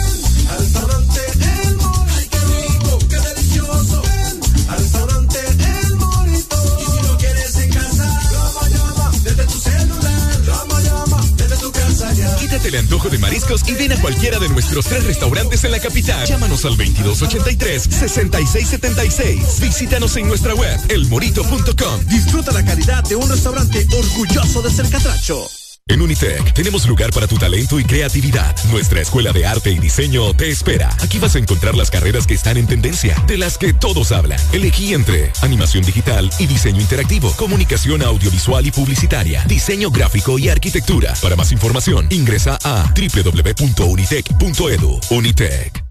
Quítate el antojo de mariscos y ven a cualquiera de nuestros tres restaurantes en la capital. Llámanos al 2283-6676. Visítanos en nuestra web, elmorito.com. Disfruta la calidad de un restaurante orgulloso de ser catracho. En Unitec tenemos lugar para tu talento y creatividad. Nuestra escuela de arte y diseño te espera. Aquí vas a encontrar las carreras que están en tendencia, de las que todos hablan. Elegí entre animación digital y diseño interactivo, comunicación audiovisual y publicitaria, diseño gráfico y arquitectura. Para más información, ingresa a www.unitec.edu. Unitec.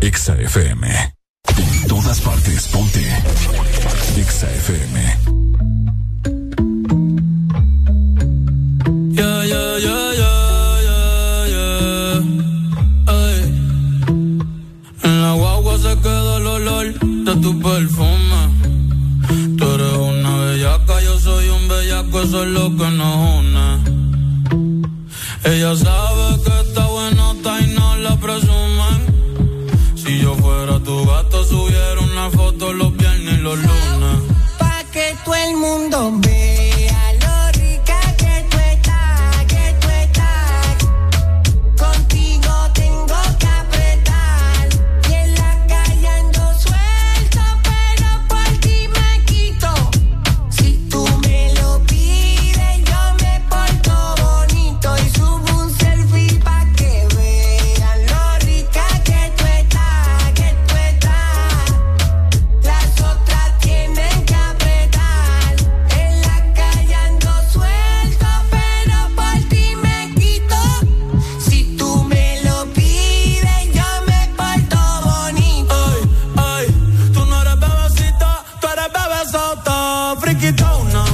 Exa FM. En todas partes, ponte. Exa FM. Yeah, yeah, yeah, yeah, yeah, yeah. Ay. En la guagua se queda el olor de tu perfume. Tú eres una bellaca, yo soy un bellaco, eso es lo que nos une. Ella sabe viendo.